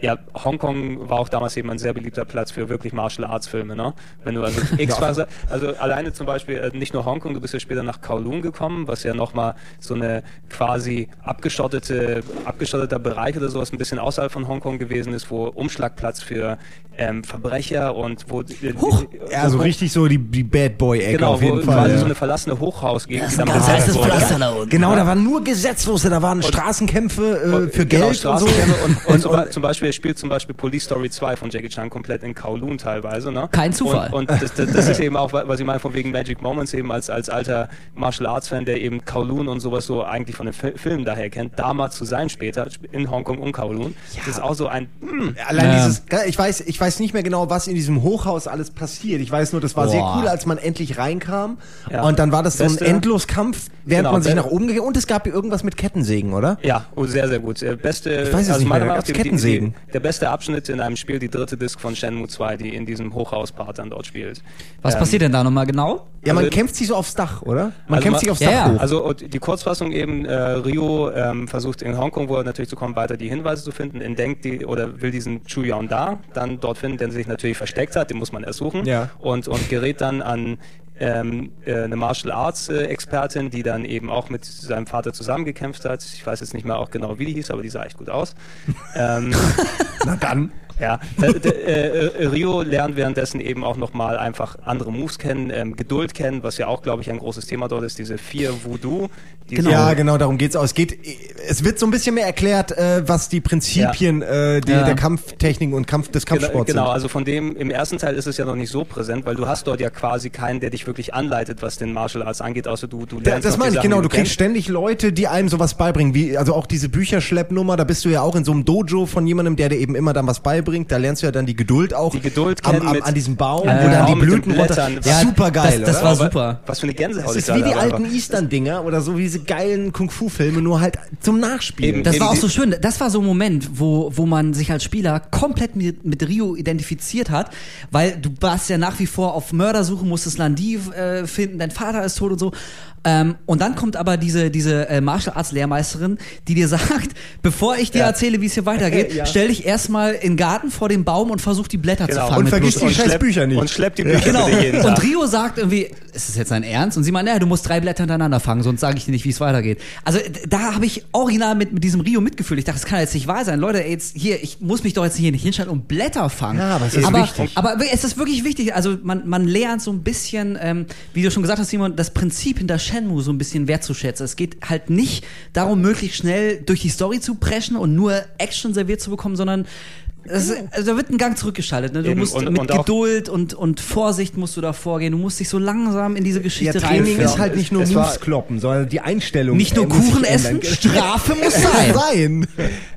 ja, Hongkong war auch damals eben ein sehr beliebter Platz für wirklich Martial Arts Filme, ne? Wenn du also X-Phase, also alleine zum Beispiel äh, nicht nur Hongkong, du bist ja später nach Kowloon gekommen, was ja nochmal so eine quasi abgeschottete, abgeschotteter Bereich oder sowas ein bisschen außerhalb von Hongkong gewesen ist, wo Umschlagplatz für ähm, Verbrecher und wo Huch! Ja, so richtig so die, die Bad Boy-Ecke Genau, auf jeden wo Fall. quasi ja. so eine verlassene Hochhausgegend, Das ist dann ein ganz unten. Genau, da waren nur Gesetzlose, da waren Straßenkämpfe äh, für Genau, Geld und so. Und, und, Und- zum, und- Be- zum Beispiel er spielt zum Beispiel Police Story 2 von Jackie Chan komplett in Kowloon teilweise. Ne? Kein Zufall. Und, und das, das, das ist eben auch, was ich meine, von wegen Magic Moments eben als, als alter Martial Arts Fan, der eben Kowloon und sowas so eigentlich von den Fi Filmen daher kennt, da mal zu sein später in Hongkong und Kowloon. Das ist auch so ein, hm, Allein Ja. dieses, ich weiß, ich weiß nicht mehr genau, was in diesem Hochhaus alles passiert. Ich weiß nur, das war sehr Boah. cool, als man endlich reinkam. Ja. Und dann war das so ein Beste- Endloskampf, während Genau, man sich nach oben gegangen Und es gab irgendwas mit Kettensägen, oder? Ja, oh, sehr, sehr gut. Beste, Ich weiß es nicht meiner mehr, die- die- Kettensägen. Die, der beste Abschnitt in einem Spiel, die dritte Disc von Shenmue 2, die in diesem Hochhauspart dann dort spielt. Was Ähm, passiert denn da nochmal genau? Ja, man Also- kämpft sich so aufs Dach, oder? Man Also kämpft man- sich aufs Ja, Dach ja. hoch. Also die Kurzfassung eben, äh, Rio ähm, versucht in Hongkong, wo er natürlich zu kommen, weiter die Hinweise zu finden, entdeckt die oder will diesen Chu Yaon da dann dort finden, der sich natürlich versteckt hat, den muss man ersuchen Ja. und, und gerät dann an ähm, äh, eine Martial Arts äh, Expertin, die dann eben auch mit seinem Vater zusammengekämpft hat. Ich weiß jetzt nicht mehr auch genau, wie die hieß, aber die sah echt gut aus. ähm, Na dann. Ja, äh, d- äh, äh, Rio lernt währenddessen eben auch nochmal einfach andere Moves kennen, ähm, Geduld kennen, was ja auch, glaube ich, ein großes Thema dort ist, diese vier Voodoo. Die Genau. Ja, genau, darum geht's auch. Es geht, es wird so ein bisschen mehr erklärt, äh, was die Prinzipien äh, die, Ja. der Kampftechnik und Kampf des Genau, Kampfsports genau, sind. also von dem, im ersten Teil ist es ja noch nicht so präsent, weil du hast dort ja quasi keinen, der dich wirklich anleitet, was den Martial Arts angeht, außer du, du Da, lernst das noch meine ich, Sachen, genau. Du kriegst kennst. ständig Leute, die einem sowas beibringen. Wie, also auch diese Bücherschleppnummer, da bist du ja auch in so einem Dojo von jemandem, der dir eben immer dann was beibringt. Da lernst du ja dann die Geduld auch. Die Geduld am, am, an diesem Baum, Ja, wo dann die Blüten runter. Ja, super geil, das, das war super. Was für eine Gänsehaut. Das ist wie die alten. Eastern-Dinger oder so wie diese geilen Kung-Fu-Filme, nur halt zum Nachspielen. Eben. Das war auch so schön. Das war so ein Moment, wo, wo man sich als Spieler komplett mit, mit Rio identifiziert hat, weil du warst ja nach wie vor auf Mördersuche, musstest Landi äh, finden, dein Vater ist tot und so. Ähm, und dann kommt aber diese, diese äh, Martial Arts Lehrmeisterin, die dir sagt, bevor ich dir Ja. erzähle, wie es hier weitergeht, Ja. stell dich erstmal in den Garten vor dem Baum und versuch die Blätter Genau. zu fangen. Und mit vergiss Blut. die scheiß Bücher nicht. Und schleppt die Bücher Genau. bitte jeden Tag. Und Rio sagt irgendwie, ist es jetzt dein Ernst? Und sie meint, naja, du musst drei Blätter hintereinander fangen, sonst sage ich dir nicht, wie es weitergeht. Also da habe ich original mit, mit diesem Rio mitgefühlt. Ich dachte, das kann jetzt nicht wahr sein. Leute, ey, jetzt hier, ich muss mich doch jetzt hier nicht hinstellen und Blätter fangen. Ja, aber es ist aber, wichtig. Aber es ist wirklich wichtig. Also man, man lernt so ein bisschen, ähm, wie du schon gesagt hast, Simon, das Prinzip hinter Shenmue so ein bisschen wertzuschätzen. Es geht halt nicht darum, möglichst schnell durch die Story zu preschen und nur Action serviert zu bekommen, sondern Das ist, also da wird ein Gang zurückgeschaltet. Ne? Du Eben, musst und- mit und Geduld und, und Vorsicht musst du da vorgehen. Du musst dich so langsam in diese Ja, Geschichte Training reinführen. ist halt nicht nur Es Moves kloppen, sondern die Einstellung. Nicht nur äh, Kuchen ändern. essen, Strafe muss sein. sein.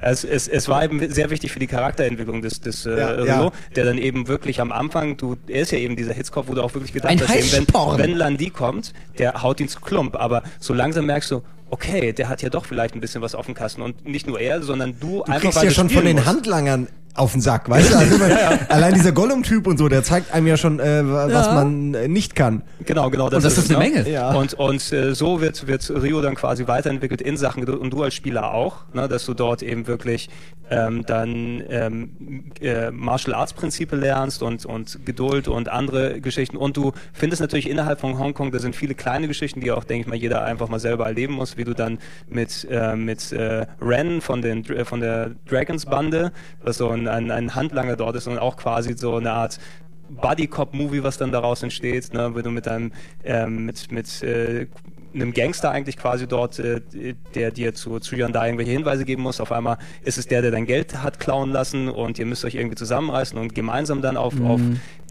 Es, es, es war eben sehr wichtig für die Charakterentwicklung des, des äh, Ja, Rio, ja. der dann eben wirklich am Anfang, du, er ist ja eben dieser Hitzkopf, wo du auch wirklich gedacht Ein hast, eben, wenn, wenn Landi kommt, der haut ihn zu Klump, aber so langsam merkst du, okay, der hat ja doch vielleicht ein bisschen was auf dem Kasten und nicht nur er, sondern du, Du einfach kriegst weil ja du schon von den musst. Handlangern auf den Sack, weißt du? Also immer, Allein dieser Gollum-Typ und so, der zeigt einem ja schon, äh, was Ja. man äh, nicht kann. Genau, genau. Und das es, ist eine ne? Menge. Ja. Und, und äh, so wird, wird Rio dann quasi weiterentwickelt in Sachen Geduld und du als Spieler auch, ne, dass du dort eben wirklich ähm, dann ähm, äh, Martial Arts Prinzipe lernst und, und Geduld und andere Geschichten. Und du findest natürlich innerhalb von Hongkong, da sind viele kleine Geschichten, die auch, denke ich mal, jeder einfach mal selber erleben muss, wie du dann mit, äh, mit äh, Ren von, den, von der Dragons Bande, was so ein, ein, Handlanger dort ist und auch quasi so eine Art Buddy Cop Movie, was dann daraus entsteht, ne, wenn du mit einem ähm, mit mit äh, einem Gangster eigentlich quasi dort, äh, der dir zu zu da irgendwelche Hinweise geben muss. Auf einmal ist es der, der dein Geld hat klauen lassen und ihr müsst euch irgendwie zusammenreißen und gemeinsam dann auf auf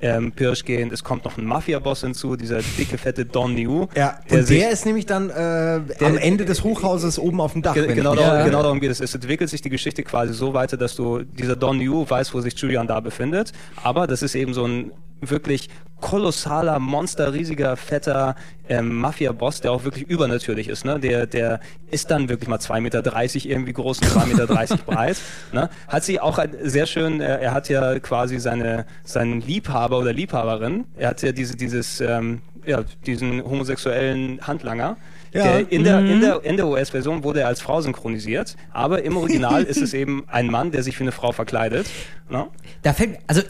ähm, Pirsch gehen. Es kommt noch ein Mafia-Boss hinzu, dieser dicke fette Don Liu. Ja, der und sich- der ist nämlich dann äh, am Ende des Hochhauses oben auf dem Dach. Ge genau, darum, Ja. genau darum geht es. Es entwickelt sich die Geschichte quasi so weiter, dass du dieser Don Yu weiß, wo sich Julian da befindet. Aber das ist eben so ein wirklich kolossaler, monster, riesiger, fetter ähm, Mafia-Boss, der auch wirklich übernatürlich ist. Ne? Der, der ist dann wirklich mal 2,30 Meter irgendwie groß und 2,30 Meter breit. Ne? Hat sie auch ein, sehr schön, äh, er hat ja quasi seine, seinen Liebhaber oder Liebhaberin, er hat ja diese, dieses, ähm, ja, diesen homosexuellen Handlanger. Ja. In der, in der, in der US-Version wurde er als Frau synchronisiert, aber im Original ist es eben ein Mann, der sich wie eine Frau verkleidet. Ne? Da fällt mir, also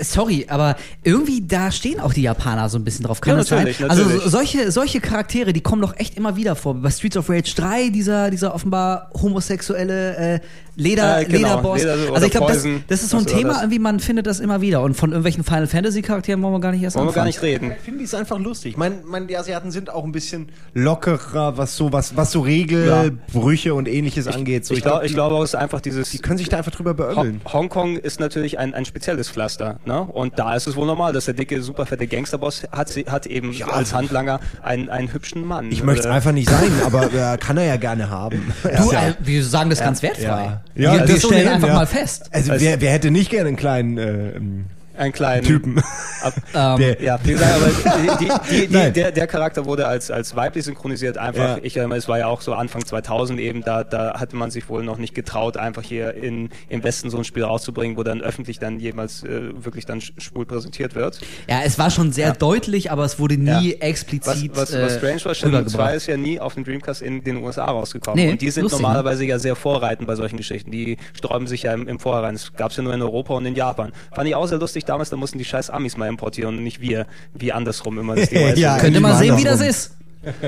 sorry, aber irgendwie da stehen auch die Japaner so ein bisschen drauf. Kann Ja, das sein? natürlich, Also so- solche solche Charaktere, die kommen doch echt immer wieder vor. Bei Streets of Rage 3 dieser dieser offenbar homosexuelle äh, Leder Äh, genau, Lederboss. Leder- also ich glaube, das, das ist so ein Thema, das. irgendwie man findet das immer wieder und von irgendwelchen Final Fantasy Charakteren wollen wir gar nicht erst Wollen wir anfangen. gar nicht reden. Ich finde es einfach lustig. Ich meine, mein, die Asiaten sind auch ein bisschen lockerer, was so, was, was so Regelbrüche und ähnliches angeht. So, Ich, glaub, ich glaube, es ist einfach dieses. die können sich da einfach drüber Ho beömmeln. Hongkong ist natürlich ein, ein spezielles Pflaster, ne? Und da ist es wohl normal, dass der dicke, super fette Gangsterboss hat, hat eben als Handlanger einen, einen hübschen Mann. Ich möchte es Äh, einfach nicht sein, aber äh, kann er ja gerne haben. Du, ja. äh, wir sagen das ganz wertfrei. Ja. wir, Ja, wir das stellen einfach ja. mal fest. Also wer, wer hätte nicht gerne einen kleinen äh, ähm, einen kleinen Typen? Ab, Ähm, Der- ja, gesagt, aber die, die, die, der, der Charakter wurde als, als weiblich synchronisiert. Einfach, Ja. ich, ähm, es war ja auch so Anfang 2000 eben, da, da hatte man sich wohl noch nicht getraut, einfach hier in, im Westen so ein Spiel rauszubringen, wo dann öffentlich dann jemals äh, wirklich dann sch- schwul präsentiert wird. Ja, es war schon sehr Ja. deutlich, aber es wurde nie Ja. explizit Was, was, äh, was strange war, Shenmue 2 rübergebracht. ist ja nie auf dem Dreamcast in den USA rausgekommen. Nee, und die sind lustig, ne? normalerweise ja sehr vorreitend bei solchen Geschichten. Die sträuben sich ja im, im Vorhinein. Das gab es ja nur in Europa und in Japan. Fand ich auch sehr lustig damals, da mussten die scheiß Amis mal importieren und nicht wir, wie andersrum immer. Das die US Ja, Könnt ihr mal Lieber sehen, wie das ist.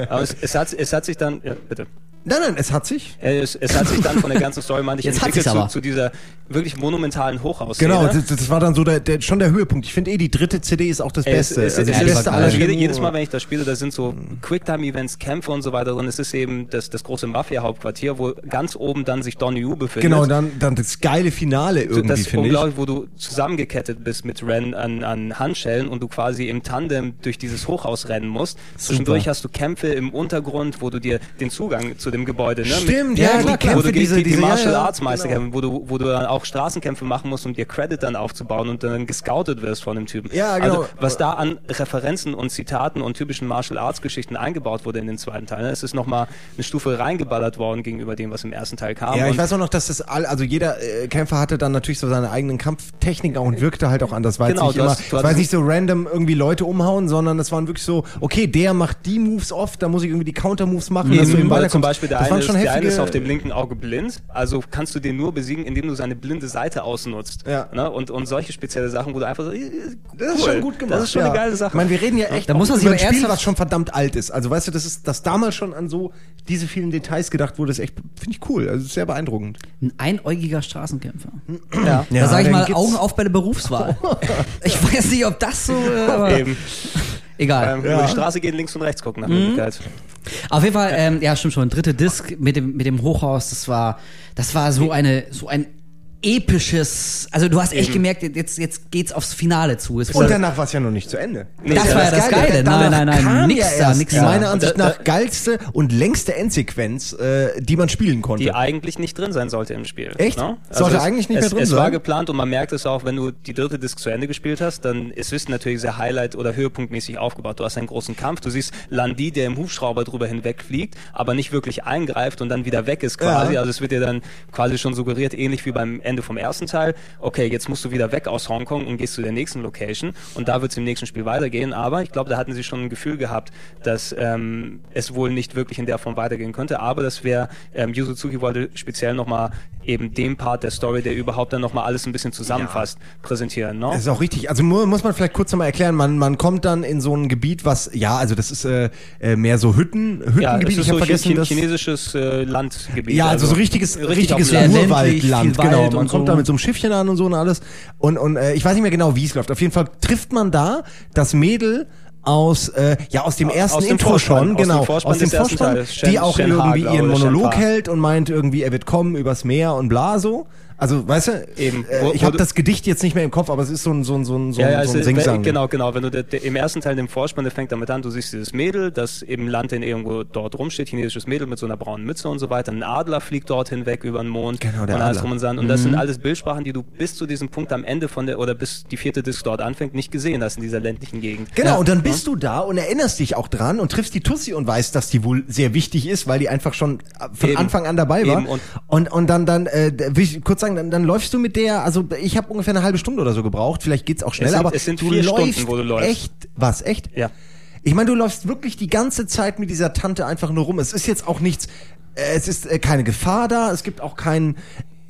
Aber es, es, hat, es hat sich dann, ja, bitte. Nein, nein, es hat sich. Äh, Es, es hat sich dann von der ganzen Story, meinte ich, Jetzt entwickelt zu, zu dieser wirklich monumentalen Hochhaus. Genau, das, das war dann so der, der, schon der Höhepunkt. Ich finde eh, die dritte CD ist auch das es, Beste. es, also das es, Beste aller jede, jedes Mal, wenn ich das spiele, da sind so Quicktime-Events, Kämpfe und so weiter drin. Es ist eben das, das große Mafia-Hauptquartier, wo ganz oben dann sich Don Yu befindet. Genau, dann, dann das geile Finale irgendwie, das finde ich. unglaublich, wo du zusammengekettet bist mit Ren an, an Handschellen und du quasi im Tandem durch dieses Hochhaus rennen musst. Zwischendurch hast du Kämpfe im Untergrund, wo du dir den Zugang zu dem Gebäude, ne? Stimmt, mit, ja, wo, klar, du- wo Kämpfe, du die, diese- die, die diese- ja, Martial ja, Arts Meisterkämpfe, genau. wo du, wo du dann auch Straßenkämpfe machen musst, um dir Credit dann aufzubauen und dann gescoutet wirst von dem Typen. Ja, genau. Also, was da an Referenzen und Zitaten und typischen Martial Arts Geschichten eingebaut wurde in den zweiten Teil, ne? es ist nochmal eine Stufe reingeballert worden gegenüber dem, was im ersten Teil kam. Ja, ich weiß auch noch, dass das all, also jeder äh, Kämpfer hatte dann natürlich so seine eigenen Kampftechniken auch und wirkte halt auch anders. War Genau, jetzt nicht du immer, hast- du es war nicht so random irgendwie Leute umhauen, sondern es waren wirklich so, okay, der macht die Moves oft, da muss ich irgendwie die Counter-Moves machen, dass du Eben, weil weiterkommst. Beispiel der das eine, ist, schon der eine heftige, ist auf dem linken Auge blind, also kannst du den nur besiegen, indem du seine blinde Seite ausnutzt. Ja. Ne? Und, und solche spezielle Sachen, wo du einfach so, Das ist schon gut gemacht. Das ist schon ja. eine geile Sache. Ich meine, wir reden ja echt Da muss man sich über aber ein Spiel, was schon verdammt alt ist. Also weißt du, das ist, dass damals schon an so diese vielen Details gedacht wurde, ist echt, finde ich cool. Also ist sehr beeindruckend. Ein einäugiger Straßenkämpfer. ja. Ja, da sage ich mal gibt's- Augen auf bei der Berufswahl. ich weiß nicht, ob das so, äh, aber Eben. Egal. Ähm, Über die Straße gehen, links und rechts gucken nach Möglichkeit. Auf jeden Fall, ähm, ja, stimmt schon. Dritte Disc mit dem mit dem Hochhaus, das war, das war so eine, so ein episches, also du hast echt Eben. gemerkt, jetzt, jetzt geht's aufs Finale zu. Es Und danach war es ja noch nicht zu Ende. Das war ja das Geile. Danach Nein, nein, nein, kam nix ja da, nix da. meiner Ansicht Da- da- nach geilste und längste Endsequenz, äh, die man spielen konnte. die eigentlich nicht drin sein sollte im Spiel. Echt? Ne? Sollte es, eigentlich nicht es, mehr drin es sein? war geplant und man merkt es auch, wenn du die dritte Disc zu Ende gespielt hast, dann ist es natürlich sehr Highlight- oder Höhepunktmäßig aufgebaut. Du hast einen großen Kampf, du siehst Landi, der im Hubschrauber drüber hinwegfliegt, aber nicht wirklich eingreift und dann wieder weg ist quasi. Ja. Also es wird dir dann quasi schon suggeriert, ähnlich wie beim Ende vom ersten Teil. Okay, jetzt musst du wieder weg aus Hongkong und gehst zu der nächsten Location und da wird es im nächsten Spiel weitergehen. Aber ich glaube, da hatten sie schon ein Gefühl gehabt, dass ähm, es wohl nicht wirklich in der Form weitergehen könnte. Aber das wäre, ähm, Yu Suzuki wollte speziell nochmal eben den Part der Story, der überhaupt dann nochmal alles ein bisschen zusammenfasst, präsentieren. Ne? Das ist auch richtig. Also mu muss man vielleicht kurz nochmal erklären, man, man kommt dann in so ein Gebiet, was, ja, also das ist äh, äh, mehr so Hütten, ja, Hüttengebiet. ist ich so habe vergessen, das. chinesisches äh, Landgebiet. Ja, also so richtiges, richtig richtiges Urwaldland, genau. Man kommt so. da mit so einem Schiffchen an und so und alles. Und, und äh, ich weiß nicht mehr genau, wie es läuft. Auf jeden Fall trifft man da das Mädel aus, äh, ja, aus dem ersten aus dem Intro Vorspann, schon, aus dem genau, aus dem Vorspann. Shen- die auch Shen irgendwie glaube ihren Monolog hält und meint irgendwie, er wird kommen übers Meer und bla so. Also, weißt du, Eben. äh, Wo- ich habe das Gedicht jetzt nicht mehr im Kopf, aber es ist so ein, so ein, so ein, so Ja, ein, ja, so ein Singsang. genau, genau. Wenn du de, de, im ersten Teil den Vorspann, der fängt damit an, du siehst dieses Mädel, das im Land in irgendwo dort rumsteht, chinesisches Mädel mit so einer braunen Mütze und so weiter. Ein Adler fliegt dort hinweg über den Mond. Genau, der und alles Adler. und dran. Und das sind alles Bildsprachen, die du bis zu diesem Punkt am Ende von der, oder bis die vierte Disc dort anfängt, nicht gesehen hast in dieser ländlichen Gegend. Genau, Ja. und dann bist du da und erinnerst dich auch dran und triffst die Tussi und weißt, dass die wohl sehr wichtig ist, weil die einfach schon äh, von Eben. Anfang an dabei war. Eben, und- und, und dann, dann äh, will ich kurz sagen, dann, dann läufst du mit der, also ich habe ungefähr eine halbe Stunde oder so gebraucht, vielleicht geht's auch schneller, sind- aber es sind du vier läufst Stunden, wo du läufst. echt, was, echt? Ja. Ich meine, du läufst wirklich die ganze Zeit mit dieser Tante einfach nur rum. Es ist jetzt auch nichts, äh, es ist äh, keine Gefahr da, es gibt auch keinen.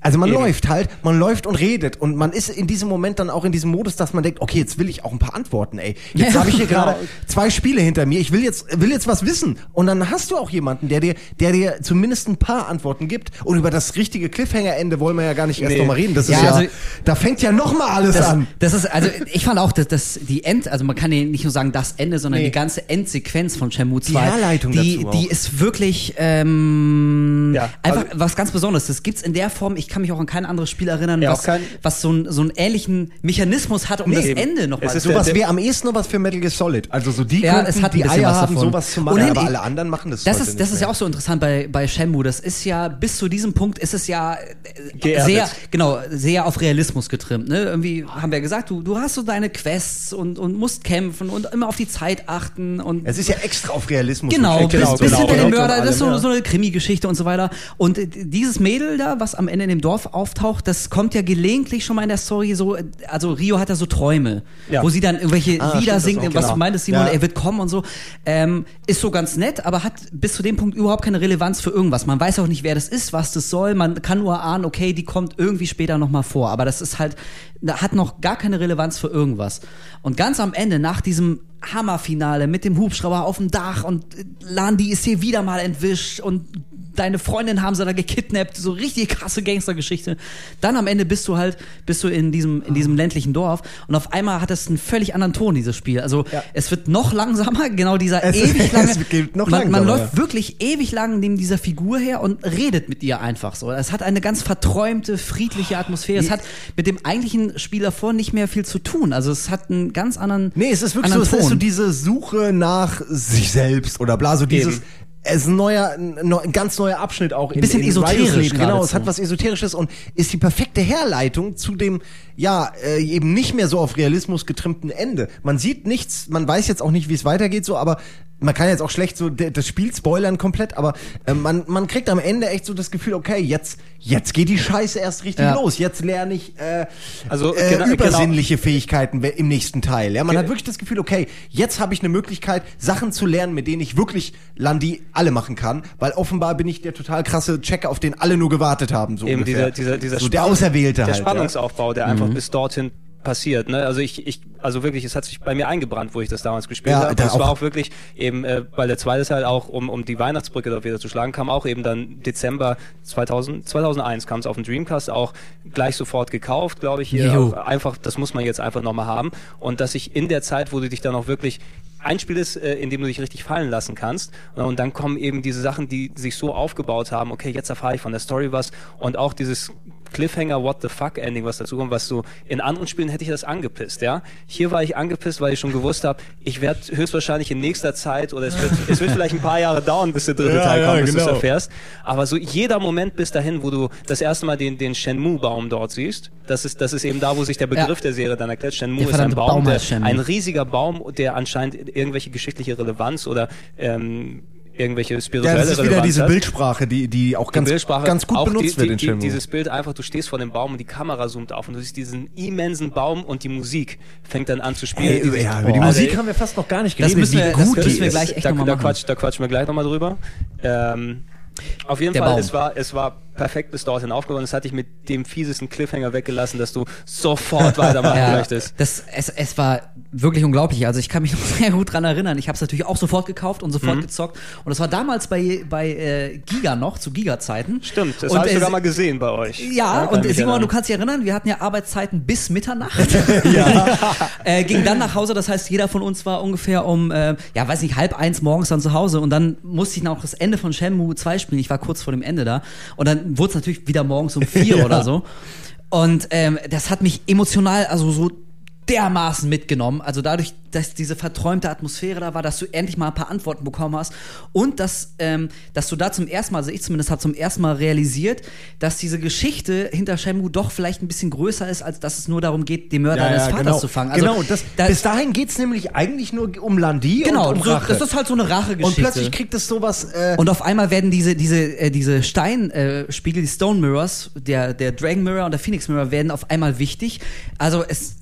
Also man Eben. läuft halt, man läuft und redet und man ist in diesem Moment dann auch in diesem Modus, dass man denkt, okay, jetzt will ich auch ein paar Antworten, ey. Jetzt Ja, habe ich hier genau. gerade zwei Spiele hinter mir, ich will jetzt will jetzt was wissen und dann hast du auch jemanden, der dir der dir zumindest ein paar Antworten gibt und über das richtige Cliffhanger Ende wollen wir ja gar nicht erst Nee. noch mal reden. Das ist Ja, ja, also- da fängt ja noch mal alles Das, an. das ist, also ich fand auch, dass das die End, also man kann ja nicht nur sagen das Ende, sondern Nee. die ganze Endsequenz von Shenmue 2. Herleitung die, dazu auch. die ist wirklich ähm, Ja, einfach also- was ganz Besonderes. Das gibt's in der Form, ich kann mich auch an kein anderes Spiel erinnern, Ja, was, kein- was so, ein, so einen ähnlichen Mechanismus hat, um Nee, das eben. Ende nochmal Es ist zu Sowas wäre am ehesten noch was für Metal Gear Solid. Also so die Ja, könnten es hat ein die Eier haben, davon. sowas zu machen, Ohnehin, aber ich- alle anderen machen das Das ist, das ist ja auch so interessant bei, bei Shenmue. Das ist ja, bis zu diesem Punkt ist es ja äh, Geerdet. sehr, genau, sehr auf Realismus getrimmt. Ne? Irgendwie haben wir ja gesagt, du, du hast so deine Quests und, und musst kämpfen und immer auf die Zeit achten und Es ist ja extra auf Realismus. Genau, geschickt. genau, bis, bis genau, hinter den genau, Mörder, genau, das ist so, ja. so eine Krimi-Geschichte und so weiter. Und äh, dieses Mädel da, was am Ende in dem Dorf auftaucht, das kommt ja gelegentlich schon mal in der Story so, also Rio hat ja so Träume, Ja. wo sie dann irgendwelche Ah, Lieder singt, was genau. du meintest, Simon, Ja. er wird kommen und so. Ähm, ist so ganz nett, aber hat bis zu dem Punkt überhaupt keine Relevanz für irgendwas. Man weiß auch nicht, wer das ist, was das soll. Man kann nur ahnen, okay, die kommt irgendwie später nochmal vor. Aber das ist halt, hat noch gar keine Relevanz für irgendwas. Und ganz am Ende, nach diesem Hammerfinale mit dem Hubschrauber auf dem Dach und Landi ist hier wieder mal entwischt und deine Freundin haben sie da gekidnappt, so richtig krasse Gangstergeschichte. Dann am Ende bist du halt, bist du in diesem, in diesem ländlichen Dorf und auf einmal hat es einen völlig anderen Ton, dieses Spiel. Also Ja. es wird noch langsamer, genau dieser Es- ewig lange. es geht noch man, man langsamer, läuft ja. wirklich ewig lang neben dieser Figur her und redet mit ihr einfach so. Es hat eine ganz verträumte, friedliche Atmosphäre. Es hat mit dem eigentlichen Spiel davor nicht mehr viel zu tun. Also es hat einen ganz anderen. Nee, es ist wirklich so, es ist so diese Suche nach sich selbst oder bla, so dieses. Eben. Es ist ein neuer, ein, ein ganz neuer Abschnitt auch in, Bisschen in esoterisch. Genau, es hat was Esoterisches und ist die perfekte Herleitung zu dem, ja, äh, eben nicht mehr so auf Realismus getrimmten Ende. Man sieht nichts, man weiß jetzt auch nicht, wie es weitergeht, so, aber man kann jetzt auch schlecht so das Spiel spoilern komplett, aber äh, man, man kriegt am Ende echt so das Gefühl, okay, jetzt, jetzt geht die Scheiße erst richtig Ja. los. Jetzt lerne ich äh, Also, äh, genau- übersinnliche Fähigkeiten we- im nächsten Teil. Ja, man Ge- hat wirklich das Gefühl, okay, jetzt habe ich eine Möglichkeit, Sachen zu lernen, mit denen ich wirklich Landi alle machen kann, weil offenbar bin ich der total krasse Checker, auf den alle nur gewartet haben. So eben ungefähr. dieser, dieser, dieser so der Auserwählte der halt. Spannungsaufbau, der einfach bis dorthin passiert. Ne? Also ich, ich, also wirklich, es hat sich bei mir eingebrannt, wo ich das damals gespielt Ja, habe. da Und es war auch- wirklich eben, äh, weil der zweite Teil auch, um, um die Weihnachtsbrücke dort wieder zu schlagen, kam auch eben dann Dezember 2000, 2001 kam es auf den Dreamcast auch gleich sofort gekauft, glaube ich. Hier einfach, das muss man jetzt einfach nochmal haben. Und dass ich in der Zeit, wo du dich dann auch wirklich ein Spiel ist, äh, in dem du dich richtig fallen lassen kannst. Und, und dann kommen eben diese Sachen, die sich so aufgebaut haben, okay, jetzt erfahre ich von der Story was und auch dieses Cliffhanger What the fuck Ending, was dazu kommt, was so in anderen Spielen hätte ich das angepisst, ja. Hier war ich angepisst, weil ich schon gewusst habe, ich werde höchstwahrscheinlich in nächster Zeit oder es wird, es wird vielleicht ein paar Jahre dauern, bis der dritte Ja, Teil ja, kommt, bis du es genau. erfährst. Aber so jeder Moment bis dahin, wo du das erste Mal den, den Shenmue-Baum dort siehst, das ist, das ist eben da, wo sich der Begriff Ja. der Serie dann erklärt. Shenmue ist ein Baum, Baum der, ein riesiger Baum, der anscheinend irgendwelche geschichtliche Relevanz oder ähm, irgendwelche Ja, spirituelle das ist wieder Relevanz diese hat. Bildsprache, die, die auch ganz, Bildsprache, ganz gut auch benutzt die, wird die, in die. Dieses Bild einfach, du stehst vor dem Baum und die Kamera zoomt auf und du siehst diesen immensen Baum und die Musik fängt dann an zu spielen. Hey, ja, über die Boah, Musik haben wir fast noch gar nicht Das geredet, müssen wir- wie das gut müssen die wir gleich echt da, noch mal da, machen. quatsch, da quatschen wir gleich nochmal drüber. Ähm, auf jeden Der Fall, Baum. es war, es war perfekt bis dorthin aufgebaut. Das hatte ich mit dem fiesesten Cliffhanger weggelassen, dass du sofort weitermachen Ja, möchtest. das, es, es war wirklich unglaublich. Also ich kann mich noch sehr gut dran erinnern. Ich habe es natürlich auch sofort gekauft und sofort Mhm. gezockt. Und das war damals bei, bei äh, Giga noch, zu Giga-Zeiten. Stimmt, das Und, habe ich äh, sogar mal gesehen bei euch. Ja, kann und Simon, du kannst dich erinnern, wir hatten ja Arbeitszeiten bis Mitternacht. äh, ging dann nach Hause, das heißt, jeder von uns war ungefähr um, äh, ja, weiß nicht, halb eins morgens dann zu Hause und dann musste ich noch das Ende von Shenmue 2 spielen. Ich war kurz vor dem Ende da. Und dann wurde es natürlich wieder morgens um vier oder so. Und ähm, das hat mich emotional, also so dermaßen mitgenommen. Also dadurch, dass diese verträumte Atmosphäre da war, dass du endlich mal ein paar Antworten bekommen hast und dass, ähm, dass du da zum ersten Mal, also ich zumindest habe zum ersten Mal realisiert, dass diese Geschichte hinter Shenmue doch vielleicht ein bisschen größer ist, als dass es nur darum geht, den Mörder deines Vaters zu fangen. Also, genau, das, da, bis dahin geht's nämlich eigentlich nur um Landi genau, und um so, Rache. das ist halt so eine Rachegeschichte. und plötzlich kriegt es sowas... Äh, Und auf einmal werden diese, diese, äh, diese Steinspiegel, äh, die Stone Mirrors, der, der Dragon Mirror und der Phoenix Mirror werden auf einmal wichtig. Also es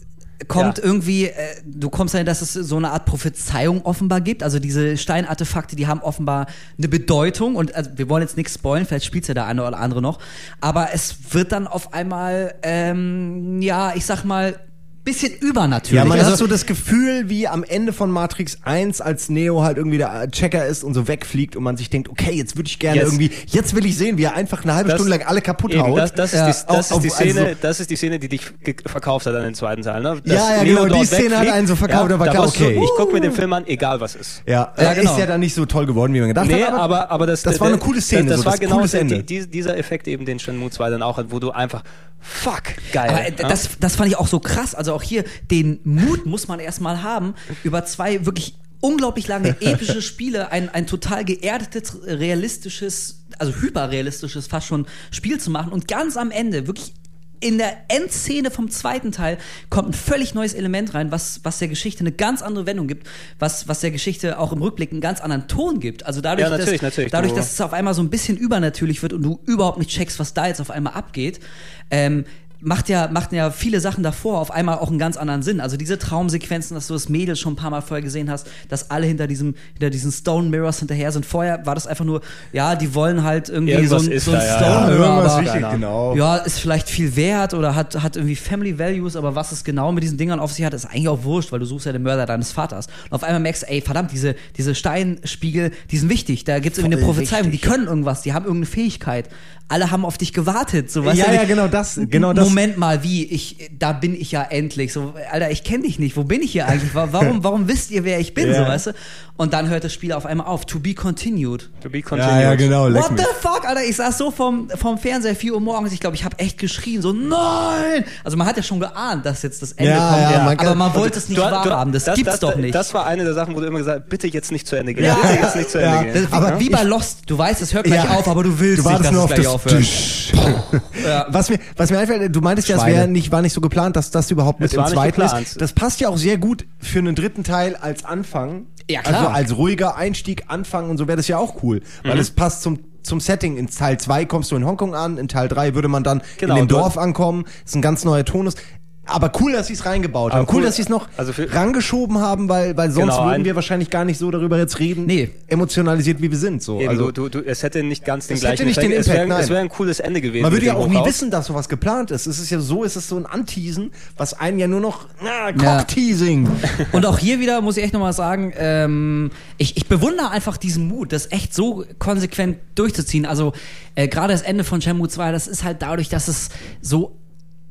kommt Ja. irgendwie, äh, du kommst dahin, dass es so eine Art Prophezeiung offenbar gibt. Also diese Steinartefakte, die haben offenbar eine Bedeutung und also wir wollen jetzt nichts spoilen, vielleicht spielt ja der eine oder andere noch. Aber es wird dann auf einmal, ähm, ja, ich sag mal, bisschen übernatürlich. ja, man also, hat so das Gefühl, wie am Ende von Matrix 1, als Neo halt irgendwie der Checker ist und so wegfliegt und man sich denkt, okay, jetzt würde ich gerne Jetzt- irgendwie, jetzt will ich sehen, wie er einfach eine halbe Das- Stunde lang alle kaputt Eben, haut. das, das, ist Ja, die, das, auf- ist die Szene, also- das ist die Szene, die dich verkauft hat an den zweiten Teil. Ne? Dass Ja, ja, Neo genau, die Szene hat wegfliegt. einen so verkauft, aber da klar, okay. Ich gucke mir den Film an, egal was ist. ja, Ja, äh, genau. ist ja dann nicht so toll geworden, wie man gedacht Nee, hat. aber, aber das, das war eine coole Szene, Das, das so, war das genau cooles die, Ende. die, dieser Effekt eben, den Shenmue 2 dann auch hat, wo du einfach, fuck, geil. Aber äh, ja? das, das fand ich auch so krass. Also auch hier, den Mut muss man erstmal haben, über zwei wirklich unglaublich lange epische Spiele ein, ein total geerdetes, realistisches, also hyperrealistisches fast schon Spiel zu machen und ganz am Ende wirklich in der Endszene vom zweiten Teil kommt ein völlig neues Element rein, was, was der Geschichte eine ganz andere Wendung gibt, was, was der Geschichte auch im Rückblick einen ganz anderen Ton gibt. Also dadurch, Ja, natürlich, dass, natürlich. dadurch Du- dass es auf einmal so ein bisschen übernatürlich wird und du überhaupt nicht checkst, was da jetzt auf einmal abgeht, ähm, macht ja, macht ja viele Sachen davor auf einmal auch einen ganz anderen Sinn. Also diese Traumsequenzen, dass du das Mädel schon ein paar Mal vorher gesehen hast, dass alle hinter diesem, hinter diesen Stone Mirrors hinterher sind. Vorher war das einfach nur, ja, die wollen halt irgendwie Irgendwas so ein, so ein da, ja, Stone ja. Mirror, irgendwas aber wichtig, genau. ja, ist vielleicht viel wert oder hat, hat irgendwie Family Values, aber was es genau mit diesen Dingern auf sich hat, ist eigentlich auch wurscht, weil du suchst ja den Mörder deines Vaters. Und auf einmal merkst du, ey, verdammt, diese, diese Steinspiegel, die sind wichtig. Da gibt's irgendwie eine Prophezeiung, wichtig. die können irgendwas, die haben irgendeine Fähigkeit. Alle haben auf dich gewartet. So, weißt Ja, du, ja, genau das, genau das. Moment mal, wie? Ich, da bin ich ja endlich. So, Alter, ich kenne dich nicht. Wo bin ich hier eigentlich? Wa- Warum, warum wisst ihr, wer ich bin? Ja. So, weißt du? Und dann hört das Spiel auf einmal auf. To be continued. to be continued. ja, ja, genau. What mich. the fuck, Alter? Ich saß so vom, vom Fernseher 4 Uhr morgens. Ich glaube, ich habe echt geschrien. So, nein! Also man hat ja schon geahnt, dass jetzt das Ende Ja, kommt. ja, man aber man wollte es nicht wahrhaben. Das, gibt's das, doch nicht. Das war eine der Sachen, wo du immer gesagt hast, bitte jetzt nicht zu Ende gehen. Ja, bitte jetzt nicht zu Ende ja. gehen. Das aber wie bei Lost. Du weißt, es hört gleich Ja. auf, aber du willst Du nicht, nur dass auf es das gleich aufhört. Tsch. Ja. Was mir, was mir einfällt, du meintest ja, es Schweine. wäre nicht, war nicht so geplant, dass das überhaupt mit Es nicht zweiten ist. Das passt ja auch sehr gut für einen dritten Teil als Anfang. Ja, klar. Also als ruhiger Einstieg, Anfang und so wäre das ja auch cool. Mhm. Weil es passt zum, zum Setting. In Teil 2 kommst du in Hongkong an, in Teil 3 würde man dann Genau, in dem Dorf ankommen. Das ist ein ganz neuer Tonus. Aber cool, dass sie es reingebaut Aber haben. Cool, cool, dass sie es noch also für- rangeschoben haben, weil, weil sonst Genau, würden ein- wir wahrscheinlich gar nicht so darüber jetzt reden, Nee. emotionalisiert wie wir sind. So. Eben, also, du, du, es hätte nicht ganz den Es hätte gleichen nicht den Effekt. Impact, es wäre nein. es wäre ein cooles Ende gewesen. Man würde ja auch nie wissen, dass sowas geplant ist. Es ist ja so, es ist so ein Anteasen, was einen ja nur noch, na, Ja. Cockteasing. Und auch hier wieder muss ich echt nochmal sagen, ähm, ich, ich bewundere einfach diesen Mut, das echt so konsequent durchzuziehen. Also äh, gerade das Ende von Shenmue 2, das ist halt dadurch, dass es so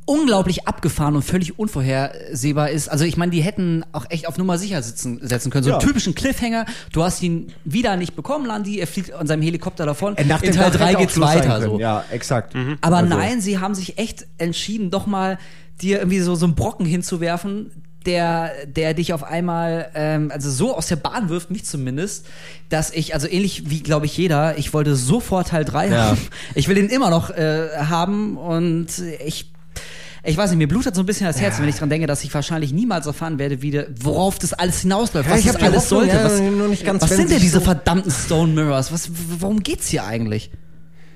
unglaublich abgefahren und völlig unvorhersehbar ist. Also ich meine, die hätten auch echt auf Nummer sicher sitzen, setzen können. So einen Ja. typischen Cliffhanger. Du hast ihn wieder nicht bekommen, Landi. Er fliegt an seinem Helikopter davon. Äh, nach In Teil Dach 3 hätte auch geht's weiter. So. Ja, exakt. Aber Also- nein, sie haben sich echt entschieden, doch mal dir irgendwie so, so einen Brocken hinzuwerfen, der, der dich auf einmal, ähm, also so aus der Bahn wirft, mich zumindest, dass ich, also ähnlich wie, glaube ich, jeder, ich wollte sofort Teil 3 Ja. haben. Ich will den immer noch äh, haben und ich ich weiß nicht, mir blutet so ein bisschen das Herz, wenn ich dran denke, dass ich wahrscheinlich niemals erfahren werde, wie der, worauf das alles hinausläuft, Ja, was ich das alles Hoffnung, sollte. ja, was nur nicht ganz, was sind denn diese so- verdammten Stone Mirrors? Was, worum geht's hier eigentlich?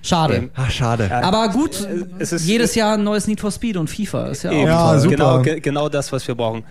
Schade. Ähm, Ach, schade. Aber gut, es ist- jedes Jahr ein neues Need for Speed und FIFA ist ja auch. Ja, toll. super. Genau, ge genau das, was wir brauchen.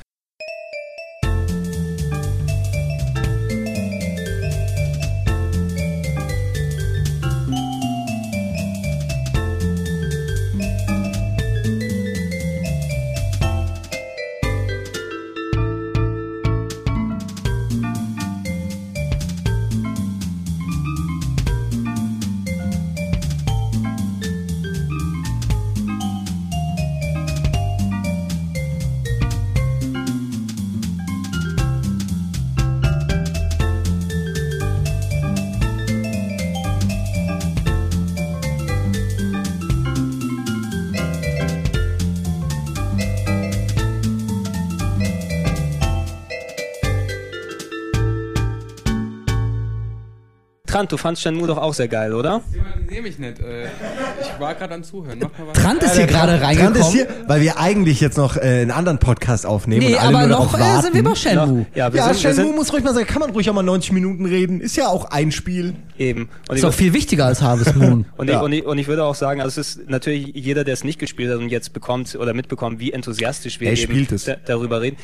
Trant, du fandst Shenmue doch auch sehr geil, oder? Nehme ich nicht. Äh, ich war gerade am Zuhören. Mach mal was. Trant ist hier gerade Trant ist reingekommen. hier, weil wir eigentlich jetzt noch äh, einen anderen Podcast aufnehmen Nee, und alle aber nur noch äh, sind wir bei Shenmue. Ja, wir ja, sind, wir Shenmue sind muss ruhig mal sagen, kann man ruhig auch mal 90 Minuten reden. Ist ja auch ein Spiel. eben. Und Ist doch viel wichtiger als Harvest Moon. und, Ja. ich, und, ich, und ich würde auch sagen, also es ist natürlich jeder, der es nicht gespielt hat und jetzt bekommt oder mitbekommt, wie enthusiastisch wir Er eben spielt es. da, darüber reden.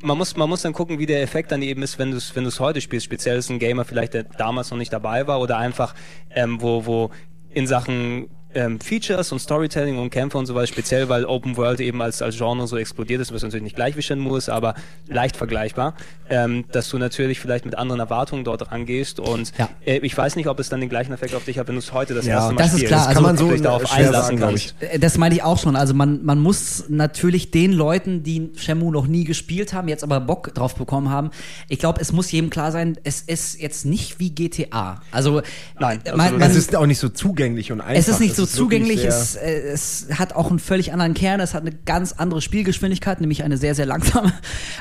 Man muss, man muss dann gucken, wie der Effekt dann eben ist, wenn du es wenn du's heute spielst. Speziell ist ein Gamer vielleicht, der damals noch nicht dabei war oder einfach, ähm, wo, wo in Sachen ähm, Features und Storytelling und Kämpfe und so weiter, speziell weil Open World eben als, als Genre so explodiert ist, was natürlich nicht gleich wie Shenmue ist, aber leicht vergleichbar, ähm, dass du natürlich vielleicht mit anderen Erwartungen dort rangehst und Ja. äh, ich weiß nicht, ob es dann den gleichen Effekt auf dich hat, wenn du es heute das Ja, erste Mal das ist klar, Das also kann man Ob du so darauf einlassen sagen, kannst. ich. Äh, Das meine ich auch schon. Also man, man muss natürlich den Leuten, die Shenmue noch nie gespielt haben, jetzt aber Bock drauf bekommen haben, ich glaube, es muss jedem klar sein, es ist jetzt nicht wie GTA. Also Nein, man, man, es ist auch nicht so zugänglich und einfach. es ist nicht so wirklich zugänglich, es, äh, es hat auch einen völlig anderen Kern, es hat eine ganz andere Spielgeschwindigkeit, nämlich eine sehr, sehr langsame.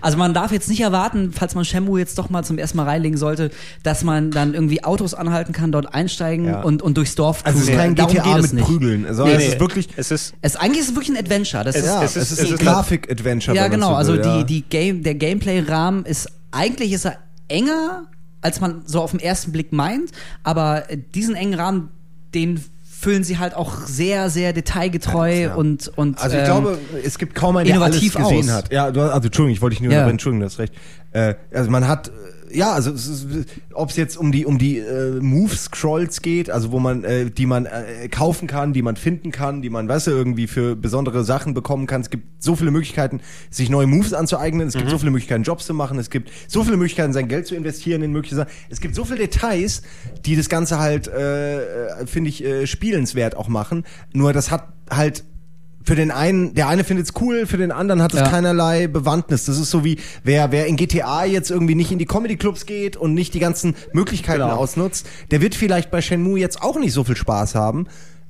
Also man darf jetzt nicht erwarten, falls man Shenmue jetzt doch mal zum ersten Mal reinlegen sollte, dass man dann irgendwie Autos anhalten kann, dort einsteigen Ja. und, und durchs Dorf Also es ist cruisen. kein Darum GTA geht mit nicht. Prügeln. Also Nee, es nee, ist wirklich. es ist Es, eigentlich ist es wirklich ein Adventure. Das ist, Ja, es es ist- ist, es ein ist- Grafik-Adventure. Ja, genau. so Also will, ja. die, die Game, der Gameplay-Rahmen ist eigentlich ist er enger, als man so auf den ersten Blick meint, aber diesen engen Rahmen, den füllen sie halt auch sehr, sehr detailgetreu Ja. und und Also ich ähm, glaube, es gibt kaum einen, der alles gesehen aus. hat. Ja, du, also Entschuldigung, ich wollte dich nur Ja. unterbrechen, Entschuldigung, du hast recht. Äh, also man hat, äh, ja, also ob es jetzt um die um die äh, Move-Scrolls geht, also wo man, äh, die man äh, kaufen kann, die man finden kann, die man, weißt du, irgendwie für besondere Sachen bekommen kann. Es gibt so viele Möglichkeiten, sich neue Moves anzueignen. Es gibt so viele Möglichkeiten, Jobs zu machen. Es gibt so viele Möglichkeiten, sein Geld zu investieren in mögliche Sachen. Es gibt so viele Details, die das Ganze halt, äh, äh, finde ich, äh, spielenswert auch machen. Nur das hat halt für den einen, der eine findet es cool, für den anderen hat es Ja. keinerlei Bewandtnis. Das ist so wie, wer, wer in GTA jetzt irgendwie nicht in die Comedy-Clubs geht und nicht die ganzen Möglichkeiten Genau. ausnutzt, der wird vielleicht bei Shenmue jetzt auch nicht so viel Spaß haben.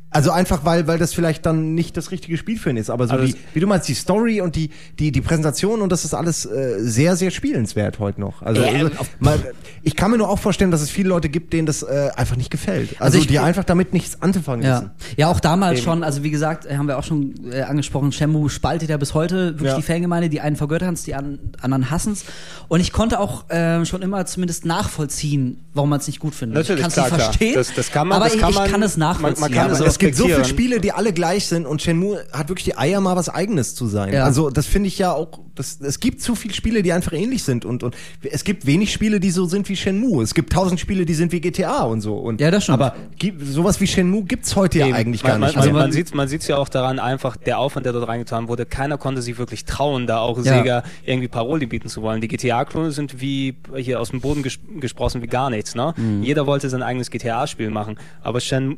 Also einfach, weil, weil das vielleicht dann nicht das richtige Spiel für ihn ist. Aber so Also die, wie du meinst, die Story und die, die, die Präsentation und das ist alles äh, sehr, sehr spielenswert heute noch. Also, Ja, also mal, ich kann mir nur auch vorstellen, dass es viele Leute gibt, denen das äh, einfach nicht gefällt. Also, ich- die einfach damit nichts anzufangen Ja. wissen. ja, auch damals Eben. schon, also wie gesagt, äh, haben wir auch schon äh, angesprochen, Shenmue spaltet ja bis heute wirklich Ja. die Fangemeinde, die einen vergöttern es, die an, anderen hassen es. Und ich konnte auch äh, schon immer zumindest nachvollziehen, warum man es nicht gut findet. Natürlich, ich kann es verstehen, Das- das kann man- aber das ich, kann ich man- kann es man- nachvollziehen. man kann Ja, es es gibt so viele. Spiele, die alle gleich sind und Shenmue hat wirklich die Eier, mal was Eigenes zu sein. Ja. Also das finde ich ja auch, das, es gibt zu viele Spiele, die einfach ähnlich sind und, und es gibt wenig Spiele, die so sind wie Shenmue. Es gibt tausend Spiele, die sind wie GTA und so. Und, Ja, das stimmt. Aber sowas wie Shenmue gibt's heute ja Eben. eigentlich man, gar nicht. Man, Also man, man- man sieht man sieht's ja auch daran, einfach der Aufwand, der dort reingetan wurde. Keiner konnte sich wirklich trauen, da auch Ja. Sega irgendwie Paroli bieten zu wollen. Die GTA-Klone sind wie hier aus dem Boden ges gesprossen wie gar nichts. Ne? Mhm. Jeder wollte sein eigenes GTA-Spiel machen. Aber Shen,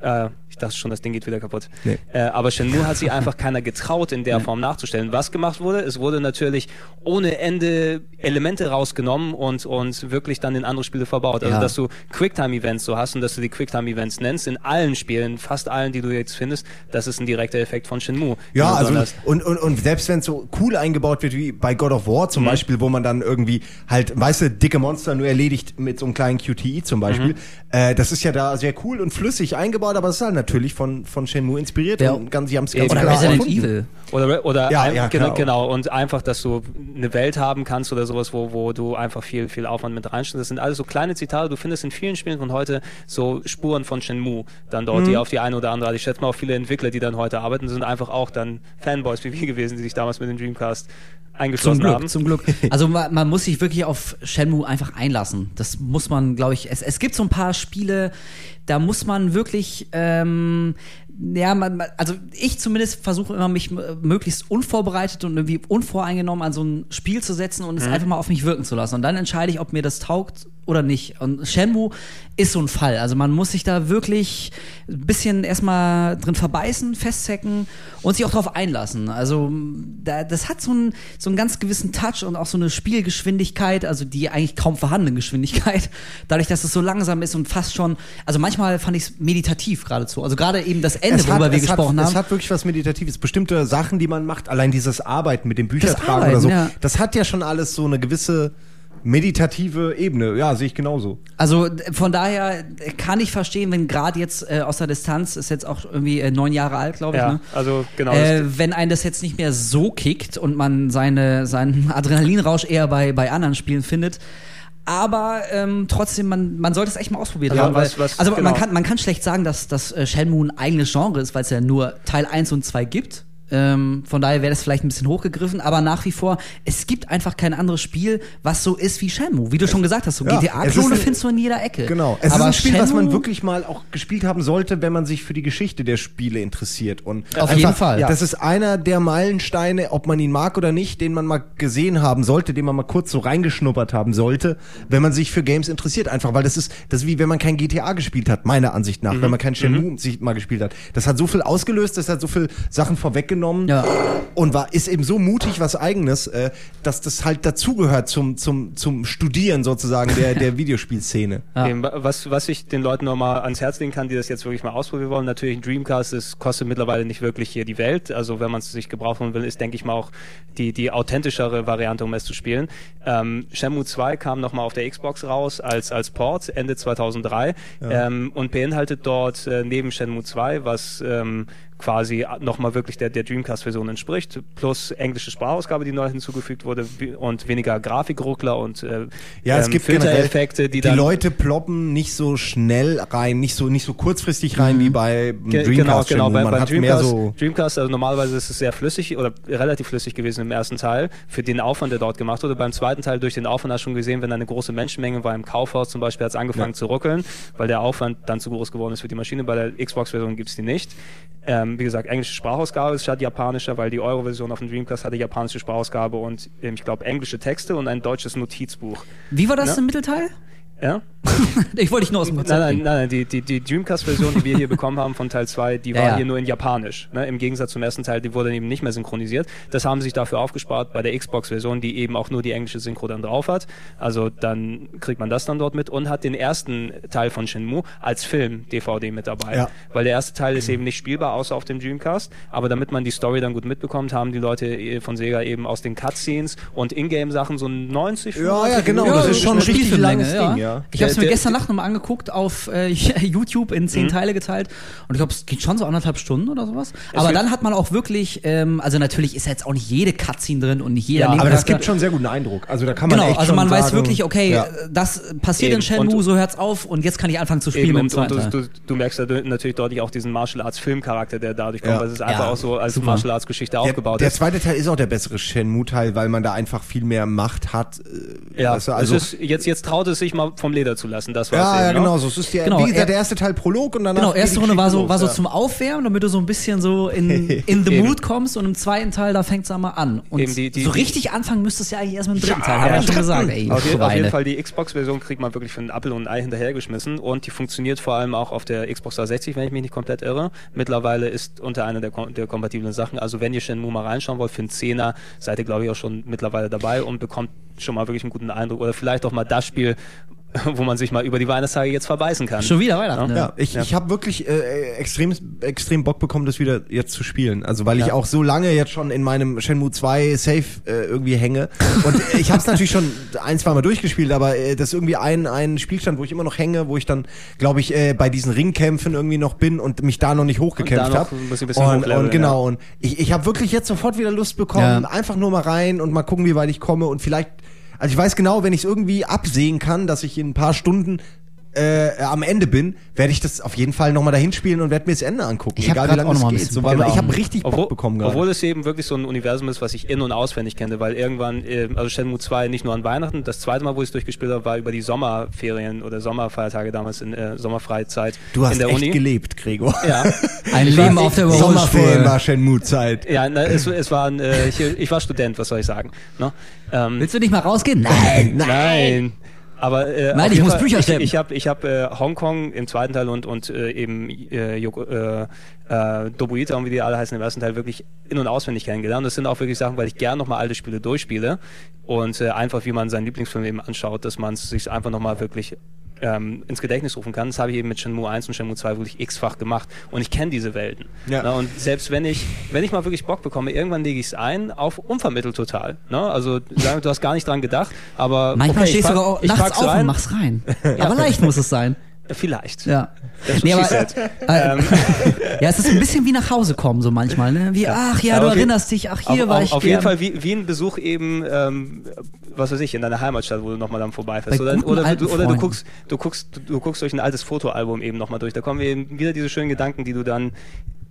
äh, ich dachte schon, das Ding geht wieder kaputt. Nee. Äh, aber Shenmue hat sich einfach keiner getraut, in der Form nachzustellen. Was gemacht wurde, es wurde natürlich ohne Ende Elemente rausgenommen und, und wirklich dann in andere Spiele verbaut. Also, Ja. dass du Quicktime-Events so hast und dass du die Quicktime-Events nennst, in allen Spielen, fast allen, die du jetzt findest, das ist ein direkter Effekt von Shenmue. Ja, also und, und, und selbst wenn es so cool eingebaut wird wie bei God of War Mhm. zum Beispiel, wo man dann irgendwie halt, weißt du, dicke Monster nur erledigt mit so einem kleinen QTE zum Beispiel, Mhm. äh, das ist ja da sehr cool und flüssig eingebaut, aber es ist halt natürlich von, von Shenmue inspiriert Ja. und ganz, sie haben es ganz Oder klar Resident erfunden. Evil. Oder, oder Ja, ein, ja, genau, genau. Und einfach, dass du eine Welt haben kannst oder sowas, wo, wo du einfach viel, viel Aufwand mit reinstellst. Das sind alles so kleine Zitate. Du findest in vielen Spielen von heute so Spuren von Shenmue dann dort, Mhm. die auf die eine oder andere. Ich schätze mal auch viele Entwickler, die dann heute arbeiten, sind einfach auch dann Fanboys wie wir gewesen, die sich damals mit dem Dreamcast Zum eingeschlossen Glück, haben. zum Glück. Also man, man muss sich wirklich auf Shenmue einfach einlassen. Das muss man, glaube ich. Es, es gibt so ein paar Spiele, da muss man wirklich, ähm, ja, man, also ich zumindest versuche immer mich möglichst unvorbereitet und irgendwie unvoreingenommen an so ein Spiel zu setzen und es Mhm. einfach mal auf mich wirken zu lassen. Und dann entscheide ich, ob mir das taugt oder nicht. Und Shenmue ist so ein Fall. Also man muss sich da wirklich ein bisschen erstmal drin verbeißen, festzecken und sich auch darauf einlassen. Also da, das hat so einen, so einen ganz gewissen Touch und auch so eine Spielgeschwindigkeit, also die eigentlich kaum vorhandene Geschwindigkeit, dadurch, dass es so langsam ist und fast schon, also manchmal fand ich es meditativ geradezu. Also gerade eben das Ende, worüber wir es gesprochen hat, haben. Es hat wirklich was Meditatives. Bestimmte Sachen, die man macht, allein dieses Arbeiten mit dem Büchertragen Arbeiten, oder so, ja. das hat ja schon alles so eine gewisse meditative Ebene. Ja, sehe ich genauso. Also von daher kann ich verstehen, wenn gerade jetzt äh, aus der Distanz, ist jetzt auch irgendwie äh, neun Jahre alt, glaube ich, Ja, ne? also genau. Äh, das- wenn einen das jetzt nicht mehr so kickt und man seine, seinen Adrenalinrausch eher bei, bei anderen Spielen findet. Aber ähm, trotzdem, man, man sollte es echt mal ausprobiert Ja, haben. Weil, was- was- also genau. man, kann, man kann schlecht sagen, dass, dass äh, Shenmue ein eigenes Genre ist, weil es ja nur Teil 1 und 2 gibt. Ähm, von daher wäre das vielleicht ein bisschen hochgegriffen, aber nach wie vor, es gibt einfach kein anderes Spiel, was so ist wie Shenmue. Wie du schon gesagt hast, so Ja, es GTA-Klone findest du in jeder Ecke. Genau. Es aber ist ein Spiel, was man Shenmue- wirklich mal auch gespielt haben sollte, wenn man sich für die Geschichte der Spiele interessiert. Und Auf einfach, jeden Fall. Das ist einer der Meilensteine, ob man ihn mag oder nicht, den man mal gesehen haben sollte, den man mal kurz so reingeschnuppert haben sollte, wenn man sich für Games interessiert. Einfach, weil das ist, das ist wie wenn man kein GTA gespielt hat, meiner Ansicht nach, wenn man kein Shenmue sich mal gespielt hat. Das hat so viel ausgelöst, das hat so viel Sachen vorweggenommen. Ja. Und war, ist eben so mutig was eigenes, äh, dass das halt dazugehört zum, zum, zum Studieren sozusagen der, der Videospielszene. Ja. Was, was ich den Leuten nochmal ans Herz legen kann, die das jetzt wirklich mal ausprobieren wollen, natürlich ein Dreamcast, das kostet mittlerweile nicht wirklich hier die Welt. Also wenn man es sich gebrauchen will, ist, denke ich mal, auch die, die authentischere Variante, um es zu spielen. Ähm, Shenmue 2 kam nochmal auf der Xbox raus als, als Port Ende 2003 ähm, und beinhaltet dort äh, neben Shenmue 2, was ähm, quasi nochmal wirklich der, der Dreamcast-Version entspricht, plus englische Sprachausgabe, die neu hinzugefügt wurde und weniger Grafikruckler und äh, Ja, es ähm, gibt Filtereffekte, die, die, dann Leute ploppen nicht so schnell rein, nicht so nicht so kurzfristig rein wie bei Mhm. Ge- Dreamcast. Genau, genau. Bei, Man beim hat mehr Dreamcast, so Dreamcast, also normalerweise ist es sehr flüssig oder relativ flüssig gewesen im ersten Teil für den Aufwand, der dort gemacht wurde. Beim zweiten Teil durch den Aufwand hast du schon gesehen, wenn eine große Menschenmenge war im Kaufhaus zum Beispiel, hat es angefangen zu ruckeln, weil der Aufwand dann zu groß geworden ist für die Maschine. Bei der Xbox-Version gibt es die nicht. Ähm, wie gesagt, englische Sprachausgabe ist statt japanischer, weil die Euro-Version auf dem Dreamcast hatte japanische Sprachausgabe und ähm, ich glaube englische Texte und ein deutsches Notizbuch. Wie war das Ja. im Mittelteil? Ja? ich wollte dich nur aus dem Nein, Konzept nein, nein, nein, die, die, die Dreamcast-Version, die wir hier bekommen haben von Teil 2, die Ja, war ja. hier nur in Japanisch. Ne? Im Gegensatz zum ersten Teil, die wurde eben nicht mehr synchronisiert. Das haben sie sich dafür aufgespart bei der Xbox-Version, die eben auch nur die englische Synchro dann drauf hat. Also dann kriegt man das dann dort mit und hat den ersten Teil von Shenmue als Film-DVD mit dabei. Ja. Weil der erste Teil ist eben nicht spielbar, außer auf dem Dreamcast. Aber damit man die Story dann gut mitbekommt, haben die Leute eh von Sega eben aus den Cutscenes und Ingame-Sachen so 90 Ja, ja, 95 genau, das ist schon ein richtig langes Ding, ja. Ich habe es Der- mir der- gestern Nacht nochmal angeguckt auf äh, YouTube in Mhm. zehn Teile geteilt und ich glaube, es geht schon so anderthalb Stunden oder sowas. Aber dann hat man auch wirklich, ähm, also natürlich ist ja jetzt auch nicht jede Cutscene drin und nicht jeder Ja, aber das gibt schon einen sehr guten Eindruck. Also da kann man Genau, echt also schon man weiß sagen, wirklich, okay, ja. das passiert in Eben. Shenmue, Und- so hört's auf und jetzt kann ich anfangen zu spielen Eben, mit dem und, und Teil. du, du, du merkst natürlich deutlich auch diesen Martial Arts Filmcharakter, der dadurch kommt, Ja. weil es ist einfach Ja, auch so als super. Martial Arts Geschichte Der, aufgebaut der ist. zweite Teil ist auch der bessere Shenmue-Teil, weil man da einfach viel mehr Macht hat. äh, Ja, also es ist, jetzt, jetzt traut es sich mal vom Leder zu lassen. Das war's Ja, eben, ja, ne? genau. So, es ist der, Genau, wie gesagt, er- der erste Teil Prolog und danach. Genau, erste Runde war so, Geschichte war so los, zum Aufwärmen, damit du so ein bisschen so in, in the mood kommst und im zweiten Teil, da fängt's einmal an. Und die- die- so die- richtig anfangen müsstest du ja eigentlich erst mit dem dritten Ja, Teil, haben wir ja schon gesagt. Ey, Auf, je, auf jeden Fall, die Xbox-Version kriegt man wirklich für einen Apfel und ein Ei hinterhergeschmissen und die funktioniert vor allem auch auf der Xbox 360, wenn ich mich nicht komplett irre. Mittlerweile ist unter einer der, der kompatiblen Sachen. Also wenn ihr Shenmue mal reinschauen wollt, für einen Zehner seid ihr, glaube ich, auch schon mittlerweile dabei und bekommt schon mal wirklich einen guten Eindruck. Oder vielleicht auch mal das Spiel, wo man sich mal über die Weihnachtstage jetzt verbeißen kann. Schon wieder Weihnachten. Ja. Ja. Ja, ich, Ja. ich habe wirklich äh, extrem, extrem Bock bekommen, das wieder jetzt zu spielen. Also weil ich Ja. auch so lange jetzt schon in meinem Shenmue 2 Safe äh, irgendwie hänge. Und ich habe es natürlich schon ein, zwei Mal durchgespielt, aber äh, das ist irgendwie ein, ein Spielstand, wo ich immer noch hänge, wo ich dann, glaube ich, äh, bei diesen Ringkämpfen irgendwie noch bin und mich da noch nicht hochgekämpft Und habe. ein bisschen- bisschen Und, hochleveln, und genau, und ich, ich habe wirklich jetzt sofort wieder Lust bekommen, Ja. einfach nur mal rein und mal gucken, wie weit ich komme und vielleicht also ich weiß genau, wenn ich es irgendwie absehen kann, dass ich in ein paar Stunden äh, am Ende bin, werde ich das auf jeden Fall nochmal dahin spielen und werde mir das Ende angucken. Ich hab egal grad wie lange auch es noch mal ein geht. bisschen So, weil Bock ich habe richtig Bock Obwohl, bekommen gerade. obwohl es eben wirklich so ein Universum ist, was ich in- und auswendig kenne, weil irgendwann, äh, also Shenmue 2 nicht nur an Weihnachten, das zweite Mal, wo ich es durchgespielt habe, war über die Sommerferien oder Sommerfeiertage damals in äh, Sommerfreizeit Du hast in der echt Uni. gelebt, Gregor. Ja, Ein Leben auf der ich- Sommerferien war Überholspur. Shenmue-Zeit. ja na, es, es war ein, äh, ich, ich war Student, was soll ich sagen. Ne? Ähm, Willst du nicht mal rausgehen? Nein. Nein. Aber äh, Nein, ich muss Fall, Bücher ich, schleppen. ich habe ich hab, äh, Hongkong im zweiten Teil und und äh, eben äh, äh, äh, Dobuita und wie die alle heißen im ersten Teil wirklich in und auswendig kennengelernt. Das sind auch wirklich Sachen, weil ich gerne nochmal alte Spiele durchspiele und äh, einfach wie man seinen Lieblingsfilm eben anschaut, dass man es sich einfach nochmal wirklich ähm, ins Gedächtnis rufen kann. Das habe ich eben mit Shenmue 1 und Shenmue 2 wirklich x-fach gemacht und ich kenne diese Welten. Ja. Na, und selbst wenn ich, wenn ich mal wirklich Bock bekomme, irgendwann lege ich es ein, auf unvermittelt total. Ne? Also sagen, du hast gar nicht dran gedacht, aber Manchmal okay, ich stehst du sogar nachts pack's auf rein. und mach's rein. Aber leicht muss es sein. Vielleicht. Ja. Das Nee, aber, said. äh, ja, es ist ein bisschen wie nach Hause kommen, so manchmal, ne? Wie, ach ja, du erinnerst dich, ach, hier auf, war ich auf gern. jeden Fall wie, wie ein Besuch eben, ähm, was weiß ich, in deiner Heimatstadt, wo du nochmal dann vorbeifährst. Bei Oder, oder, du, oder du guckst, du guckst, du, du guckst durch ein altes Fotoalbum eben nochmal durch. Da kommen eben wieder diese schönen Gedanken, die du dann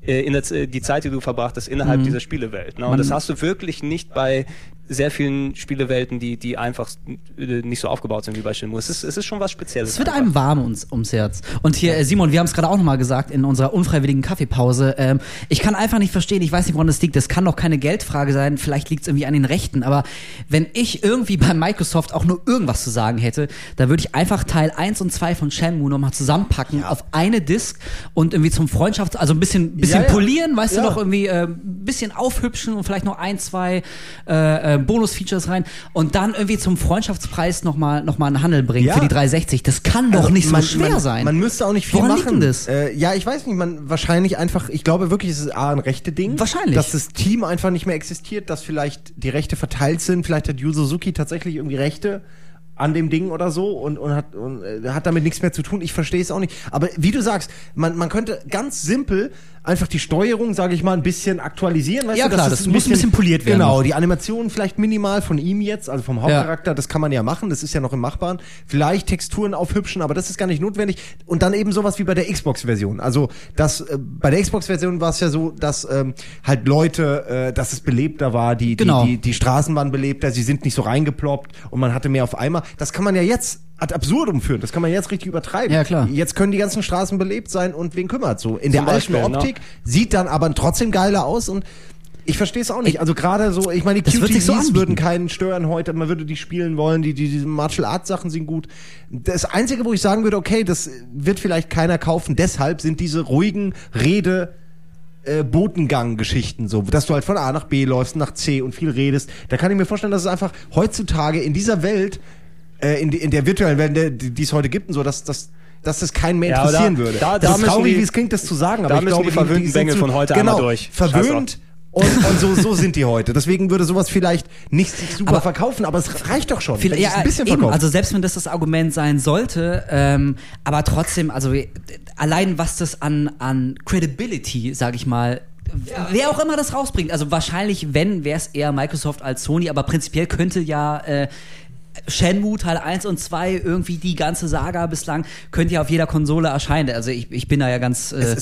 äh, in der, die Zeit, die du verbracht hast, innerhalb dieser Spielewelt. Ne? Und Mhm. Man- das hast du wirklich nicht bei sehr vielen Spielewelten, die, die einfach äh, nicht so aufgebaut sind wie bei Shenmue. Es ist, es ist schon was Spezielles. Es wird einfach. einem warm ums, ums Herz. Und hier, äh, Simon, wir haben es gerade auch nochmal gesagt in unserer unfreiwilligen Kaffeepause. Ähm, ich kann einfach nicht verstehen, ich weiß nicht, woran das liegt. Das kann doch keine Geldfrage sein. Vielleicht liegt es irgendwie an den Rechten. Aber wenn ich irgendwie bei Microsoft auch nur irgendwas zu sagen hätte, da würde ich einfach Teil 1 und 2 von Shenmue nochmal zusammenpacken auf eine Disk und irgendwie zum Freundschafts-, also ein bisschen, bisschen Ja, ja. polieren, weißt Ja. du, noch irgendwie äh, ein bisschen aufhübschen und vielleicht noch ein, zwei äh, äh, Bonus-Features rein und dann irgendwie zum Freundschaftspreis nochmal noch mal einen Handel bringen Ja. für die 360. Das kann doch Also nicht so man, schwer man, sein. Man müsste auch nicht viel Woran machen. liegt denn das? Äh, ja, ich weiß nicht, man wahrscheinlich einfach, ich glaube wirklich, es ist A, ein rechte Ding. Wahrscheinlich. Dass das Team einfach nicht mehr existiert, dass vielleicht die Rechte verteilt sind, vielleicht hat Yu Suzuki tatsächlich irgendwie Rechte an dem Ding oder so und, und, hat, und äh, hat damit nichts mehr zu tun. Ich verstehe es auch nicht. Aber wie du sagst, man, man könnte ganz simpel einfach die Steuerung, sage ich mal, ein bisschen aktualisieren. Weißt Ja, du, klar, dass das es muss ein bisschen poliert werden Genau, die Animationen vielleicht minimal von ihm jetzt, also vom Hauptcharakter, das kann man ja machen, das ist ja noch im Machbaren. Vielleicht Texturen aufhübschen, aber das ist gar nicht notwendig. Und dann eben sowas wie bei der Xbox-Version. Also das, äh, bei der Xbox-Version war es ja so, dass ähm, halt Leute, äh, dass es belebter war, die, Genau. die, die, die Straßen waren belebter, sie sind nicht so reingeploppt und man hatte mehr auf einmal. Das kann man ja jetzt ad absurdum führen, das kann man jetzt richtig übertreiben. Ja, klar. Jetzt können die ganzen Straßen belebt sein und wen kümmert so. In der Beispiel, alten ne? Optik sieht dann aber trotzdem geiler aus und ich verstehe es auch nicht. Also gerade so, ich meine, die sich so würden keinen stören heute, man würde die spielen wollen, die, die, diese Martial Arts Sachen sind gut. Das Einzige, wo ich sagen würde, okay, das wird vielleicht keiner kaufen, deshalb sind diese ruhigen Rede, äh, Botengang-Geschichten so, dass du halt von A nach B läufst, nach C und viel redest. Da kann ich mir vorstellen, dass es einfach heutzutage in dieser Welt, äh, in, die, in der virtuellen Welt, die die es heute gibt und so, dass, dass, dass das keinen mehr Ja, interessieren da- würde. da- das da ist müssen traurig, die- wie es klingt, das zu sagen, aber da ich müssen glaube, die verwöhnten sind Bengel von heute genau, einmal durch. Verwöhnt und, und so, so sind die heute. Deswegen würde sowas vielleicht nicht sich super Aber- verkaufen, aber es reicht doch schon. Viel, ja, ein bisschen eben, verkauft. also selbst wenn das das Argument sein sollte, ähm, aber trotzdem, also allein was das an, an Credibility, sag ich mal, wer auch immer das rausbringt, also wahrscheinlich, wenn, wäre es eher Microsoft als Sony, aber prinzipiell könnte ja äh, Shenmue Teil 1 und 2, irgendwie die ganze Saga bislang, könnte ja auf jeder Konsole erscheinen. Also ich, ich bin da ja ganz... Äh,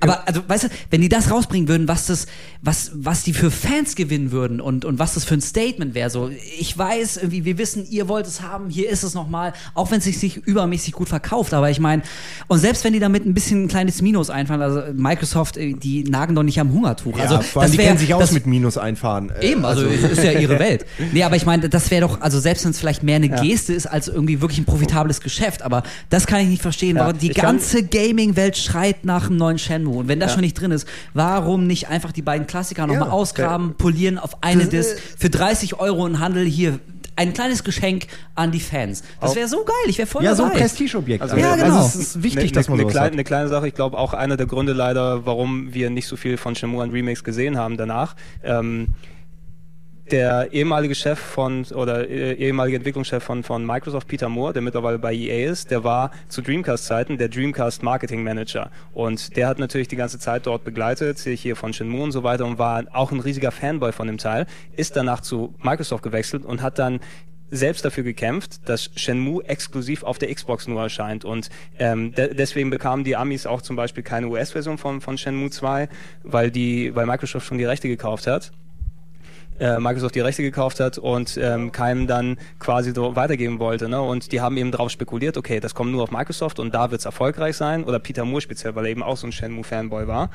Aber also, weißt du, wenn die das rausbringen würden, was das, was, was die für Fans gewinnen würden und, und was das für ein Statement wäre, so, ich weiß, irgendwie, wir wissen, ihr wollt es haben, hier ist es nochmal, auch wenn es sich nicht übermäßig gut verkauft, aber ich meine, und selbst wenn die damit ein bisschen ein kleines Minus einfahren, also Microsoft, äh, die nagen doch nicht am Hungertuch. Ja, also, vor allem, die wär- kennen sich aus mit Minus einfahren. Äh, Eben, also, es ist ja ihre Welt. Nee, aber ich meine, das wäre doch, also selbst wenn es vielleicht mehr eine Geste ist, als irgendwie wirklich ein profitables Geschäft, aber das kann ich nicht verstehen. Ja, die ganze Gaming-Welt schreit nach einem neuen Shenmue. Und wenn das schon nicht drin ist, warum nicht einfach die beiden Klassiker nochmal Ja, ausgraben, polieren auf eine Das, Disc für 30 Euro im Handel hier. Ein kleines Geschenk an die Fans. Das wäre so geil, ich wäre voll ja, so ein dabei. Prestigeobjekt. Also, Ja, genau. Also es ist wichtig, eine, dass man eine, sowas kleine, hat. eine kleine Sache, ich glaube auch einer der Gründe leider, warum wir nicht so viel von Shenmue an Remakes gesehen haben danach. Ähm, der ehemalige Chef von oder äh, ehemalige Entwicklungschef von, von Microsoft, Peter Moore, der mittlerweile bei EA ist, der war zu Dreamcast-Zeiten der Dreamcast Marketing Manager. Und der hat natürlich die ganze Zeit dort begleitet, hier von Shenmue und so weiter und war auch ein riesiger Fanboy von dem Teil, ist danach zu Microsoft gewechselt und hat dann selbst dafür gekämpft, dass Shenmue exklusiv auf der Xbox nur erscheint. Und ähm, de deswegen bekamen die Amis auch zum Beispiel keine US-Version von, von Shenmue 2, weil, die, weil Microsoft schon die Rechte gekauft hat äh, Microsoft die Rechte gekauft hat und ähm, keinem dann quasi so weitergeben wollte. Ne? Und die haben eben darauf spekuliert, okay, das kommt nur auf Microsoft und da wird es erfolgreich sein. Oder Peter Moore speziell, weil er eben auch so ein Shenmue-Fanboy war,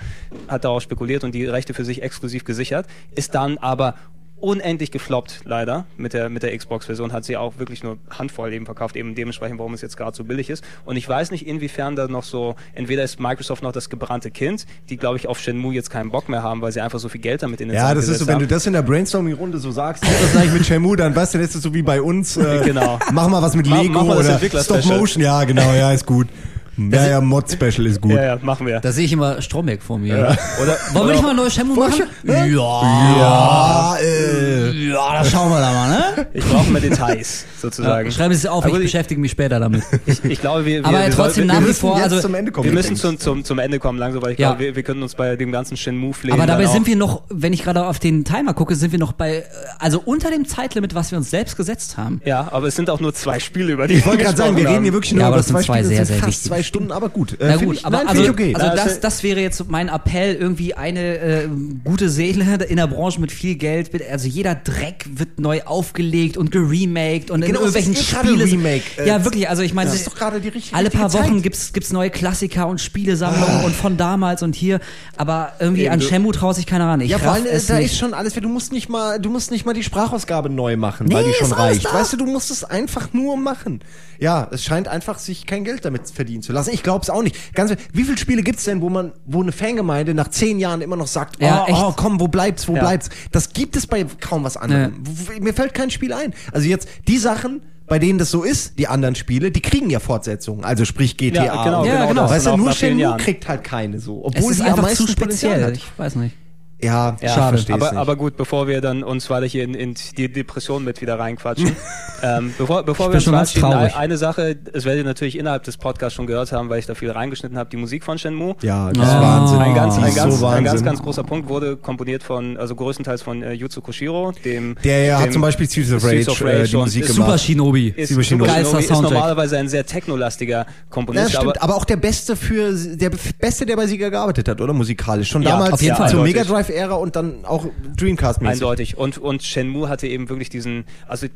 hat darauf spekuliert und die Rechte für sich exklusiv gesichert, ist dann aber unendlich gefloppt, leider. Mit der, mit der Xbox-Version hat sie auch wirklich nur Handvoll eben verkauft, eben dementsprechend, warum es jetzt gerade so billig ist. Und ich weiß nicht, inwiefern da noch so, entweder ist Microsoft noch das gebrannte Kind, die, glaube ich, auf Shenmue jetzt keinen Bock mehr haben, weil sie einfach so viel Geld damit in den Ja, Sand das ist so, wenn haben. du das in der Brainstorming-Runde so sagst, ist eigentlich mit Shenmue, dann weißt du, das ist so wie bei uns. Äh, Genau. Mach mal was mit Mach- Lego mach mal das oder Entwickler-Special. Stop Motion. Ja, genau, ja, ist gut. Ja, ja, Mod-Special ist gut. Ja, ja, machen wir. Da sehe ich immer Stromberg vor mir. Oder, Wollen wir nicht mal ein neues Shenmue machen? Ja. Ja. Ja, äh. Ja, da schauen wir da mal, ne? ich brauche mehr Details, sozusagen. Schreib es auf, Aber ich die- beschäftige mich später damit. ich, ich glaube, wir, wir, Aber wir, trotzdem nach wie müssen vor, also zum Ende kommen. wir müssen zum, zum, zum Ende kommen langsam, weil ich Ja. glaube, wir, wir können uns bei dem ganzen Shenmue-Flehen Aber dabei sind wir noch, wenn ich gerade auf den Timer gucke, sind wir noch bei, also unter dem Zeitlimit, was wir uns selbst gesetzt haben. Ja, aber es sind auch nur zwei Spiele, über die Ich wollte gerade sagen, wir reden hier wirklich nur Ja, aber über das sind zwei zwei Spiele, sehr, das sehr wichtige zwei Stunden, aber gut. Äh, Na gut, ich, aber nein, also, okay. also Ja, das, das- das wäre jetzt mein Appell, irgendwie eine äh, gute Seele in der Branche mit viel Geld. Also jeder Dreck wird neu aufgelegt und geremaked und Genau, in es irgendwelchen eh gerade Spiele. Remake, äh, ja, wirklich, also ich meine, das ist doch gerade die richtige alle paar richtige Wochen Zeit. gibt's gibt's neue Klassiker und Spielesammlungen und von damals und hier, aber irgendwie an Shenmue traut sich keiner ran. Ich Ja, allem, äh, es da nicht. ist schon alles, du musst nicht mal, du musst nicht mal die Sprachausgabe neu machen, Nee, weil die schon reicht. da. Weißt du, du musst es einfach nur machen. Ja, es scheint einfach sich kein Geld damit verdienen zu lassen. Ich glaube es auch nicht. Ganz, wie viele Spiele gibt's denn, wo man, wo eine Fangemeinde nach zehn Jahren immer noch sagt, Ja, oh, oh, komm, wo bleibt's, wo Ja. bleibt's? Das gibt es bei kaum was anderem. W- Mir fällt kein Spiel ein. Also jetzt die Sachen, bei denen das so ist, die anderen Spiele, die kriegen ja Fortsetzungen. Also sprich GTA. Ja, genau, Ja, genau. genau. Weißt du, nur Shenmue kriegt halt keine so. es Obwohl ist sie am einfach meisten zu speziell. hat. Ich weiß nicht. Ja, Ja, ich Schade. aber, aber gut, bevor wir dann uns weiter hier in, in die Depression mit wieder reinquatschen. ähm, bevor bevor wir uns verabschieden, eine, Sache, das werdet ihr natürlich innerhalb des Podcasts schon gehört haben, weil ich da viel reingeschnitten habe, die Musik von Shenmue. Ja, das ist Ah. Wahnsinn. Ein ganz, Die ein, ist ganz, so ein ganz, ganz großer Punkt wurde komponiert von, also größtenteils von äh, Yuzo Koshiro, dem. Der ja dem hat zum Beispiel Streets of Rage, of äh, Rage die und Musik ist gemacht. Super Shinobi. Ist, Super Shinobi. Super Geilster Shinobi ist Soundtrack. normalerweise ein sehr technolastiger Ja, Komponist, stimmt, aber aber, auch der Beste für der Beste, der bei Sieger gearbeitet hat, oder musikalisch. Schon Ja, damals auf jeden Fall. Mega Drive Ära und dann auch Dreamcast mäßig. Eindeutig. Und, und Shenmue hatte eben wirklich diesen, also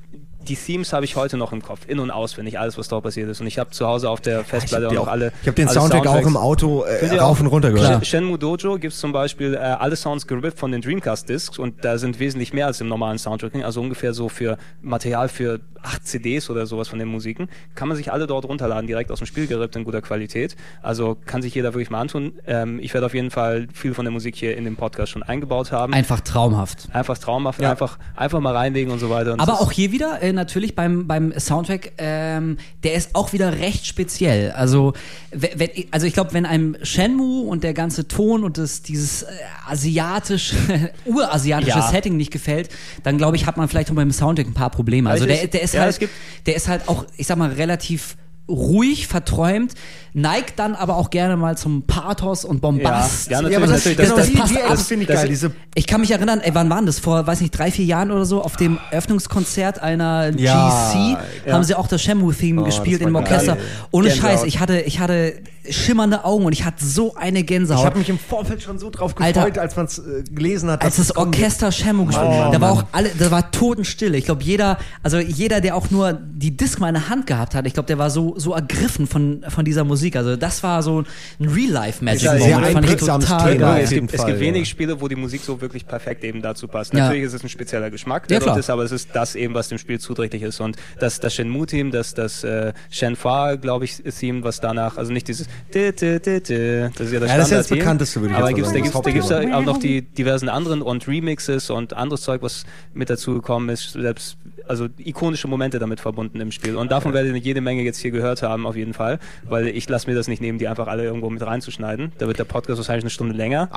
die Themes habe ich heute noch im Kopf, in- und auswendig, alles, was dort passiert ist. Und ich habe zu Hause auf der Festplatte habe auch noch alle. ich hab den Soundtrack auch im Auto äh, rauf und runter gehört. Sh- Shenmue Dojo gibt es zum Beispiel äh, alle Sounds gerippt von den Dreamcast-Discs und da sind wesentlich mehr als im normalen Soundtracking, also ungefähr so für Material für acht CDs oder sowas von den Musiken. Kann man sich alle dort runterladen, direkt aus dem Spiel gerippt in guter Qualität. Also kann sich jeder wirklich mal antun. Ähm, ich werde auf jeden Fall viel von der Musik hier in dem Podcast schon eingebaut haben. Einfach traumhaft. einfach traumhaft, Ja. einfach, einfach mal reinlegen und so weiter. Und Aber auch hier wieder, äh, natürlich beim, beim Soundtrack, ähm, der ist auch wieder recht speziell. Also, we- wenn, also ich glaube, wenn einem Shenmue und der ganze Ton und das, dieses äh, asiatische, urasiatische Ja. Setting nicht gefällt, dann glaube ich, hat man vielleicht auch beim Soundtrack ein paar Probleme. Also der, der ist ja, halt, der ist halt auch, ich sag mal, relativ ruhig, verträumt, neigt dann aber auch gerne mal zum Pathos und Bombast. Ja, ja, Ja, aber das, natürlich, das- genau, das die, passt die, ab. das finde ich Das- geil. Diese, Ich kann mich erinnern, ey, wann waren das? Vor, weiß nicht, drei, vier Jahren oder so, auf dem Öffnungskonzert einer Ja, GC ja. haben sie auch das Shamu-Theme Oh, gespielt das im Orchester. geil. Ohne Gänsehaut. Scheiß, ich hatte, ich hatte schimmernde Augen und ich hatte so eine Gänsehaut. ich habe mich im Vorfeld schon so drauf gefreut, Alter. als man es äh, gelesen hat. als das. Orchester Shamu gespielt Oh, hat, da war auch alle, da war Totenstille. Ich glaube, jeder, also jeder, der auch nur die Disc mal in der Hand gehabt hat, ich glaube, der war so, so ergriffen von, von dieser Musik. Also das war so ein Real-Life-Magic. Ist ja Moment. sehr Fand ich total Thema. geil. es, gibt, es Fall, gibt ja. wenig Spiele, wo die Musik so wirklich perfekt eben dazu passt. Ja. Natürlich ist es ein spezieller Geschmack, Ja, der dort klar. ist, aber es ist das eben, was dem Spiel zuträglich ist. Und das, das Shenmue-Team, das, das äh, Shenhua, glaube ich, Theme, was danach, also nicht dieses di, di, di, di, das ist ja das Ja, das ist ja das bekannteste, würde ich Aber jetzt gibt's, mal da sagen, gibt es da ja auch noch die diversen anderen und Remixes und anderes Zeug, was mit dazu gekommen ist, selbst also ikonische Momente damit verbunden im Spiel. Und davon werdet ihr jede Menge jetzt hier gehört haben, auf jeden Fall, weil ich lasse mir das nicht nehmen, die einfach alle irgendwo mit reinzuschneiden. Da wird der Podcast wahrscheinlich eine Stunde länger.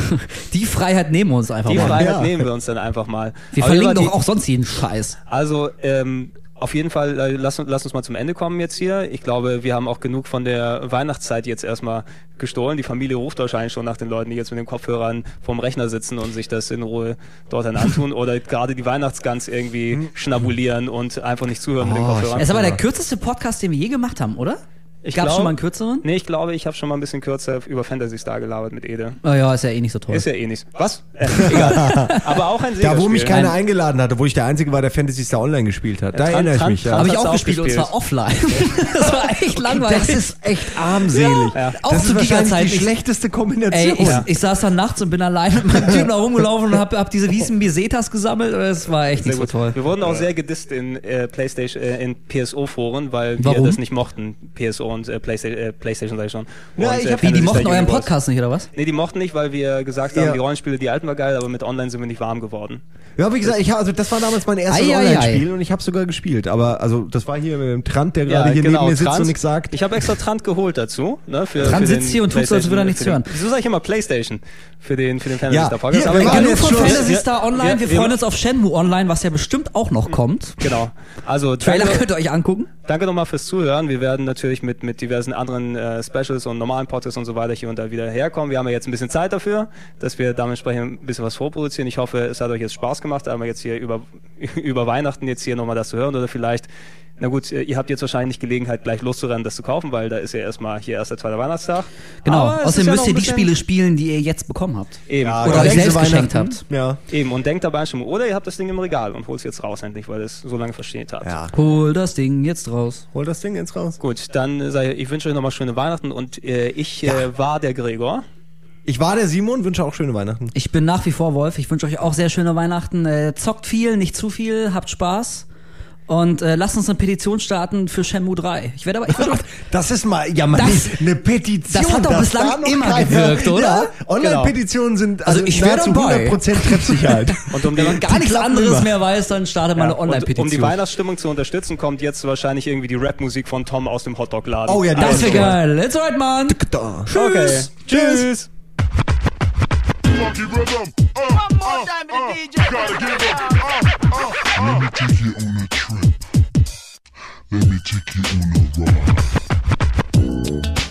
Die Freiheit nehmen wir uns einfach Die mal. Freiheit Ja. nehmen wir uns dann einfach mal. Wir Aber verlinken die- doch auch sonst jeden Scheiß. Also, ähm, auf jeden Fall, äh, lass, uns- lass uns mal zum Ende kommen jetzt hier. Ich glaube, wir haben auch genug von der Weihnachtszeit jetzt erstmal gestohlen. Die Familie ruft wahrscheinlich schon nach den Leuten, die jetzt mit den Kopfhörern vorm Rechner sitzen und sich das in Ruhe dort dann antun oder gerade die Weihnachtsgans irgendwie schnabulieren und einfach nicht zuhören mit den Oh, Kopfhörern. Es ist aber der kürzeste Podcast, den wir je gemacht haben, oder? Ich Gab es glaub- schon mal einen kürzeren? Nee, ich glaube, ich habe schon mal ein bisschen kürzer über Fantasy Star gelabert mit Ede. Oh ja, ist ja eh nicht so toll. Ist ja eh nicht. Was? Egal. aber auch ein Da, wo mich keiner eingeladen hatte, wo ich der Einzige war, der Fantasy Star Online gespielt hat. Da Tran- erinnere ich mich. Ja. Habe ich auch auch gespielt und gespielt. zwar offline. das war echt langweilig. Das ist echt armselig. Ja. Auch das zu ist wahrscheinlich die Ich- schlechteste Kombination. Ey, ich, Ja. ich saß dann nachts und bin allein mit meinem Typen da rumgelaufen und hab, hab diese riesen Bisetas gesammelt. Das war echt Sehr nicht so gut. toll. Wir wurden auch sehr gedisst in äh, PlayStation, äh, in PSO-Foren, weil Warum? wir das nicht mochten. PSO und äh, PlayStation, äh, PlayStation sag ich schon. Ja, und, ich äh, hab- Wie, die mochten euren. Podcast nicht, oder was? Nee, die mochten nicht, weil wir gesagt haben, Ja. die Rollenspiele, die alten war geil, aber mit Online sind wir nicht warm geworden. Ja, wie gesagt, ich, also das war damals mein erstes Online-Spiel und ich habe sogar gespielt. Aber also das war hier mit dem Trant, der Ja, gerade hier genau, neben mir sitzt Trant. und nichts sagt. Ich habe extra Trant geholt dazu. Ne, für, Trant für sitzt hier und tut so, als würde er nichts hören. Wieso sag ich immer Playstation? Für den, für den Fantasy Ja, Star Podcast. hier, Aber wir Genug von Fantasy Star Online. Wir, wir- freuen uns auf Shenmue Online, was ja bestimmt auch noch kommt. Genau. Also, Trailer danke- könnt ihr euch angucken. Danke nochmal fürs Zuhören. Wir werden natürlich mit, mit diversen anderen äh, Specials und normalen Podcasts und so weiter hier und da wieder herkommen. Wir haben ja jetzt ein bisschen Zeit dafür, dass wir dementsprechend ein bisschen was vorproduzieren. Ich hoffe, es hat euch jetzt Spaß gemacht, einmal jetzt hier über, über Weihnachten jetzt hier nochmal das zu hören oder vielleicht na gut, äh, ihr habt jetzt wahrscheinlich nicht Gelegenheit, gleich loszurennen, das zu kaufen, weil da ist ja erstmal hier erst der zweite Weihnachtstag. Genau. Außerdem ja müsst ihr die Spiele spielen, die ihr jetzt bekommen habt. Eben. Ja, Oder euch diese selbst geschenkt Weihnachten. habt. Ja. Eben. Und denkt dabei schon, oder ihr habt das Ding im Regal und holt es jetzt raus endlich, weil ihr es so lange versteht habt. ja. Hol das Ding jetzt raus. Hol das Ding jetzt raus. Gut, dann äh, sage ich, ich wünsche euch nochmal schöne Weihnachten und äh, ich äh, war der Gregor. Ich war der Simon, wünsche auch schöne Weihnachten. Ich bin nach wie vor Wolf. Ich wünsche euch auch sehr schöne Weihnachten. Äh, zockt viel, nicht zu viel, habt Spaß. Und äh, lasst uns eine Petition starten für Shenmue 3. Ich werde aber, ich werde auch, Das ist mal, ja, man, Das- eine Petition. das hat doch bislang immer keiner- gewirkt, oder? Ja, Online-Petitionen sind also, Also ich wär nahezu dabei. 100% Treffsicherheit. Und um die, wenn man gar nichts anderes immer. mehr weiß, dann startet mal Ja, eine und um Online-Petition. die Weihnachtsstimmung zu unterstützen, kommt jetzt wahrscheinlich irgendwie die Rapmusik von Tom aus dem Hotdog-Laden. Oh ja, das Also, wäre geil. Let's right, man. Da. Okay. Tschüss. Uh, One more time for the DJ. gotta give. Uh, uh, uh. Let me take you on a trip. Let me take you on a ride.